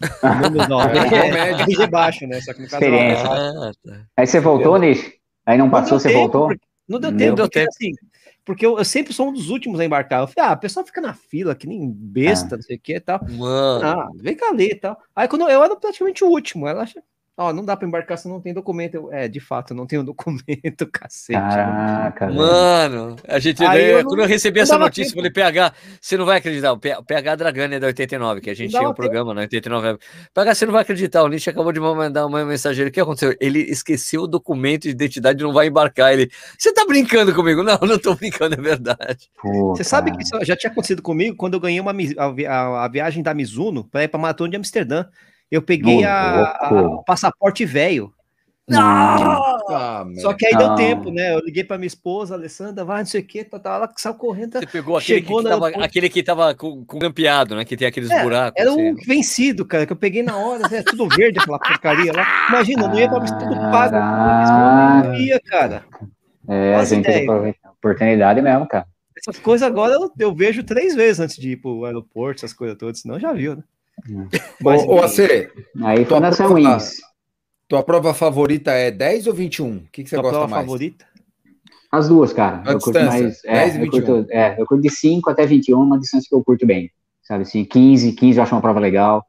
É, é, é baixo, né? Só que no caso é ah, tá. Aí você voltou, Nish? Aí não passou, não você tempo, voltou? Não deu tempo, não deu tempo. Assim, porque eu, eu, sempre sou um dos últimos a embarcar. Eu falei, ah, o pessoal fica na fila, que nem besta, ah. não sei o que e tal. Mano. Ah, vem cá ler e tal. Aí quando eu era praticamente o último, ela acha, ó, não dá pra embarcar se não tem documento. Eu, é, de fato, eu não tenho documento, cacete. Caraca, Mano, a gente, daí, eu quando eu recebi essa notícia, tempo. falei, PH, você não vai acreditar, o PH Dragani é da 89, que a gente tinha um programa na 89. PH, você não vai acreditar, o Nietzsche acabou de mandar uma mensagem, o que aconteceu? Ele esqueceu o documento de identidade e não vai embarcar. Ele, você tá brincando comigo? Não, não tô brincando, é verdade. Pô, você sabe que isso já tinha acontecido comigo quando eu ganhei uma, a, a, a viagem da Mizuno para ir pra Maratona de Amsterdã. Eu peguei a, a, o passaporte velho. Ah, Só que aí deu tempo, né? Eu liguei para minha esposa, Alessandra, vai, não sei o que, tá, tá, ela saiu correndo. Tá, Você pegou aquele que, que tava, aquele que tava com, com campeado, né? Que tem aqueles é, buracos. Era assim. um vencido, cara, que eu peguei na hora, é tudo verde aquela porcaria lá. Imagina, eu não ia pra tudo pago, não ia, cara. É, a gente tem oportunidade mesmo, cara. Essas coisas agora eu, eu, vejo três vezes antes de ir pro aeroporto, essas coisas todas, senão já viu, né? Mas, ô, AC, aí foi na São Wings. Tua prova favorita é 10 ou 21? O que, que você tua gosta mais? favorita? As duas, cara. A eu curto mais. É, 10 e 21. Eu curto, é, eu curto de 5 até 21, uma distância que eu curto bem. Sabe assim, 15, 15 eu acho uma prova legal.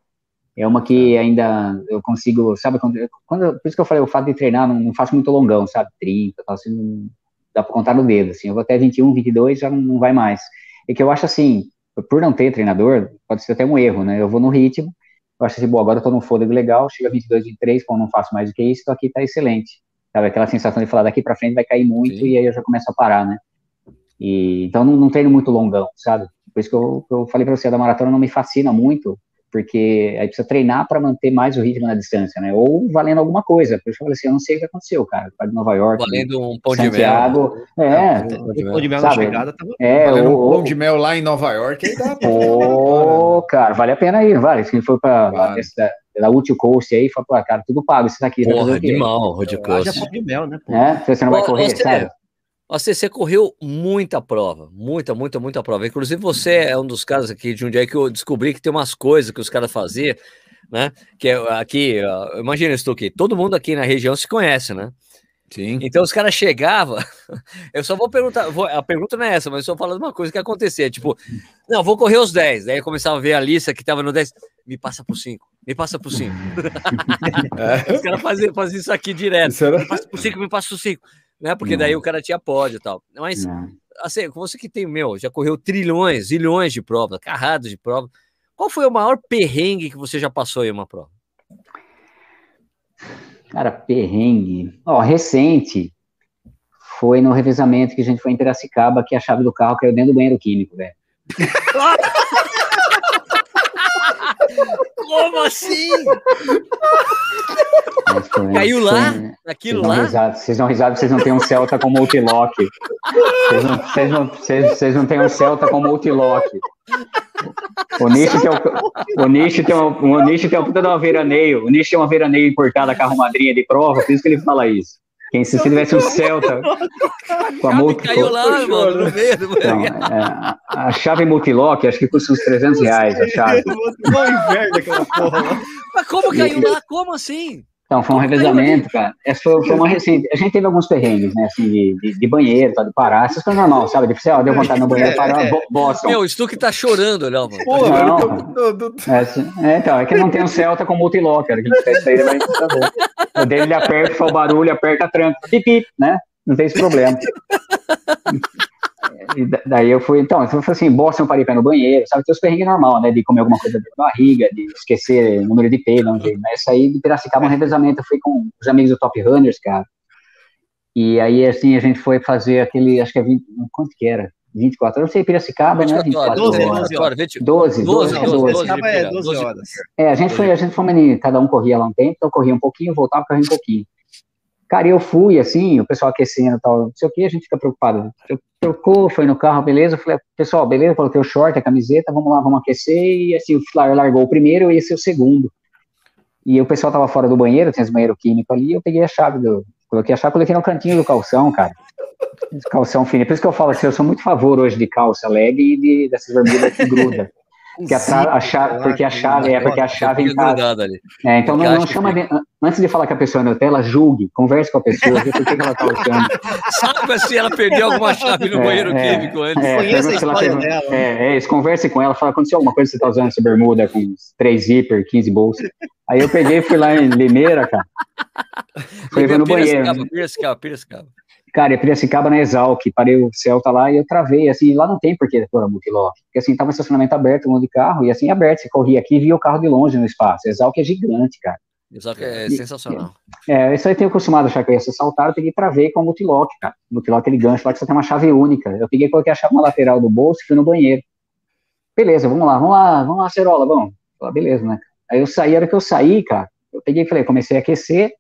É uma que ainda eu consigo, sabe, quando, quando por isso que eu falei, o fato de treinar, não, não faço muito longão, sabe, 30, tal, assim, não, dá pra contar no dedo, assim, eu vou até 21, 22, já não, não vai mais. É que eu acho assim, por não ter treinador, pode ser até um erro, né? Eu vou no ritmo, eu acho assim, bom, agora eu tô num fôlego legal, chega 22, 23, como não faço mais do que isso, tô aqui tá excelente. Sabe, aquela sensação de falar daqui para frente vai cair muito Sim. e aí eu já começo a parar, né? E, então não, não treino muito longão, sabe? Por isso que eu, eu falei para você, a da maratona não me fascina muito, porque aí precisa treinar para manter mais o ritmo na distância, né? Ou valendo alguma coisa. Por isso eu falei assim, eu não sei o que aconteceu, cara. Para Nova York, valendo um pão Santiago, de mel. É, um pão de mel na chegada tava é, valendo um pão de mel lá em Nova York, aí dá Pô, cara, vale a pena ir, vale. Se for para vale. da Ulti Coast aí, fala, cara, tudo pago isso daqui. Porra, de mal, Road Coast. Já pão de mel, né? É, você não vai correr, você, sabe? Você, você correu muita prova, muita, muita, muita prova. Inclusive, você é um dos casos aqui de um dia que eu descobri que tem umas coisas que os caras faziam, né? Que é aqui, imagina isso aqui, todo mundo aqui na região se conhece, né? Sim. Então os caras chegavam, eu só vou perguntar, vou, a pergunta não é essa, mas eu só falando uma coisa que acontecia, tipo, não, vou correr os 10, daí eu começava a ver a lista que tava no 10, me passa por 5, me passa por 5. É. Os caras faziam, faziam isso aqui direto, era... me passa por 5, me passa por 5 né? Porque daí o cara tinha pódio e tal. Mas, não. assim, você que tem, meu, já correu trilhões, zilhões de provas, carradas de provas. Qual foi o maior perrengue que você já passou em uma prova? Cara, perrengue. Ó, recente foi no revezamento que a gente foi em Piracicaba, que a chave do carro caiu dentro do banheiro químico, velho. Como assim? Caiu lá? Naquilo lá? Risada, vocês dão risada, vocês não têm um Celta com multilock. Vocês não, vocês não, vocês, vocês não têm um Celta com multilock. O nicho tem, o, o nicho tem, um, o nicho tem uma puta de uma veraneio. O nicho tem uma veraneio importada, carro madrinha de prova, por isso que ele fala isso. Quem se tivesse um Celta com a multi... Caiu lá, mano, no meio então, é, A chave multilock, acho que custa uns 300 reais a chave. Mas como caiu lá? Como assim? Então, foi um revezamento, cara. Essa foi, foi uma recente. A gente teve alguns perrengues, né? Assim, de, de, de banheiro, tá, de parar. Essas coisas normal, sabe? De você, ó, deu vontade no banheiro, parar, é, Boston. Meu, o Stuck tá chorando, não, mano. Pô, não, mano. É, é, então, é que não tem um Celta com multilocker. A gente fez isso aí, mas tá bom. O dele ele aperta, foi o barulho, aperta a tranca. Pipi, né? Não tem esse problema. E daí eu fui, então, eu fui assim, Boston, eu parei pé no banheiro, sabe, tem os perrengues normal, né, de comer alguma coisa de barriga, de esquecer o número de pelo, não jeito, mas saí de Piracicaba um revezamento, eu fui com os amigos do Top Runners, cara, e aí, assim, a gente foi fazer aquele, acho que é 20, quanto que era? 24 eu não sei, Piracicaba, 24 né? 24 12, 12 horas. 12, 12, 12, 12, 12, é 12 horas. É, a gente foi, a gente foi, cada um corria lá um tempo, então eu corria um pouquinho, voltava, corria um pouquinho. Cara, eu fui assim, o pessoal aquecendo e tal, não sei o que, a gente fica preocupado. Eu trocou, foi no carro, beleza? Eu falei, pessoal, beleza? Coloquei o short, a camiseta, vamos lá, vamos aquecer. E assim, o Flyer largou o primeiro e esse é o segundo. E o pessoal tava fora do banheiro, tinha esse banheiro químico ali, eu peguei a chave do. Coloquei a chave, coloquei no cantinho do calção, cara. Calção fino. Por isso que eu falo assim, eu sou muito favor hoje de calça leg e de, dessas bermudas que gruda. Porque a, a chave, porque a chave é porque a chave em casa. É, então não, não chama de, antes de falar que a pessoa é Nutella, julgue, converse com a pessoa, vê por que, ela está usando. Sabe se ela perdeu alguma chave no é, banheiro é, químico antes. É, Conheça a história teve, dela. É, é, isso, converse com ela, fala, aconteceu alguma coisa, você está usando essa bermuda com três zíper, 15 bolsas. Aí eu peguei e fui lá em Limeira, cara. Fui no banheiro. Piracicaba, Piracicaba. Cara, eu Piracicaba na Exalc, parei o Celta lá e eu travei, assim, lá não tem porque pôr a multilock, porque assim, tava um estacionamento aberto, um monte de carro, e assim, aberto, você corria aqui e via o carro de longe no espaço, Exalc é gigante, cara. Exalc é e, sensacional. É, isso aí eu tenho acostumado a achar que eu ia ser saltado, eu peguei travei com o multilock, cara, multilock, aquele gancho lá que você tem uma chave única, eu peguei, coloquei a chave na lateral do bolso e fui no banheiro. Beleza, vamos lá, vamos lá, vamos lá, Cerola, vamos. Falei, beleza, né? Aí eu saí, a hora que eu saí, cara, eu peguei e falei, comecei a aquecer,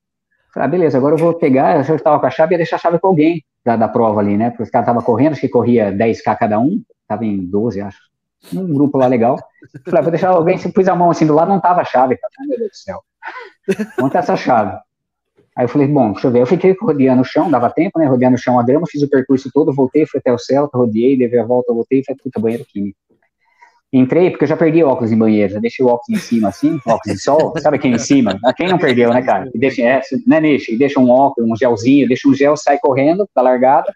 Falei, ah, beleza, agora eu vou pegar, eu estava com a chave ia deixar a chave com alguém da, da prova ali, né? Porque os caras estavam correndo, acho que corria 10k cada um, estava em 12, acho. Um grupo lá legal. Falei, ah, vou deixar alguém, se pus a mão assim do lado, não tava a chave, cara. Ai, meu Deus do céu. Onde tá essa chave? Aí eu falei, bom, deixa eu ver. Eu fiquei rodeando o chão, dava tempo, né? Rodeando o chão a grama, fiz o percurso todo, voltei, fui até o Celta, rodeei, dei a volta, voltei falei, puta, banheiro químico. Entrei, porque eu já perdi óculos em banheiro, já deixei o óculos em cima, assim, óculos de sol, sabe aqui em cima? Quem não perdeu, né, cara? E deixa, é, né, Nish? deixa um óculos, um gelzinho, deixa um gel, sai correndo, tá largada,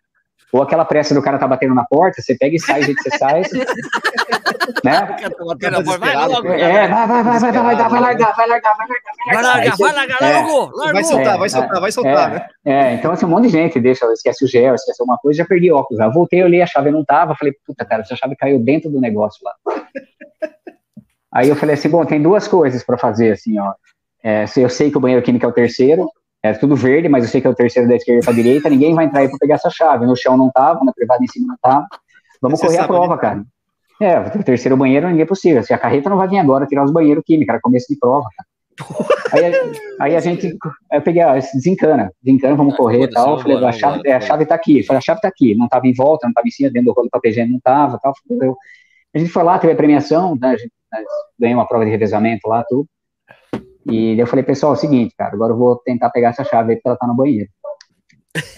ou aquela pressa do cara tá batendo na porta, você pega e sai, gente, você sai. né? É, vai, vai, vai, vai, vai largar, vai largar, vai largar, vai largar. Vai largar, vai largar, é, largou, largou. Vai soltar, vai soltar, vai soltar, né? É, então assim, um monte de gente deixa, esquece o gel, esquece alguma coisa, já perdi óculos. Né? eu voltei, olhei, a chave não tava, falei, puta, cara, essa chave caiu dentro do negócio lá. Aí eu falei assim, bom, tem duas coisas para fazer, assim, ó. É, eu sei que o banheiro químico é o terceiro, é tudo verde, mas eu sei que é o terceiro da esquerda para direita, ninguém vai entrar aí para pegar essa chave. No chão não tava, na privada em cima não tava. Vamos Você correr a prova, cara. É, o terceiro banheiro ninguém é possível. Se a carreta não vai vir agora tirar os banheiros químicos, era começo de prova, cara. Aí, aí, a gente, eu peguei, ah, desencana, desencana, vamos correr e tal. Falei, a chave, é, a chave tá aqui. Falei, a chave tá aqui. Não tava em volta, não tava em cima, dentro do rolo papel não tava, tal. A gente foi lá, teve a premiação, né, a gente ganhei uma prova de revezamento lá, tudo. E eu falei, pessoal, é o seguinte, cara, agora eu vou tentar pegar essa chave aí porque ela tá no banheiro.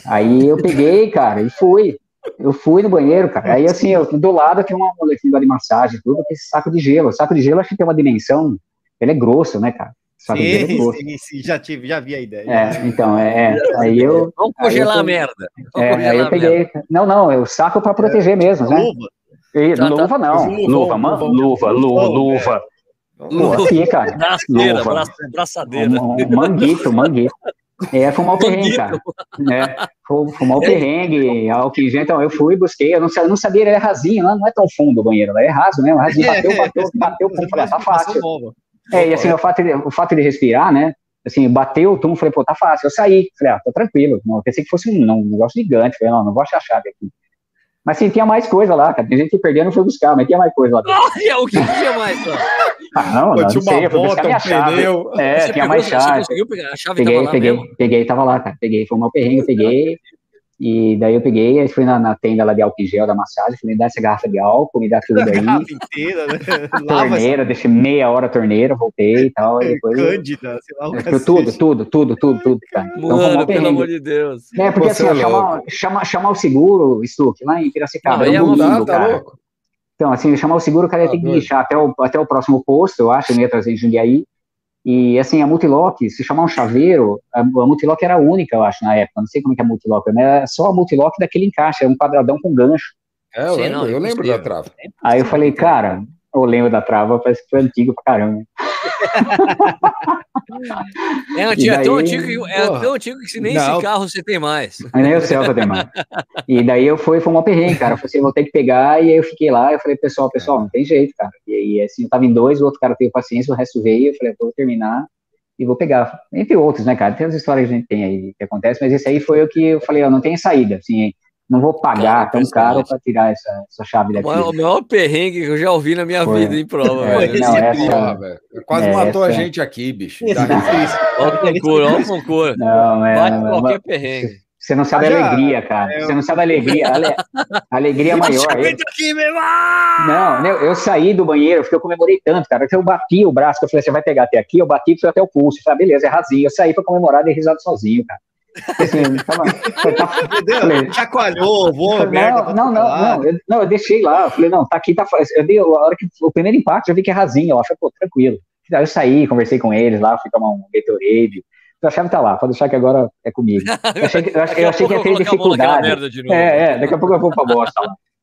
Aí eu peguei, cara, e fui. Eu fui no banheiro, cara. Aí assim, eu, do lado tem uma molequinha de massagem, tudo, esse saco de gelo. O saco de gelo acho que tem uma dimensão, ele é grosso, né, cara? Saco sim, é grosso. sim, sim, já tive, já vi a ideia. É, então, é, é aí eu... Vamos congelar a merda. Vamos é, aí eu peguei, não, não, é o saco para proteger mesmo, né? Luva. E, tá, luva não, luva, luva, luva, luva, luva. Luva aqui, cara. Braçadeira, braçadeira. Um, um manguito, manguito. É, fumar o perrengue, cara. É, fumar o perrengue, álcool em gel. Então, eu fui, busquei, eu não, eu não sabia, ele é rasinho, não, não é tão fundo o banheiro, lá é raso mesmo, rasinho, bateu, bateu, bateu, bateu, bateu falei, tá fácil. É, e assim, o fato, de, o fato de respirar, né, assim, bateu o tum, falei, pô, tá fácil. Eu saí, falei, ah, tô tranquilo. Não, pensei que fosse um, um negócio gigante, falei, não, não vou achar a chave aqui. Mas sim, tinha mais coisa lá, cara. Tem gente que perdeu não foi buscar, mas tinha mais coisa lá. Olha, o que tinha mais, cara? Ah, não, Pô, não, não sei, eu fui buscar minha chave. Pneu. É, você tinha pegou, mais chave. Você conseguiu pegar? A chave peguei, tava lá peguei, mesmo? peguei, tava lá, cara. Peguei, foi o meu perrengue, peguei. E daí eu peguei, aí fui na, na, tenda lá de álcool gel da massagem, falei, me dá essa garrafa de álcool, me dá tudo aí. garrafa inteira, né? torneira, deixei meia hora a torneira, voltei e tal. E depois, Cândida, sei lá, o tudo, tudo, tudo, tudo, tudo, cara. Então, Mano, pelo amor de Deus. É, porque Você assim, é chamar, chamar, chamar o seguro, Stuck, lá em Piracicaba, não, é um domingo, tá, cara. Então, assim, chamar o seguro, o cara ia ter que guichar até o, até o próximo posto, eu acho, eu ia trazer em Jundiaí. E assim, a Multilock, se chamar um chaveiro, a, a Multilock era a única, eu acho, na época. Não sei como é que é a Multilock, mas era só a Multilock daquele encaixe, é um quadradão com gancho. É, eu Sim, lembro, não, eu lembro da trava. Aí eu falei, cara, eu lembro da trava, parece que foi antigo pra caramba. é antigo, daí, é tão antigo, que, é tão antigo que nem não. esse carro você tem mais. Nem o Celta tem mais. E daí eu fui, foi uma perrengue, cara. Eu falei assim, vou ter que pegar, e aí eu fiquei lá, eu falei, pessoal, pessoal, não tem jeito, cara. E aí, assim, eu tava em dois, o outro cara teve paciência, o resto veio, eu falei, vou terminar e vou pegar. Entre outros, né, cara? Tem as histórias que a gente tem aí que acontece, mas esse aí foi o que eu falei, ó, não tem saída, assim, não vou pagar tão caro para tirar essa, essa chave daqui. O maior perrengue que eu já ouvi na minha Foi. vida em prova. É, velho. Não, essa, Quase é, matou essa... a gente aqui, bicho. Olha o concurso, olha o concurso. Não, é, Bate qualquer mas, perrengue. Você não sabe a alegria, cara. É, você não sabe a alegria. A alegria maior. Eu... Aqui, meu não, eu, eu saí do banheiro, porque eu comemorei tanto, cara, eu bati o braço, que eu falei, você vai pegar até aqui, eu bati e fui até o pulso. Eu falei, ah, beleza, é rasinho. Eu saí para comemorar, dei risada sozinho, cara. Assim, tava, Chacoalhou, vou, não, merda. Não, não, não, eu, não, eu deixei lá. Eu falei, não, tá aqui, tá. Eu dei a hora que o primeiro impacto, já vi que é rasinho. Eu achei, pô, tranquilo. Aí eu saí, conversei com eles lá, fui tomar um Gatorade. A chave tá lá, pode deixar que agora é comigo. Eu achei, eu achei, eu achei que ia ter dificuldade. É, é, daqui a pouco eu vou pra bosta lá.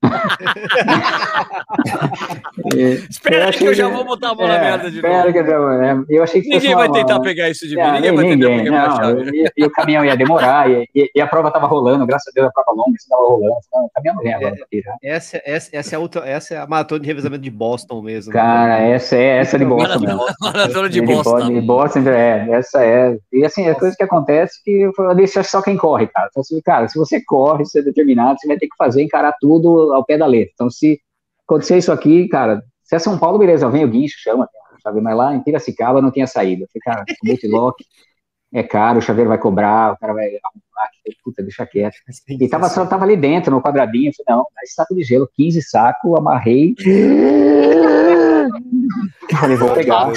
espera que eu já vou botar a mão é, na merda de novo. Que eu, já, é, eu achei que ninguém vai tentar pegar isso de mim, é, ninguém vai tentar ninguém, pegar não, chave. E, e, o caminhão ia demorar, e, e, e, a prova estava rolando, graças a Deus a prova longa, estava rolando, o caminhão não vem agora. É, essa, essa, essa, é a outra, essa é a maratona de revezamento de Boston mesmo. Né? Cara, né? essa é essa de Boston. Maratona de Boston. De Boston, é, essa é. E assim, a coisa que acontece que eu deixo só quem corre, cara. Então, assim, cara, se você corre, se é determinado, você vai ter que fazer, encarar tudo ao pé da letra. Então, se acontecer isso aqui, cara, se é São Paulo, beleza, vem o guincho, chama, sabe? Mas lá em Piracicaba não tinha saída. Eu falei, cara, multilock é caro, o chaveiro vai cobrar, o cara vai arrumar, puta, deixa quieto. E tava, só tava ali dentro, no quadradinho, eu falei, não, esse saco de gelo, 15 saco, amarrei. Eu vou pegar.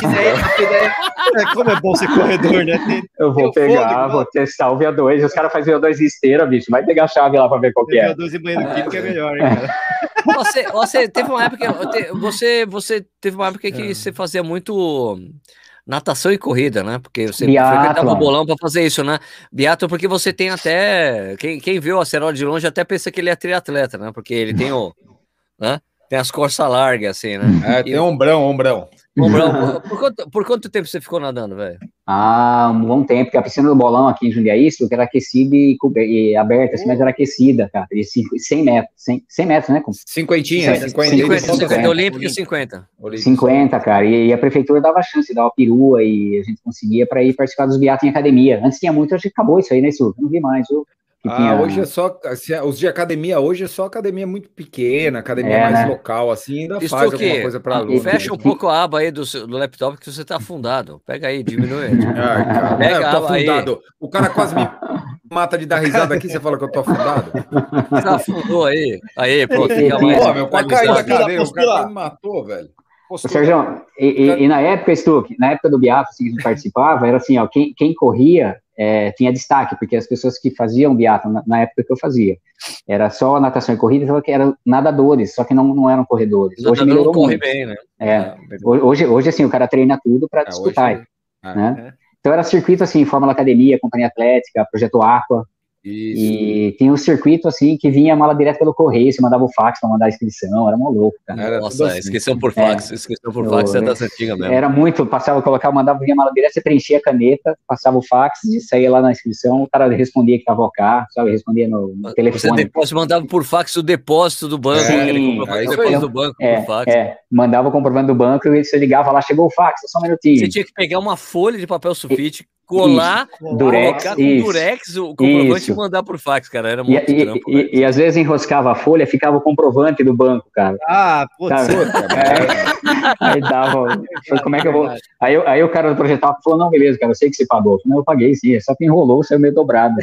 É, como é bom ser corredor, né? Eu vou pegar, vou testar o VA2. Os caras fazem VA2 esteira, bicho. Vai pegar a chave lá pra ver qual que é. VA2 e banheiro químico é melhor, hein, cara. Você, você teve uma época. Você, você teve uma época que é. você fazia muito natação e corrida, né? Porque você frequentava o bolão para fazer isso, né? Biatlo, porque você tem até. Quem, quem viu o Acerola de longe até pensa que ele é triatleta, né? Porque ele tem o. Né? Tem as costas largas, assim, né? É, tem e... ombrão, ombrão. Ombrão. Por, quanto, por quanto tempo você ficou nadando, velho? Ah, um bom tempo, porque a piscina do bolão aqui em Jundiaí, que era aquecida e, e aberta, assim, mas era aquecida, cara, de 100 metros, 100, 100 metros, né? Cinquentinha, 50. 50, 50, 50 Olímpico 50. 50, cara, e, e, a prefeitura dava chance, dava perua e a gente conseguia para ir participar dos biatos em academia. Antes tinha muito, acho que acabou isso aí, né, Su? Não vi mais, viu? Ah, tinha... hoje é só. Assim, os de academia hoje é só academia muito pequena, academia é, mais né? local, assim, ainda Isso faz alguma coisa para aluno. Fecha um pouco a aba aí do, do laptop que você tá afundado. Pega aí, diminui. Ai, cara, Pega é, eu tô afundado. Aí. O cara quase me mata de dar risada aqui, você fala que eu tô afundado. Você afundou aí. Aí, pô, fica mais. Pô, meu pai caiu da cadeira, o cara me matou, velho. Sérgio, e, e, e, na época, Stuck, na época do Biafra, assim, que a gente participava, era assim, ó, quem, quem corria é, tinha destaque, porque as pessoas que faziam biatlo na, na, época que eu fazia, era só natação e corrida, só que eram nadadores, só que não, não eram corredores. Hoje melhorou corre muito. bem, né? É, ah, hoje, hoje, assim, o cara treina tudo para é, disputar, hoje, né? É. Então era circuito, assim, Fórmula Academia, Companhia Atlética, Projeto Aqua, isso. E tinha um circuito assim que vinha a mala direto pelo correio, você mandava o fax para mandar a inscrição, era maluco. Cara. Era Nossa, assim. inscrição por fax, é. inscrição por fax é da antiga mesmo. Era muito, passava, colocava, mandava vinha a mala direto, você preenchia a caneta, passava o fax e saía lá na inscrição, o cara respondia que estava OK, sabe, respondia no, no telefone. Você mandava por fax o depósito do banco, é, aí depósito do banco é, por fax. É, mandava o comprovante do banco e você ligava lá, chegou o fax, só um minutinho. Você tinha que pegar uma folha de papel sulfite, colar, isso. durex, colocar com durex o comprovante isso. e mandar por fax, cara. Era muito e, trampo, e, e, e, às vezes enroscava a folha, ficava o comprovante do banco, cara. Ah, putz. É, aí dava. Como é que eu vou. Aí, aí o cara do projetal falou: não, beleza, cara, eu sei que você pagou. Não, eu paguei sim, só que enrolou, saiu meio dobrado.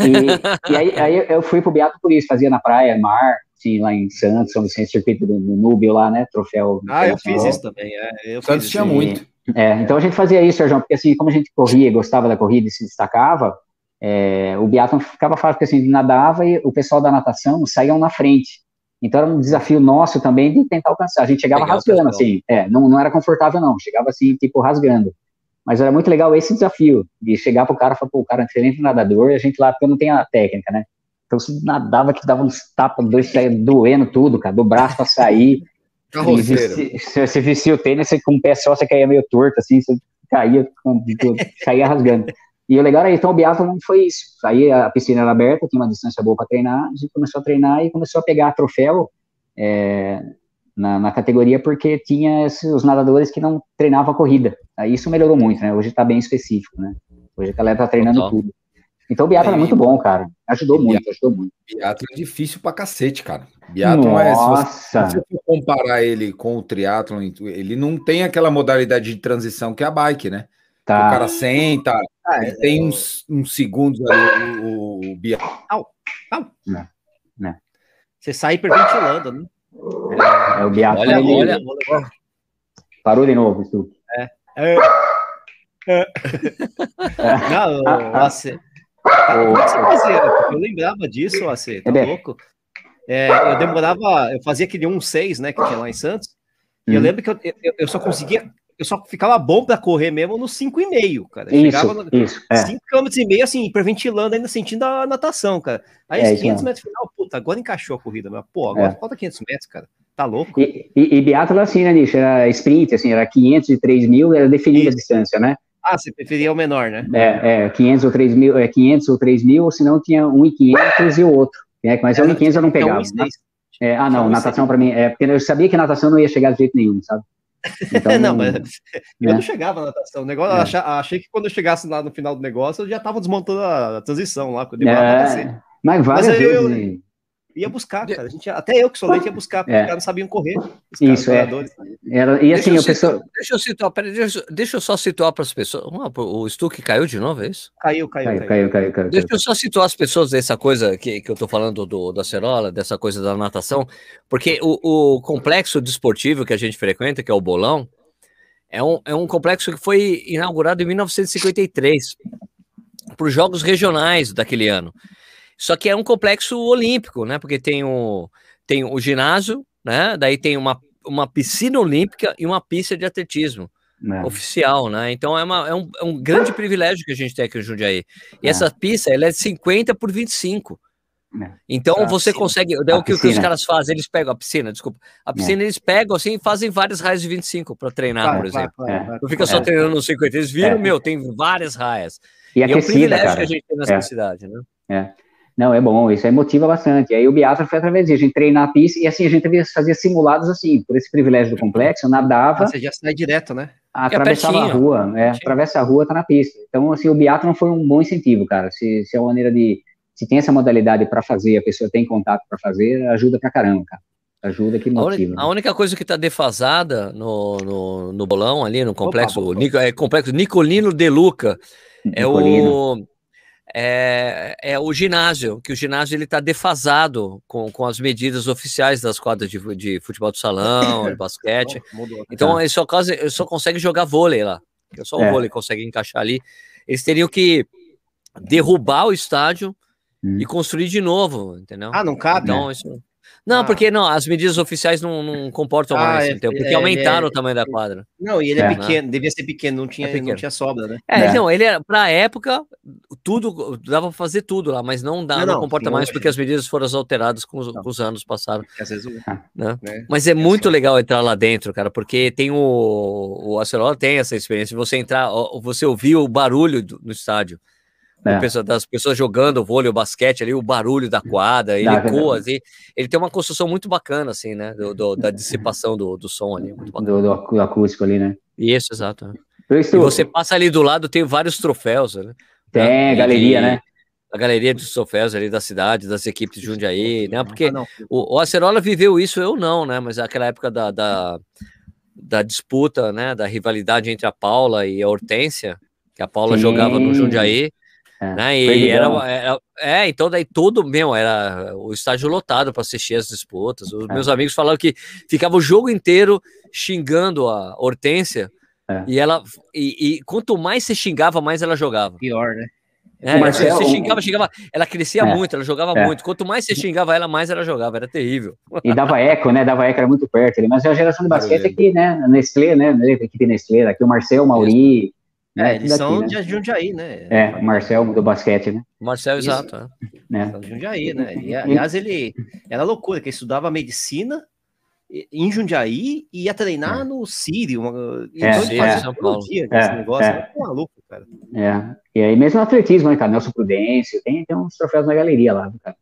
e, e aí, aí eu fui pro Beato por isso, fazia na praia, mar, assim, lá em Santos, São Vicente, circuito do, do Núbio lá, né? Troféu. Ah, eu fiz isso também. É, eu Santos tinha muito. É, então a gente fazia isso, Sérgio, porque assim, como a gente corria, gostava da corrida e se destacava, é, o biatlon ficava fácil, porque assim, nadava e o pessoal da natação saíam na frente. Então era um desafio nosso também de tentar alcançar. A gente chegava Legal, rasgando, assim, é, não, não era confortável não, chegava assim, tipo, rasgando. Mas era muito legal esse desafio, de chegar pro cara e falar, pô, o cara é excelente nadador, e a gente lá, porque não tenho a técnica, né? Então você nadava que dava uns tapas, dois doendo tudo, cara, do braço pra sair. Se, se você vestia o tênis, com o pé só, você caía meio torto, assim, você caía, caía rasgando. E o legal era, então, o biathlon foi isso. Aí a piscina era aberta, tinha uma distância boa para treinar, a gente começou a treinar e começou a pegar troféu é, na, na, categoria porque tinha esses, os nadadores que não treinavam a corrida. Aí isso melhorou muito, né? Hoje está bem específico, né? Hoje a galera tá treinando Total. tudo. Então o biatlo é muito bom, cara. Ajudou muito, ajudou muito. É difícil pra cacete, cara. Biatlo é. Se você, se você for comparar ele com o triatlo, ele não tem aquela modalidade de transição que é a bike, né? Tá. O cara senta, ah, é, tem é. uns, uns, segundos ali o, o biatlo. Au, au. Não, não. Você sai hiperventilando, né? É, é o biatlo. Olha, ele... olha. Parou de novo, Stu. É. é. é. Não, você, eu lembrava disso, AC, tá é louco? É, eu demorava, eu fazia aquele 1-6, né, que tinha lá em Santos, hum. e eu hum. lembro que eu, eu, eu, só conseguia, eu só ficava bom para correr mesmo no 5,5, cara. Eu isso, no, isso. 5 km e meio, assim, hiperventilando, ainda sentindo a natação, cara. Aí é, 500 metros final, puta, agora encaixou a corrida, mas, pô, agora é. falta 500 metros, cara. Tá louco? E, e, e biatlo assim, né, Nish? Era sprint, assim, era 500 e 3 mil, era definida a distância, né? Ah, você preferia o menor, né? É, é 500 ou 3 mil, é 500 ou 3 mil, ou senão tinha 1,500 e o outro. É, mas é, 1,500 eu não pegava. Né? É, ah, não, natação para mim, é, porque eu sabia que natação não ia chegar de jeito nenhum, sabe? Então, não, mas eu não chegava na natação. O negócio, é. achei, achei, que quando eu chegasse lá no final do negócio, eu já tava desmontando a, transição lá. Eu é, mas várias mas vezes. Eu, ia buscar, cara. A gente, até eu que sou leite ia buscar, porque é. os caras não sabiam correr. Isso, é. Era, e assim, deixa, eu pessoa... deixa eu situar, peraí, deixa, deixa eu só situar para as pessoas. o Stuck caiu de novo, é isso? Caiu, caiu, caiu. caiu, caiu, caiu deixa eu só situar as pessoas dessa coisa que, que eu tô falando do, da cerola, dessa coisa da natação, porque o, o complexo desportivo que a gente frequenta, que é o Bolão, é um, é um complexo que foi inaugurado em 1953 para os Jogos Regionais daquele ano. Só que é um complexo olímpico, né? Porque tem o, tem o ginásio, né? Daí tem uma, uma piscina olímpica e uma pista de atletismo. É. Oficial, né? Então é, uma, é, um, é um grande privilégio que a gente tem aqui no Jundiaí. E é. essa pista ela é de 50 por 25. É. Então a você piscina. consegue. É o que, que, os caras fazem? Eles pegam a piscina, desculpa. A piscina eles pegam assim e fazem várias raias de 25 para treinar, vai, por exemplo. Vai, vai, não fica só treinando no 50, eles viram, meu, tem várias raias. E, e é um privilégio cara. que a gente tem nessa cidade, né? É. Não, é bom, isso aí motiva bastante. E aí o biatlo foi através disso, a gente treinar a pista, e assim, a gente fazia simulados assim, por esse privilégio do complexo, nadava... Ah, você já sai direto, né? Atravessava é a rua, né? Atravessa a rua, tá na pista. Então, assim, o biatlo foi um bom incentivo, cara. Se, se é uma maneira de... Se tem essa modalidade para fazer, a pessoa tem contato para fazer, ajuda pra caramba, cara. Ajuda que motiva. A, única coisa que está defasada no, no, no, bolão ali, no complexo, opa, opa. é, complexo Nicolino de Luca, é o é, é, o ginásio, que o ginásio ele está defasado com, com as medidas oficiais das quadras de, de futebol de salão, de basquete. Então, ele só, ele só consegue jogar vôlei lá. Só o é. vôlei consegue encaixar ali. Eles teriam que derrubar o estádio hum. e construir de novo, entendeu? Ah, não cabe? Então, isso... Não, ah. porque não, as medidas oficiais não, não comportam ah, mais, é, então, porque é, aumentaram é, o tamanho da quadra. Não, e ele é, é pequeno, devia ser pequeno, não tinha, pequeno. não tinha sobra, né? É, não, ele era, pra época, tudo, dava pra fazer tudo lá, mas não dá, não, não comporta mais, porque as medidas foram alteradas com os, com os anos passados. Às vezes, né? né? Mas é muito legal entrar lá dentro, cara, porque tem o, o Acerola tem essa experiência, você entrar, você ouvir o barulho do, no estádio, é. das pessoas jogando vôlei, o basquete ali, o barulho da quadra, ele ecoa, assim, ele tem uma construção muito bacana, assim, né, do, do da dissipação do, do som ali. do, do, acústico ali, né? Isso, exato. E você passa ali do lado, tem vários troféus, né? Tem, né? galeria, né? A galeria dos troféus ali da cidade, das equipes de Jundiaí, né? Porque o, o Acerola viveu isso, eu não, né? Mas aquela época da, da, da disputa, né? Da rivalidade entre a Paula e a Hortência, que a Paula Sim. jogava no Jundiaí, é, né? E era, era, é, então daí todo, meu, era o estádio lotado para assistir as disputas. Os é. meus amigos falaram que ficava o jogo inteiro xingando a Hortência. É. E ela, e, e, quanto mais você xingava, mais ela jogava. Pior, né? É, Marcelo, você xingava, xingava, ela crescia é, muito, ela jogava é. muito. Quanto mais você xingava ela, mais ela jogava, era terrível. E dava eco, né? Dava eco, era muito perto. Mas é a geração de basquete aqui, né? Nestlé, né? A equipe Nestlé, aqui o Marcel, o Mauri, Né? É, eles daqui, são né? de Jundiaí, né? É, o Marcel do basquete, né? Marcel, Isso. exato. É. Né? São de Jundiaí, né? E, aliás, ele era loucura, que ele estudava medicina em Jundiaí e ia treinar é. no Sírio. Uma... É, então ele fazia São Paulo. dia é, esse negócio. É. maluco, cara. É. E aí mesmo no atletismo, né, cara? Nelson Prudêncio, tem, tem uns troféus na galeria lá, cara.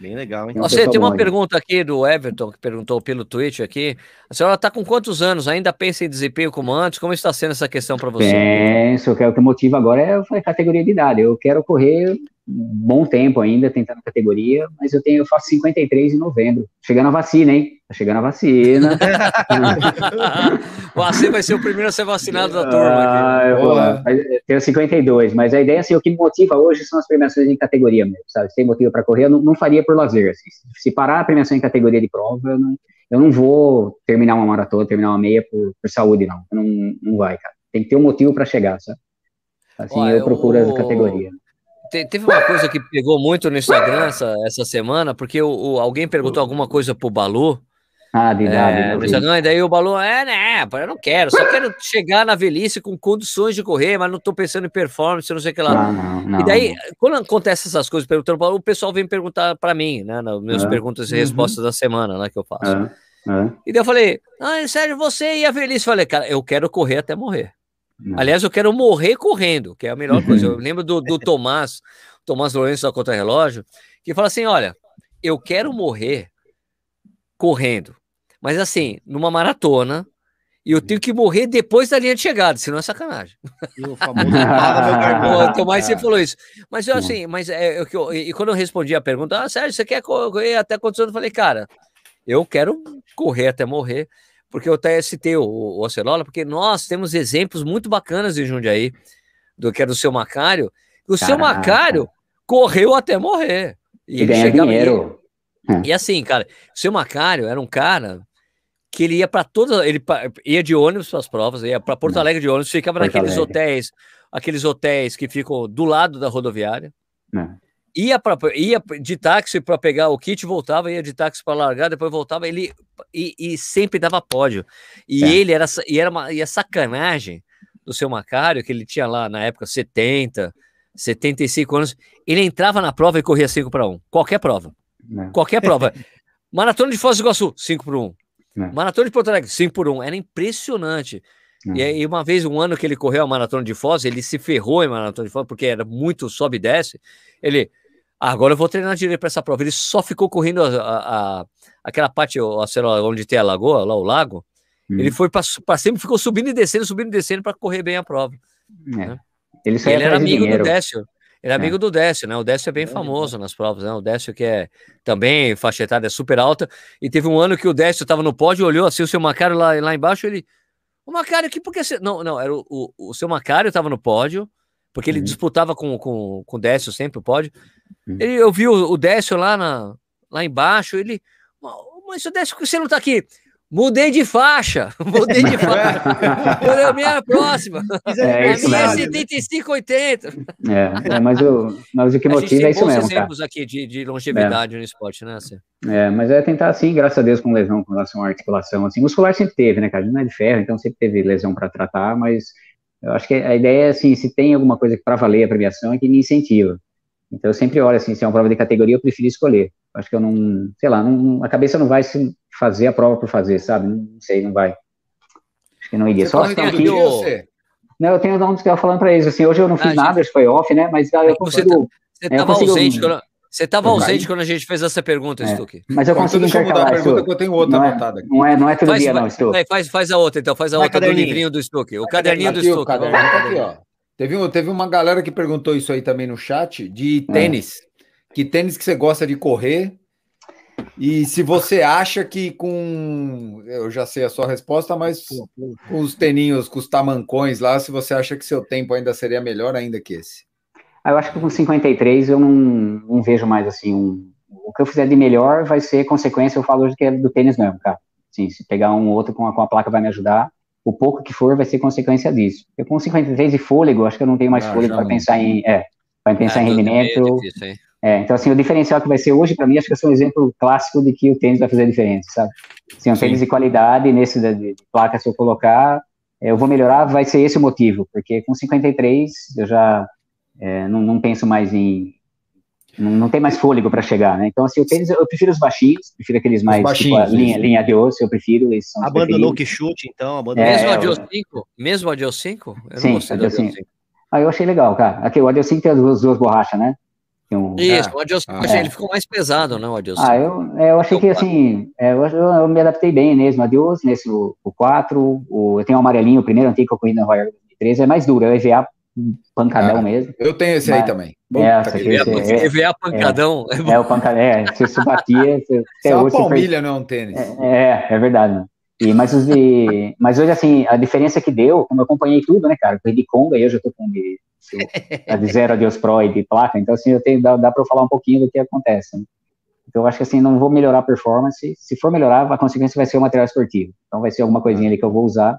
Bem legal, hein? Você tem uma pergunta aqui do Everton, que perguntou pelo Twitch aqui. A senhora está com quantos anos? Ainda pensa em desempenho como antes? Como está sendo essa questão para você? Penso que é o que motiva agora é a categoria de idade. Eu quero correr bom tempo ainda tentando categoria, mas eu tenho eu faço 53 em novembro. Chegando a vacina, hein? Tá chegando a vacina. Você vai ser o primeiro a ser vacinado da turma. Ah, eu, vou, eu tenho 52, mas a ideia assim, o que me motiva hoje são as premiações em categoria mesmo, sabe? Se tem motivo para correr, eu não, não, faria por lazer. Assim. Se parar a premiação em categoria de prova, eu não, eu não vou terminar uma maratona, terminar uma meia por, por saúde, não. Não, não vai, cara. Tem que ter um motivo para chegar, sabe? Assim Olha, eu procuro eu... a categoria teve uma coisa que pegou muito no Instagram essa, essa semana, porque o, o, alguém perguntou alguma coisa pro Balu. Ah, de é, no Instagram, e daí o Balu, é, né, eu não quero, só quero chegar na velhice com condições de correr, mas não tô pensando em performance, não sei o que lá. Não, não, não, e daí, quando acontece essas coisas perguntando, o pessoal vem perguntar para mim, né, nas minhas é. perguntas e uhum. respostas da semana, né, que eu faço. É. é. E daí eu falei, ah, Sérgio, você e a velhice? Eu falei, cara, eu quero correr até morrer. Não. Aliás, eu quero morrer correndo, que é a melhor coisa. Eu lembro do, do Tomás, Tomás Lourenço da Contra Relógio, que fala assim: olha, eu quero morrer correndo, mas assim, numa maratona, e eu tenho que morrer depois da linha de chegada, senão é sacanagem. E o famoso Tomás você falou isso. Mas eu assim, mas é, eu, e quando eu respondi a pergunta, ah, Sérgio, você quer correr até quantos anos? Eu falei, cara, eu quero correr até morrer, porque eu até citei o, o Ocelola, porque nós temos exemplos muito bacanas em Jundiaí, do que é do seu Macário. O Caraca. seu Macário correu até morrer. E, e ganha dinheiro. E, e assim, cara, o seu Macário era um cara que ele ia para todas, ele ia de ônibus para as provas, ia para Porto Alegre de ônibus, ficava Porto naqueles Alegre. hotéis, aqueles hotéis que ficam do lado da rodoviária. Ia, pra, ia de táxi para pegar o kit, voltava, ia de táxi para largar, depois voltava, ele e, e sempre dava pódio. E é. ele era e era uma e a sacanagem do seu Macário, que ele tinha lá na época 70, 75 anos, ele entrava na prova e corria 5 para 1. Qualquer prova. Não. Qualquer prova. Maratona de Foz do Iguaçu, 5 por 1. Não. Maratona de Porto Alegre, 5 por 1. Era impressionante. E aí, uma vez, um ano que ele correu a maratona de Foz, ele se ferrou em maratona de Foz, porque era muito sobe e desce. Ele, agora eu vou treinar direito para essa prova. Ele só ficou correndo a, a, a aquela parte onde tem a lagoa, lá o lago. Hum. Ele foi para sempre, ficou subindo e descendo, subindo e descendo para correr bem a prova. É. Né? Ele, ele era amigo dinheiro. do Décio. Ele é amigo do Décio, né? O Décio é bem é. famoso nas provas, né? O Décio que é também faixa etária é super alta. E teve um ano que o Décio estava no pódio, olhou assim o seu Macário lá, lá embaixo, ele. O Macário, que porque você. Não, não, era o, o, o seu Macário estava no pódio, porque ele uhum. disputava com, com, com o Décio sempre o pódio. Ele, eu vi o, o Décio lá, na, lá embaixo, ele. Mas o Décio, você não está aqui? Mudei de faixa, mudei de faixa. Foi a minha próxima. É, a minha é 7580. É, é, mas, o, mas o que motiva é isso mesmo. Nós exemplos aqui de, de longevidade é. no esporte, né, Cê? É, mas é tentar assim, graças a Deus, com lesão, com relação à articulação. Assim, muscular sempre teve, né, cara? Não é de ferro, então sempre teve lesão para tratar, mas eu acho que a ideia é assim: se tem alguma coisa para valer a premiação, é que me incentiva. Então eu sempre olho assim: se é uma prova de categoria, eu prefiro escolher. Acho que eu não, sei lá, não, a cabeça não vai se fazer a prova por fazer, sabe? Não sei, não vai. Acho que não iria. Você Só se tem aqui. Não, eu tenho onde que eu falando para eles, assim, hoje eu não fiz ah, nada, gente... foi off, né? Mas eu consigo. Você estava ausente quando. Você estava ausente quando a gente fez essa pergunta, é, Stuck. Mas eu consigo Deixa eu mudar a pergunta que eu tenho outra não é, anotada aqui. Não é, não é todo faz, dia, não, Stuck. Faz, faz a outra, então. Faz a vai outra caderninho. do livrinho do Stuck. O caderninho do Stuck. Tá aqui, ó. Teve, teve uma galera que perguntou isso aí também no chat, de tênis. É. Que tênis que você gosta de correr e se você acha que com. Eu já sei a sua resposta, mas com os teninhos, com os tamancões lá, se você acha que seu tempo ainda seria melhor ainda que esse? Ah, eu acho que com 53 eu não, não vejo mais assim. Um, o que eu fizer de melhor vai ser consequência, eu falo hoje que é do tênis mesmo, cara. Sim, se pegar um outro com a, com a placa vai me ajudar, o pouco que for vai ser consequência disso. Eu com 53 de fôlego, acho que eu não tenho mais ah, fôlego para pensar em. É, para pensar ah, em rendimento. É difícil, é, então, assim, o diferencial que vai ser hoje, para mim, acho que é um exemplo clássico de que o tênis vai fazer a diferença, sabe? Assim, um Sim. tênis de qualidade, nesse de, de placa, se eu colocar, eu vou melhorar, vai ser esse o motivo, porque com 53 eu já é, não, não, penso mais em. Não, não tem mais fôlego para chegar, né? Então, assim, eu, tênis, eu prefiro os baixinhos, prefiro aqueles mais. Tipo, linha, linha de osso, eu prefiro. Eles são abandonou que chute, então? Abandonou. É, mesmo a Dio 5? Mesmo a Dio 5? Eu sim, a Dio 5. Ah, eu achei legal, cara. Aqui, o Adio 5 tem as duas, duas borrachas, né? Um, Isso, o Adio 5, ah, é. ele ficou mais pesado, não, o Adio 5. Ah, eu, é, eu achei que, assim, é, eu, eu, me adaptei bem mesmo, Adios, nesse, o, o 4, o, eu tenho o amarelinho, o primeiro antigo que eu corri na Royal 2013, é mais duro, é o EVA pancadão ah, mesmo. Eu tenho esse mas, aí também. É, esse, é, EVA pancadão. É, é, o pancadão, é, se você batia... Você, é uma palmilha, não é um tênis. É, é, verdade, né? E, mas, os de, mas hoje, assim, a diferença que deu, como eu acompanhei tudo, né, cara, eu de Conga e hoje eu tô com de a de zero Adios Pro e de placa, então assim, eu tenho, dá, dá para eu falar um pouquinho do que acontece. Né? Então eu acho que assim, não vou melhorar a performance, se for melhorar, a consequência vai ser o material esportivo, então vai ser alguma coisinha ali que eu vou usar,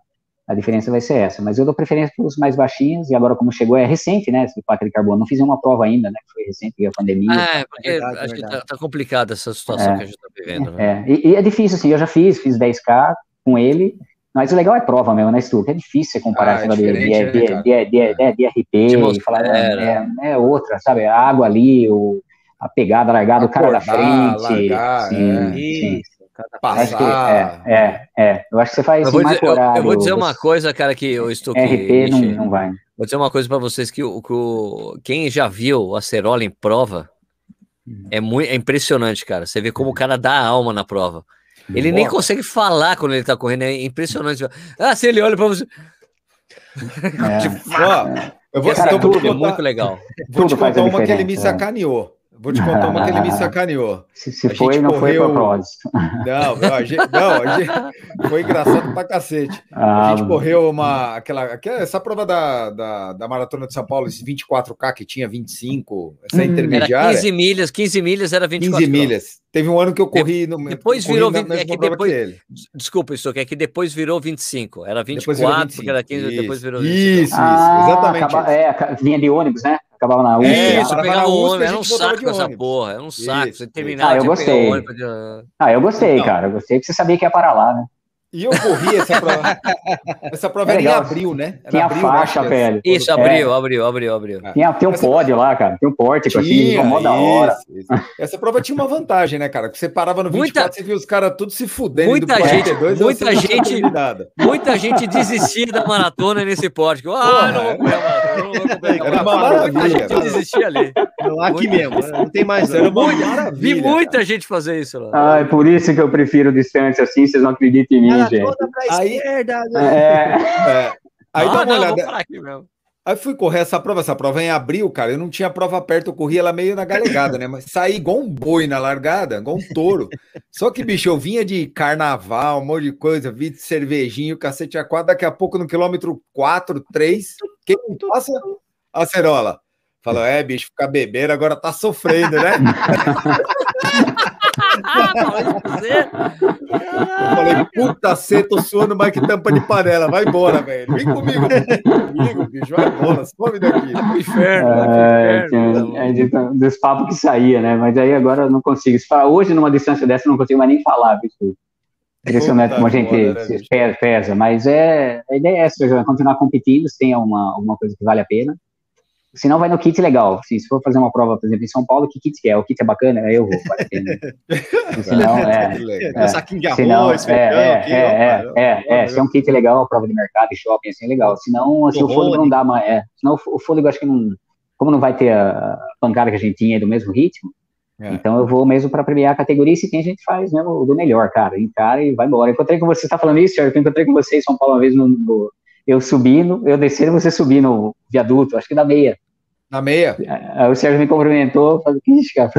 a diferença vai ser essa, mas eu dou preferência para os mais baixinhos, e agora como chegou, é recente, né, esse placa de carbono, não fiz uma prova ainda, né, que foi recente, a pandemia. Ah, é, porque é verdade, acho é que tá, tá complicada essa situação é, que a gente está vivendo, né? É, e, e, é difícil, assim, eu já fiz, fiz 10K com ele, mas o legal é prova mesmo, né, Stu? Que é difícil você comparar ah, é de, de, de, de, de, de, de RP e falar, é, é, outra, sabe? A água ali, o, a pegada, a largada, o cara da frente. Largar, sim, é. sim. Acho que, é, é, é. Eu acho que você faz eu vou, dizer, eu, eu, vou dizer uma coisa, cara, que eu estou aqui. RP não, não vai. Vou dizer uma coisa para vocês que, o, que o, quem já viu o Acerola em prova hum. é muito é impressionante, cara. Você vê como o cara dá alma na prova. Ele nem consegue falar quando ele tá correndo, é impressionante. Ah, se ele olha para você. É, tipo, ó, eu vou, Cara, tudo, contar, muito legal. Vou te contar uma que ele me é. sacaneou. Vou te contar uma que ele me sacaneou. Se, se foi, não correu... foi propósito. Não, não, a gente, não a gente... foi engraçado pra cacete. Ah, a gente correu uma. Aquela, aquela, essa prova da, da, da Maratona de São Paulo, esse 24K que tinha 25, essa hum, intermediária. Era 15 milhas, 15 milhas era 24 15 milhas. Teve um ano que eu corri no Depois virou 20, é que depois, que Desculpa, isso aqui é que depois virou 25. Era 24, virou 25. porque era 15, isso, depois virou 25. Isso, isso, ah, exatamente. Acaba, é, vinha de ônibus, né? Acabava na USP. É, isso, pegava o ônibus, era um saco essa porra, era um saco. Você terminava, ah, eu gostei. De... Ah, eu gostei, cara. Eu gostei porque você sabia que ia parar lá, né? E eu corri essa prova. essa prova é era em abril, né? Era tinha abril, faixa, né? velho. Isso, abril, é. abril, abril. Tinha, tem um essa pódio lá, cara. Tem um pórtico assim, mó da hora. Isso. Essa prova tinha uma vantagem, né, cara? Que você parava no 24, muita, você via os caras tudo se fudendo. Muita gente, muita gente, muita gente desistia da maratona nesse pórtico. Ah, não vou correr a maratona. Era uma maravilha. A gente desistia ali. Aqui mesmo, né? não tem mais. Era uma maravilha. Vi muita gente fazer isso lá. Ah, é por isso que eu prefiro distância assim, vocês não acreditam em mim, gente aí, esquerda. Né? É, é. Aí ah, dá uma não, olhada. Aí fui correr essa prova, essa prova é em abril, cara. Eu não tinha prova perto, eu corri ela meio na galegada, né? Mas saí igual um boi na largada, igual um touro. Só que, bicho, eu vinha de carnaval, um monte de coisa, vi de cervejinho, cacete a quatro. Daqui a pouco, no quilômetro 4, 3, quem passa? A cerola. Falou, é, bicho, ficar beber agora tá sofrendo, né? Eu falei, puta C, tô suando mais que tampa de panela. Vai embora, velho. Vem comigo, comigo, bicho. Vai embora, some daqui. Vai pro inferno, pro é, inferno. É, é, dos papos que saía, né? Mas aí agora eu não consigo. Hoje, numa distância dessa, eu não consigo mais nem falar, bicho. Impressionante como a gente né, pesa, mas é, a ideia é essa, continuar competindo, se tem uma, alguma coisa que vale a pena. Se não, vai no kit legal. Se, se for fazer uma prova, por exemplo, em São Paulo, que kit que é? O kit é bacana? Aí eu vou. se não, é, é, saquinho de arroz, é, é, aqui, é, ó, é, é, se é um kit legal, prova de mercado shopping, assim, é legal. Se não, assim, o fôlego não dá mais. É, senão o fôlego acho que não. Como não vai ter a pancada que a gente tinha do mesmo ritmo, é. Então eu vou mesmo para premiar a categoria e se tem, a gente faz mesmo do melhor, cara. Encara e vai embora. Encontrei com você, você tá falando isso, Sérgio? Eu encontrei com você em São Paulo uma vez no, no, eu subindo, eu descendo, você subindo no viaduto, acho que na meia. Na meia? Aí o Sérgio me cumprimentou, falou, que cara?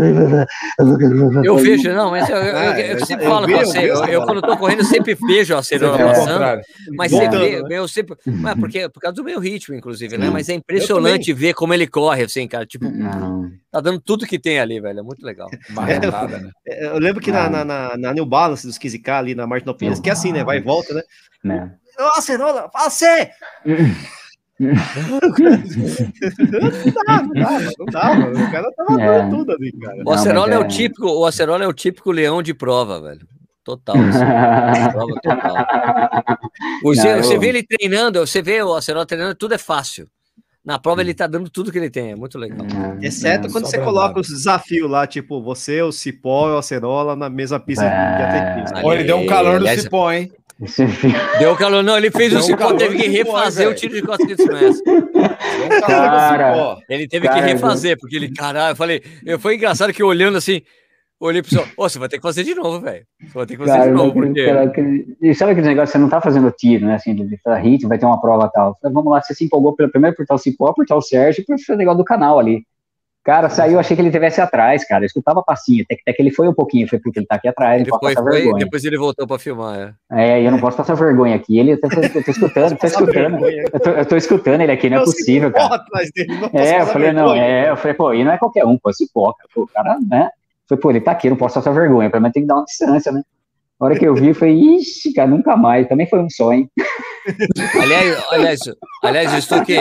Eu vejo, não, mas eu, eu, eu, eu ah, sempre falo com você, eu, quando tô correndo, eu sempre vejo a Serona passando, mas Voltando, você vê, né? eu sempre, mas porque, por causa do meu ritmo, inclusive, né, mas é impressionante ver como ele corre, assim, cara, tipo, não. tá dando tudo que tem ali, velho, é muito legal. É, né? Eu lembro que na, na, na, New Balance dos 15K ali na Martin Pires, que é assim, né, vai e volta, né? Nossa, Cerola, você! não dá, não dá, não. O cara tava é. dando tudo ali, cara. O Acerola é, é, o típico, o Acerola é o típico leão de prova, velho. total. Assim, prova total. Você, Não, você vê ele treinando, você vê o Acerola treinando, tudo é fácil. Na prova ele tá dando tudo que ele tem, é muito legal. Exceto quando você coloca os desafios lá, tipo, você, o Cipó e o Acerola na mesma pista é... ele deu um calor no Cipó, hein? Deu calor, não, ele fez Deu o Cipó, teve que refazer o tiro de 400 metros. Cara, ele teve cara, que refazer, porque ele, caralho, eu falei, eu, foi engraçado que olhando assim, olhei pro senhor, oh, você vai ter que fazer de novo, velho. Você vai ter que fazer cara, de novo. Porque... Cara, e sabe aquele negócio, você não tá fazendo tiro, né? Assim, de hit, vai ter uma prova tal. Falei, vamos lá, você se empolgou pelo primeiro por tal Cipó, por tal Sérgio, por o negócio do canal ali. Cara, saiu, achei que ele estivesse atrás, cara. Eu escutava passinho, até, até que ele foi um pouquinho, foi porque ele tá aqui atrás, ele não pode passar vergonha. Depois ele voltou pra filmar, é. É, e eu não posso passar vergonha aqui. Ele, eu tô, eu tô escutando, tô escutando. Eu tô, eu tô, escutando ele aqui, não é possível, cara. Atrás dele, não é, eu falei, não, é, eu falei, pô, e não é qualquer um, pô, se pô, o cara, né? Falei, pô, ele tá aqui, não posso passar vergonha, pelo menos tem que dar uma distância, né? A hora que eu vi, eu falei, ixi, cara, nunca mais. Também foi um sonho. Aliás, aliás, aliás, Stuque,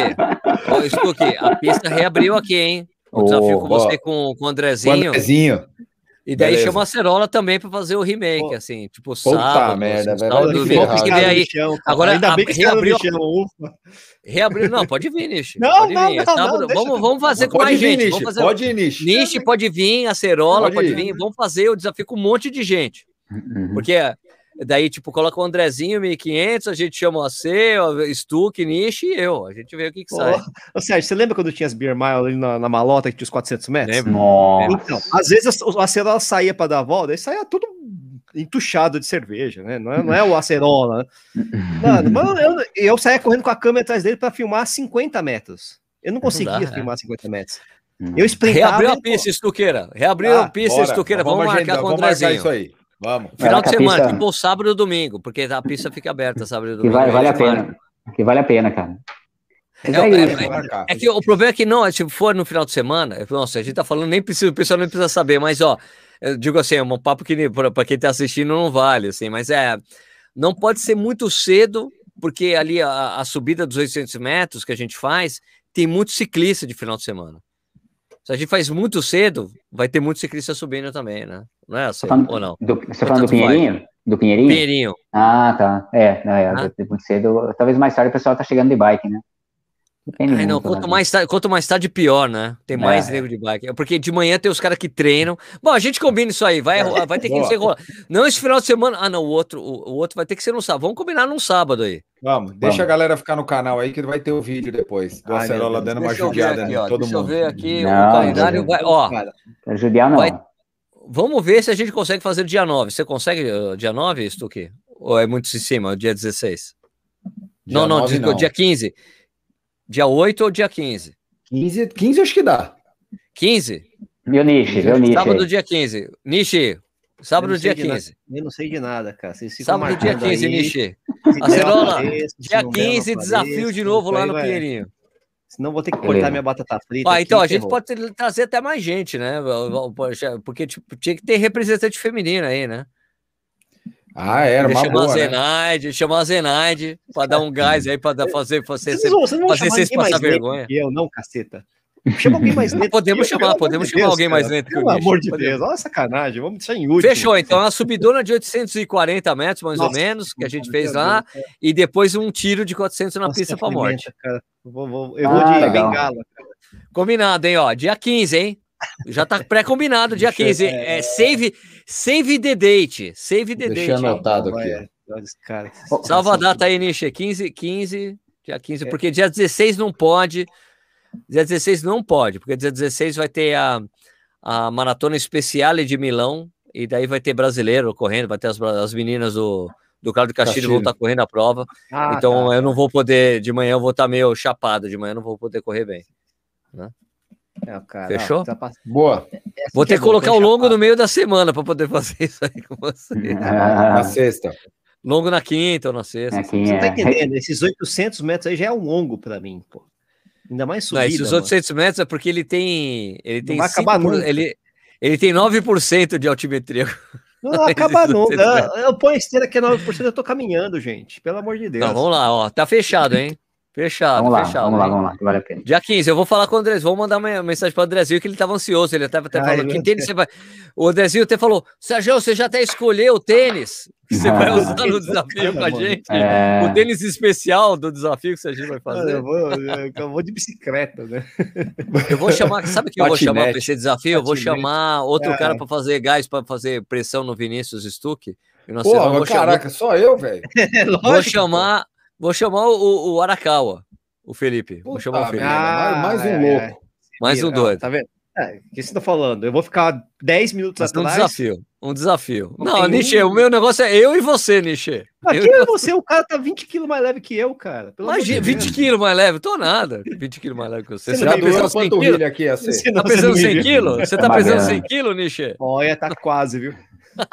Stuque, a pista reabriu aqui, hein? O desafio oh, com você com, com o Andrezinho. Andrezinho. E daí Beleza. chama a Cerola também para fazer o remake, Pô. assim, tipo Puta sábado. merda, assim, sábado, domingo, que aí. Chão, Agora, ainda bem que reabriu. Chão, reabriu, não, pode vir, Nish. Não, pode não, vir. Não, sábado, não, vamos, vamos fazer com mais vir, gente. Nish, vamos fazer... Pode ir, Nish. Nish pode vir, a Cerola pode, pode vir. Vamos fazer o desafio com um monte de gente. Uhum. Porque Daí, tipo, coloca o Andrezinho, 1500, a gente chama o Stuck, Nish e eu. A gente vê o que, que sai. Ô, Sérgio, você lembra quando tinha as Beer Mile ali na, na malota que tinha os 400 metros? Lembro. Nossa. Então, às vezes a, a acerola saía para dar a volta, e saía tudo entuchado de cerveja, né? Não é, não é o acerola. Né? Mano, mano eu, eu saía correndo com a câmera atrás dele para filmar 50 metros. Eu não conseguia não dá, filmar é. 50 metros. Eu sprintava... Reabriu a pista, Estuqueira. Reabriu ah, a pista, Estuqueira. Vamos, vamos marcar com o Andrezinho. isso aí. Vamos. Final de semana, pista... tipo sábado e domingo, porque a pista fica aberta sábado e domingo. Que vale, vale a pena. Que vale a pena, cara. É, é, é, é, que o problema é que não, se for no final de semana, nossa, a gente tá falando, nem precisa, o pessoal nem precisa saber, mas ó, eu digo assim, é um papo que para quem tá assistindo não vale, assim, mas é, não pode ser muito cedo, porque ali a, a subida dos 800 metros que a gente faz, tem muito ciclista de final de semana. Se a gente faz muito cedo, vai ter muito ciclista subindo também, né? Não é assim, falando, ou não? Do, você está falando do Pinheirinho? Vai. Do Pinheirinho? Pinheirinho. Ah, tá. É, é ah. muito cedo. Talvez mais tarde o pessoal tá chegando de bike, né? Ai, não, quanto, mais tarde, quanto mais tarde, pior, né? Tem mais é. nego de bike. Porque de manhã tem os caras que treinam. Bom, a gente combina isso aí, vai, vai ter que ser rolar. Não esse final de semana. Ah, não, o outro, o, o, outro vai ter que ser no sábado. Vamos combinar num sábado aí. Vamos, deixa Vamos. a galera ficar no canal aí que vai ter o vídeo depois. Do Acerola dando uma judiada em todo deixa mundo. Deixa eu ver aqui não, o calendário. Vai, ó, judiar não. Vai, vamos ver se a gente consegue fazer dia 9. Você consegue uh, dia 9, Stuque? Ou é muito em cima, dia 16? Dia não, não, 9, não, dia 15. Dia 8 ou dia 15? 15, 15 acho que dá. 15? Meu Nishi, meu Nishi. Sábado, dia 15. Nishi, sábado, dia 15. Eu não sei de nada, cara. Sábado, dia 15, aí. Nishi. Acerola, dia 15, desafio de novo lá no vai. Pinheirinho. Senão vou ter que cortar minha batata frita. Ah, aqui, então a gente pode trazer até mais gente, né? Porque tipo, tinha que ter representante feminino aí, né? Ah, era uma chamar boa, a Zenaide, né? chamar a Zenaide para dar um gás aí, para fazer, fazer, vocês, fazer vocês passar vergonha. Eu não, caceta. Chama alguém mais lento. Podemos chamar, podemos chamar Deus, alguém cara. mais lento que Pelo amor de Deus, olha sacanagem, vamos deixar em último. Fechou, então, a subidona de 840 metros, mais Nossa, ou menos, que a gente fez lá, Deus, e depois um tiro de 400 na Nossa, pista para morte. Cara. Vou, vou, eu vou ah, de legal. bengala. Cara. Combinado, hein, ó, dia 15, hein? Já tá pré-combinado, dia 15. É, save, save the date. Save the Deixa date. anotado aqui. Cara, Salva a data aí, Nishi. 15, 15, dia 15, é. porque dia 16 não pode. Dia 16 não pode, porque dia 16 vai ter a, a maratona especial de Milão, e daí vai ter brasileiro correndo, vai ter as, as meninas do, do Carlos Castilho vão estar tá correndo a prova. Ah, então tá. eu não vou poder, de manhã eu vou estar tá meio chapado, de manhã eu não vou poder correr bem. Né? É, cara, Fechou? Ó, tá Boa. Vou ter que colocar o longo no meio da semana para poder fazer isso aí com você. Ah, na sexta. Longo na quinta ou na sexta. Você tá é. entendendo? Esses 800 metros aí já é um longo para mim, pô. Ainda mais subida. Não, esses 800 mano. metros é porque ele tem. Ele tem não vai acabar por, ele, ele tem 9% de altimetria. Não, não acaba nunca. Eu, eu ponho esteira que é 9%, eu tô caminhando, gente. Pelo amor de Deus. Não, vamos lá, ó. Tá fechado, hein? Fechado, vamos lá, fechado. Vamos lá, vamos lá, que vale a pena. Dia 15, eu vou falar com o Andrezinho, vou mandar uma mensagem para o Andrezinho que ele estava ansioso, ele até, até falou, que tênis você vai... O Andrezinho até falou, Sérgio, você já até escolheu o tênis que você vai usar no desafio com a gente? É... O tênis especial do desafio que a gente vai fazer. Eu vou, eu vou de bicicleta, né? Eu vou chamar, sabe que eu vou chamar para esse desafio? Eu vou chamar outro é. cara para fazer gás, para fazer pressão no Vinícius Stuck. Pô, caraca, chamar... só eu, velho. vou chamar, vou chamar o, o Arakawa. O Felipe. Vou chamar o Felipe. Ah, mais um é, louco. É. Mais um doido. Tá vendo? É, o que você tá falando? Eu vou ficar 10 minutos Mas atrás. Um desafio. Um desafio. Não, não Nishi, o meu negócio é eu e você, Nishi. Aqui é você, o cara tá 20 quilos mais leve que eu, cara. Imagina, 20 quilos mais leve? Tô nada. 20 quilos mais leve que você. Você, você tá pesando 100 quilos? Aqui, assim. Você tá pesando 100 quilos? Você tá pesando 100 quilos, Nishi? Olha, tá quase, viu?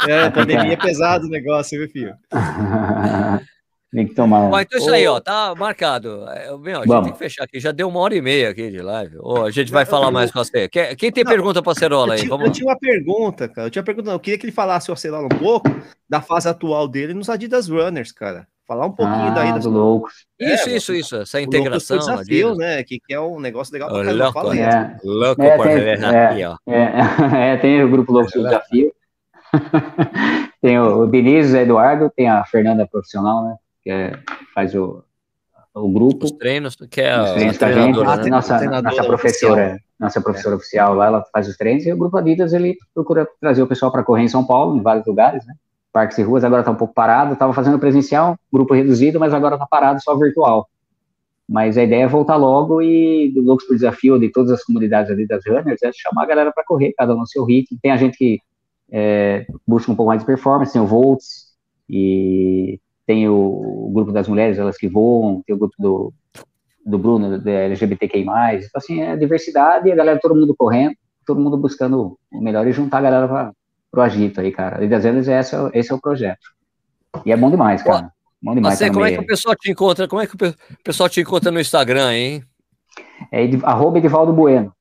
É, a pandemia é pesado o negócio, viu, filho? Tem que tomar. Bom, então isso aí, ó, tá marcado. É, meu, a gente Vamos. tem que fechar aqui. Já deu uma hora e meia aqui de live. Oh, a gente vai falar mais com você. Quem tem não, pergunta para Acerola aí? Eu, Vamos eu tinha uma pergunta, cara. Eu tinha uma pergunta, não. Eu queria que ele falasse o Acerola um pouco da fase atual dele nos Adidas Runners, cara. Falar um pouquinho ah, daí das loucos. Isso, é, isso, isso. Essa integração. desafio, né? Que, que é um negócio legal pra louco, fala é. louco é, tem, é, aqui, ó. É, é, tem o grupo Loucos do Desafio. tem o Vinícius Eduardo, tem a Fernanda Profissional, né? Que é, faz o, o grupo. Os treinos, que é os treinos a, gente, né? nossa, nossa professora, oficial. nossa professora é. oficial lá, ela faz os treinos, e o grupo Adidas, ele procura trazer o pessoal para correr em São Paulo, em vários lugares, né? Parques e ruas, agora está um pouco parado, estava fazendo presencial, grupo reduzido, mas agora está parado só virtual. Mas a ideia é voltar logo e do Loucos por Desafio, de todas as comunidades ali das runners, é chamar a galera para correr, cada um no seu ritmo. Tem a gente que é, busca um pouco mais de performance, tem o Volts, e tem o, o, grupo das mulheres, elas que voam, tem o grupo do, do Bruno, da LGBTQI+, então assim, é diversidade, e a galera, todo mundo correndo, todo mundo buscando o melhor e juntar a galera para o agito aí, cara. E das vezes esse, é, esse é o projeto. E é bom demais, cara. Bom demais. Você, como é que o pessoal te encontra? Como é que o pessoal te encontra no Instagram, hein? É arroba Edivaldo Bueno.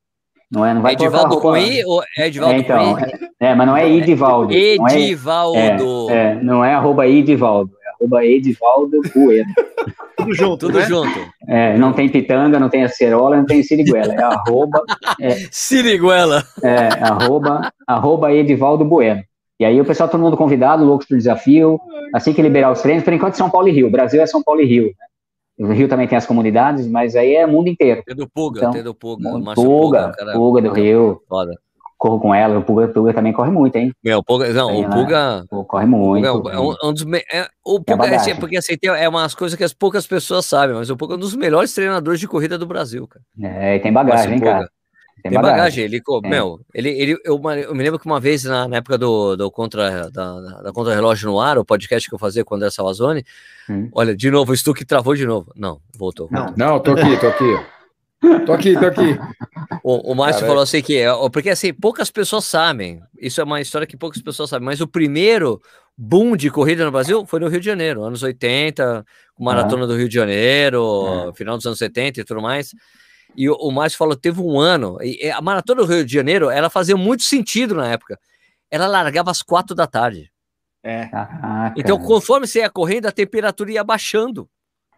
Não é? Não vai Edivaldo com I ou é Edivaldo é, então, é, é, mas não é Edivaldo. Edivaldo. Não é, é, não é arroba Edivaldo arroba Edivaldo Bueno. Tudo junto, Tudo né? junto. É, não tem pitanga, não tem acerola, não tem siriguela. É arroba... É, siriguela. É, arroba, arroba Edivaldo Bueno. E aí o pessoal, todo mundo convidado, loucos pro desafio. Assim que liberar os treinos, por enquanto São Paulo e Rio. O Brasil é São Paulo e Rio. Né? O Rio também tem as comunidades, mas aí é mundo inteiro. Tem do Puga, então, tem do Puga. Puga, Puga, Puga do Rio. Foda corro com ela. O Puga, o Puga também corre muito, hein? Meu, o Puga, não, o Puga. corre muito. O, Puga é um, um dos. É, o Puga, é, assim, porque assim, tem, é umas coisas que as poucas pessoas sabem, mas o Puga é um dos melhores treinadores de corrida do Brasil, cara. É, e tem bagagem, hein, cara. Tem, tem bagagem. Ele, é. meu, ele, ele eu, eu, me lembro que uma vez na, na época do, do contra da, da contra relógio no ar, o podcast que eu fazia com o André Salazone, hum. olha, de novo, o Stuck travou de novo. Não, voltou. Não, não, tô aqui, tô aqui. Tô aqui, tô aqui. O, o Márcio falou assim que é, porque assim, poucas pessoas sabem. Isso é uma história que poucas pessoas sabem, mas o primeiro boom de corrida no Brasil foi no Rio de Janeiro, anos 80, maratona uhum. do Rio de Janeiro, uhum. final dos anos 70 e tudo mais. E o, o Márcio falou, teve um ano, e a maratona do Rio de Janeiro, ela fazia muito sentido na época. Ela largava às quatro da tarde. É. então, conforme você ia correndo, a temperatura ia baixando.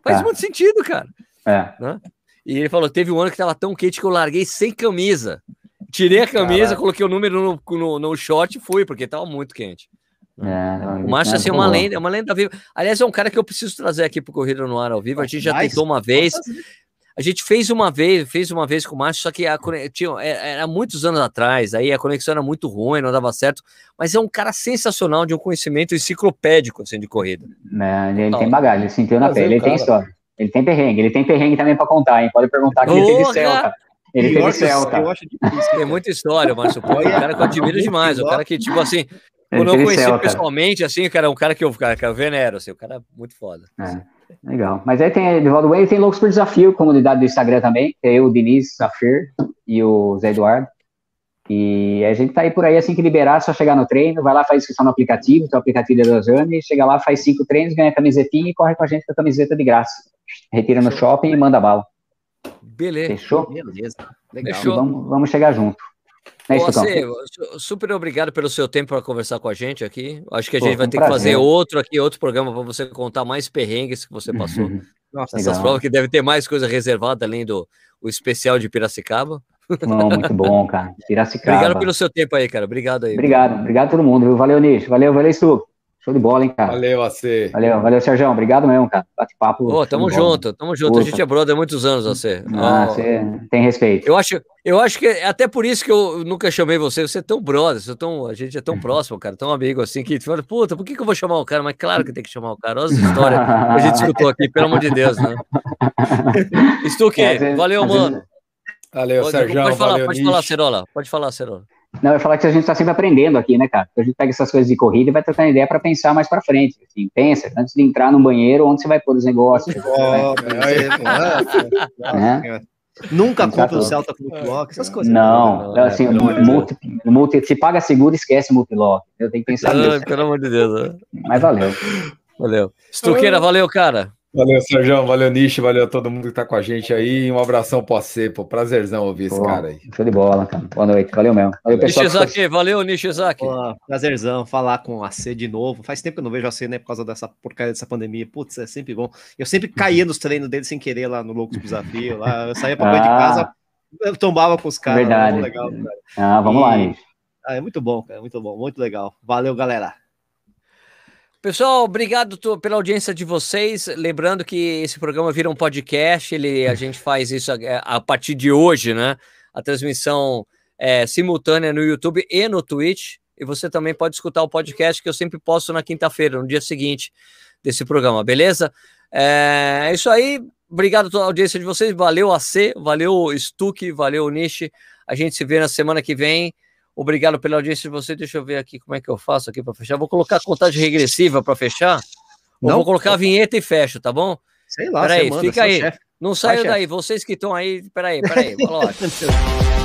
Faz tá. muito sentido, cara. É. Né? E ele falou: teve um ano que tava tão quente que eu larguei sem camisa. Tirei a camisa, Caraca. coloquei o número no, no, no short e fui, porque tava muito quente. É, o Márcio, assim, é uma lenda, é uma lenda viva. Aliás, é um cara que eu preciso trazer aqui pro Corrida no Ar ao vivo. A gente já tentou uma vez. A gente fez uma vez, fez uma vez com o Márcio, só que a, tinha, é, era muitos anos atrás, aí a conexão era muito ruim, não dava certo. Mas é um cara sensacional de um conhecimento enciclopédico assim, de corrida. É, ele tem bagagem, ele sentiu na pele, ele tem história. Ele tem perrengue, ele tem perrengue também para contar, hein? Pode perguntar que ele tem de Celta. Ele tem de Celta. Tem muita história, Márcio. Pô, é um cara que eu admiro demais. O cara que, tipo assim, quando eu conheci Celta. pessoalmente, assim, cara, um cara que eu, cara, que eu venero, assim, o cara é muito foda. É, legal. Mas aí tem Edivaldo Way, tem Loucos por Desafio, comunidade do Instagram também. Tem eu, o Diniz, Safir e o Zé Eduardo. E a gente tá aí por aí, assim que liberar, é só chegar no treino, vai lá, faz inscrição no aplicativo, tem o aplicativo da Rosane, chega lá, faz cinco treinos, ganha camisetinha e corre com a gente com a camiseta de graça. Retira no shopping e manda bala. Beleza. Fechou? Beleza. Legal. Fechou. Vamos, vamos chegar junto. É Você, super obrigado pelo seu tempo para conversar com a gente aqui. Acho que a gente Pô, vai ter prazer. que fazer outro aqui, outro programa para você contar mais perrengues que você passou Nossa, essas provas que deve ter mais coisa reservada além do o especial de Piracicaba. Não, muito bom, cara. Piracicaba. Obrigado pelo seu tempo aí, cara. Obrigado aí. Obrigado, obrigado a todo mundo. Valeu, Nish. Valeu, valeu, Stu. Show de bola, hein, cara. Valeu, AC. Valeu, valeu, Sérgio. Obrigado mesmo, cara. Bate-papo. Ô, tamo junto, tamo junto. A gente é brother há muitos anos, AC. Ah, você tem respeito. Eu acho, eu acho que é até por isso que eu nunca chamei você. Você é tão brother, você é tão, a gente é tão próximo, cara, tão amigo assim, que fala, puta, por que, que eu vou chamar o cara? Mas claro que tem que chamar o cara. Olha as histórias que a gente escutou aqui, pelo amor de Deus, né? Stuque, é, valeu, mano. Valeu, Sérgio. Pode falar, pode falar, Cerola. Pode falar, Cerola. Não, eu ia falar que a gente está sempre aprendendo aqui, né, cara? A gente pega essas coisas de corrida e vai trocando ideia para pensar mais para frente. Assim, pensa, antes de entrar no banheiro, onde você vai pôr os negócios. Oh, né? Nunca compra o Celta com multilock, essas coisas. Não, não assim, multi, multi, se paga seguro, esquece multilock. Eu tenho que pensar nisso. Pelo amor de Deus. Né? Mas valeu. Valeu. Estuqueira, valeu, cara. Valeu, Sérgio, valeu, Nishi, valeu a todo mundo que tá com a gente aí. Um abração pra você, pô. Prazerzão ouvir esse cara aí. Show de bola, cara. Boa noite, valeu mesmo. Valeu, pessoal. Nishizaki, valeu, Nishizaki. prazerzão falar com a C de novo. Faz tempo que eu não vejo a C, né, por causa dessa porcaria dessa pandemia. Putz, é sempre bom. Eu sempre caía nos treinos dele sem querer lá no Loucos Desafio. Lá, eu saía pra ah, de casa, eu tombava com os caras. Verdade. Legal, cara. Ah, vamos e... lá, Nishi. Ah, é muito bom, cara, muito bom, muito legal. Valeu, galera. Pessoal, obrigado pela audiência de vocês. Lembrando que esse programa vira um podcast, ele, a gente faz isso a, a partir de hoje, né? A transmissão é, simultânea no YouTube e no Twitch. E você também pode escutar o podcast que eu sempre posto na quinta-feira, no dia seguinte desse programa, beleza? É, é isso aí. Obrigado pela audiência de vocês. Valeu, AC, valeu, Stuque, valeu, Nishi. A gente se vê na semana que vem. Obrigado pela audiência de você. Deixa eu ver aqui como é que eu faço aqui para fechar. Vou colocar a contagem regressiva para fechar. Não, vou colocar a vinheta e fecho, tá bom? Sei lá, peraí, fica aí. Não saiu daí. Vocês que estão aí, peraí, peraí.